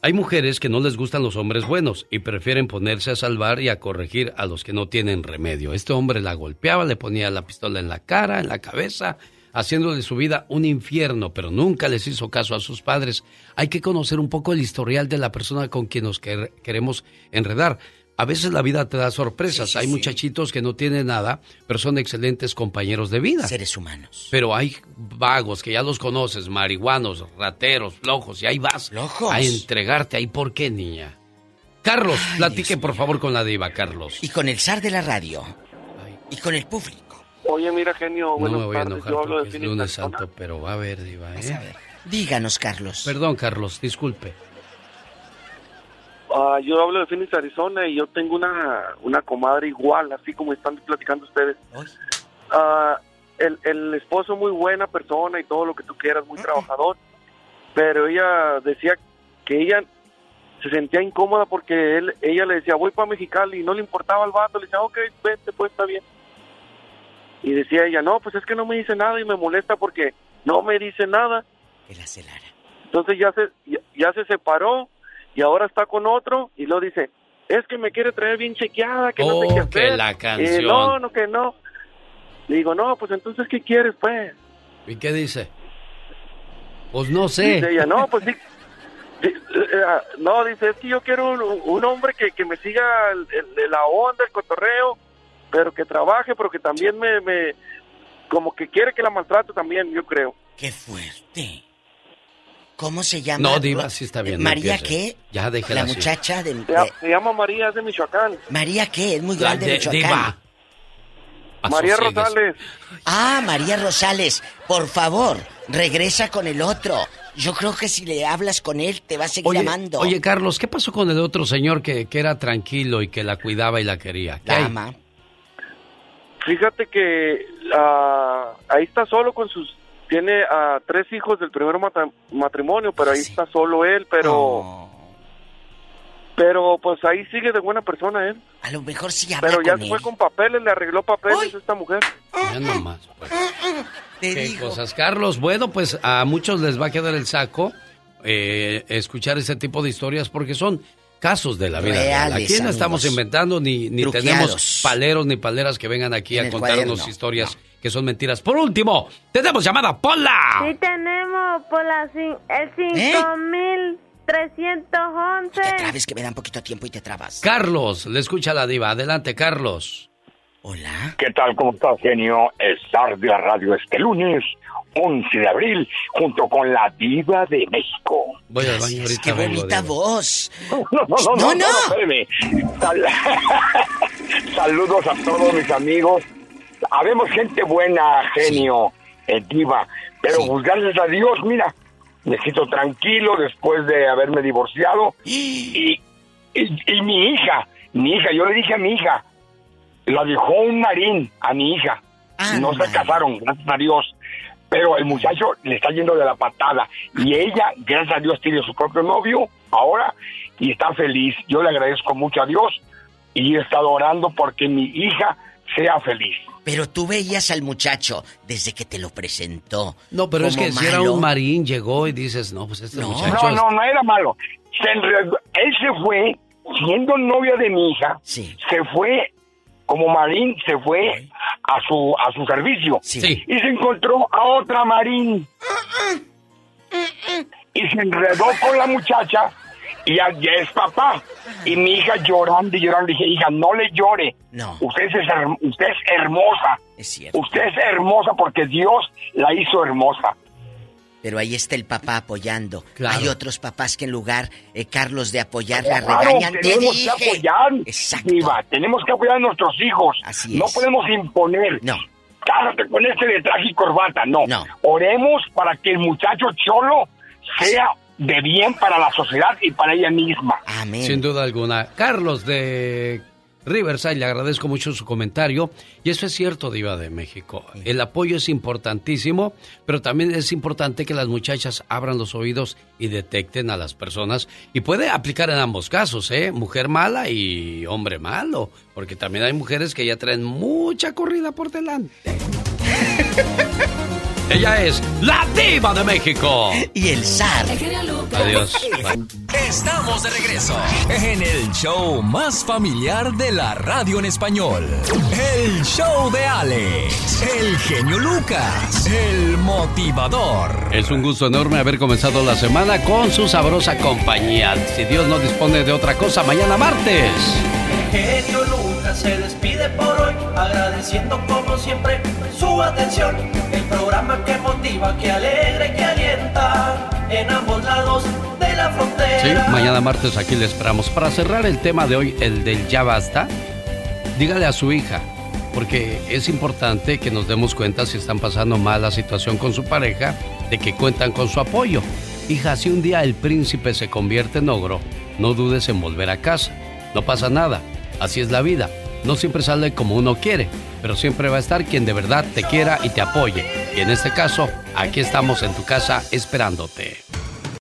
Hay mujeres que no les gustan los hombres buenos y prefieren ponerse a salvar y a corregir a los que no tienen remedio. Este hombre la golpeaba, le ponía la pistola en la cara, en la cabeza, haciéndole su vida un infierno, pero nunca les hizo caso a sus padres. Hay que conocer un poco el historial de la persona con quien nos queremos enredar a veces la vida te da sorpresas. hay muchachitos que no tienen nada, pero son excelentes compañeros de vida. Seres humanos. Pero hay vagos que ya los conoces, marihuanos, rateros, flojos, y ahí vas ¿Flojos? a entregarte. ¿Ahí por qué, niña? Carlos, platique por favor con la diva, Carlos. Y con el zar de la radio. Y con el público. Oye, mira, genio, no me voy a enojar Yo hablo porque de es lunes santo, pero va a ver, diva, Vas a ¿eh? ver. Díganos, Carlos. Perdón, Carlos, disculpe. Ah, yo hablo de Phoenix, Arizona, y yo tengo una, una comadre igual, así como están platicando ustedes. Ah, el, el esposo muy buena persona y todo lo que tú quieras, muy trabajador, pero ella decía que ella se sentía incómoda porque él, ella le decía, voy para Mexicali, y no le importaba al vato, le decía, ok, vente, pues está bien. Y decía ella, no, pues es que no me dice nada y me molesta porque no me dice nada. Entonces ya se, ya, ya se separó y ahora está con otro y lo dice, es que me quiere traer bien chequeada, que no sé Oh, qué que hacer. la Eh, canción. no, no, que no. Le digo, no, pues entonces, ¿qué quieres, pues? ¿Y qué dice? Pues no sé. Dice ella, no, pues sí. Eh, ah, no, dice, es que yo quiero un, un hombre que, que me siga el- el- la onda, el cotorreo, pero que trabaje, pero que también me, me, como que quiere que la maltrate también, yo creo. Qué fuerte. ¿Cómo se llama? No, diva, sí está bien. ¿María qué? Ya déjela La así. muchacha de... Se, se llama María, es de Michoacán. ¿María qué? Es muy grande de- Michoacán. diva. María. Rosales. Ah, María Rosales, por favor, regresa con el otro. Yo creo que si le hablas con él, te va a seguir Oye, amando. oye, Carlos, ¿qué pasó con el otro señor que, que era tranquilo y que la cuidaba y la quería? ¿Qué La hay? ama. Fíjate que ah, ahí está solo con sus... Tiene a tres hijos del primer matrimonio, pero ahí está solo él, pero... Pero pues ahí sigue de buena persona él. A lo mejor sí habla Pero ya con se él. fue con papeles, le arregló papeles esta mujer. Ya nomás, pues. Te Qué digo. cosas. Carlos, bueno, pues a muchos les va a quedar el saco eh, escuchar ese tipo de historias porque son casos de la vida real. Reales, Aquí no estamos inventando ni, ni Truqueados. tenemos paleros ni paleras que vengan aquí En a contarnos cuaderno. historias que son mentiras. Por último, tenemos llamada Pola. Sí tenemos por la, cin- el ¿Eh? 5311. Te trabes que me dan poquito tiempo y te trabas. Carlos, le escucha la diva. Adelante, Carlos. Hola. ¿Qué tal? ¿Cómo estás, genio? Estar de la radio este lunes, 11 de abril, junto con la diva de México. Voy al baño ahorita. Qué vengo, bonita voz. [laughs] No, no, no, no, No, no, no. espérame. Sal- [laughs] Saludos a todos mis amigos. Habemos gente buena, genio, eh, diva, pero pues, gracias a Dios, mira, me siento tranquilo después de haberme divorciado. [gasps] Y, y, y mi hija, mi hija, yo le dije a mi hija, la dejó un marín a mi hija. no se casaron, gracias a Dios. Pero el muchacho le está yendo de la patada. Y ella, gracias a Dios, tiene su propio novio ahora y está feliz. Yo le agradezco mucho a Dios y he estado orando porque mi hija sea feliz. Pero tú veías al muchacho desde que te lo presentó. No, pero es que si era un marín, llegó y dices, no, pues este muchacho No, no, no era malo. Se enredó- él se fue, siendo novia de mi hija, se fue como marín, se fue a su a su servicio. Sí. Y se encontró a otra marín. Y se enredó con la muchacha y ya, es papá. Y mi hija llorando y llorando, dije, hija, no le llore. No. Usted es, her- usted es hermosa. Es cierto. Usted es hermosa porque Dios la hizo hermosa. Pero ahí está el papá apoyando. Claro. Hay otros papás que en lugar, eh, Carlos, de apoyar, la Claro, regañan. Te tenemos dije. que apoyar, Diva, tenemos que apoyar a nuestros hijos. no podemos imponer. No. Cásate con este de traje y corbata, no. Oremos para que el muchacho cholo sea de bien para la sociedad y para ella misma. Amén. Sin duda alguna. Carlos de Riverside, le agradezco mucho su comentario. Y eso es cierto, Diva de México. El apoyo es importantísimo, pero también es importante que las muchachas abran los oídos y detecten a las personas. Y puede aplicar en ambos casos, ¿eh? Mujer mala y hombre malo. Porque también hay mujeres que ya traen mucha corrida por delante. [laughs] Ella es la diva de México. Y el zar. Adiós. Estamos de regreso en el show más familiar de la radio en español. El show de Alex, el genio Lucas, el motivador. Es un gusto enorme haber comenzado la semana con su sabrosa compañía. Si Dios no dispone de otra cosa, mañana martes. genio Lucas se despide por hoy, agradeciendo como siempre su atención. El programa que motiva, que alegra y que alienta en ambos lados de la frontera. Sí, mañana martes aquí le esperamos. Para cerrar el tema de hoy, el del ya basta, dígale a su hija, porque es importante que nos demos cuenta si están pasando mal la situación con su pareja, de que cuentan con su apoyo. Hija, si un día el príncipe se convierte en ogro, no dudes en volver a casa. No pasa nada, así es la vida. No siempre sale como uno quiere, pero siempre va a estar quien de verdad te quiera y te apoye. Y en este caso, aquí estamos en tu casa esperándote.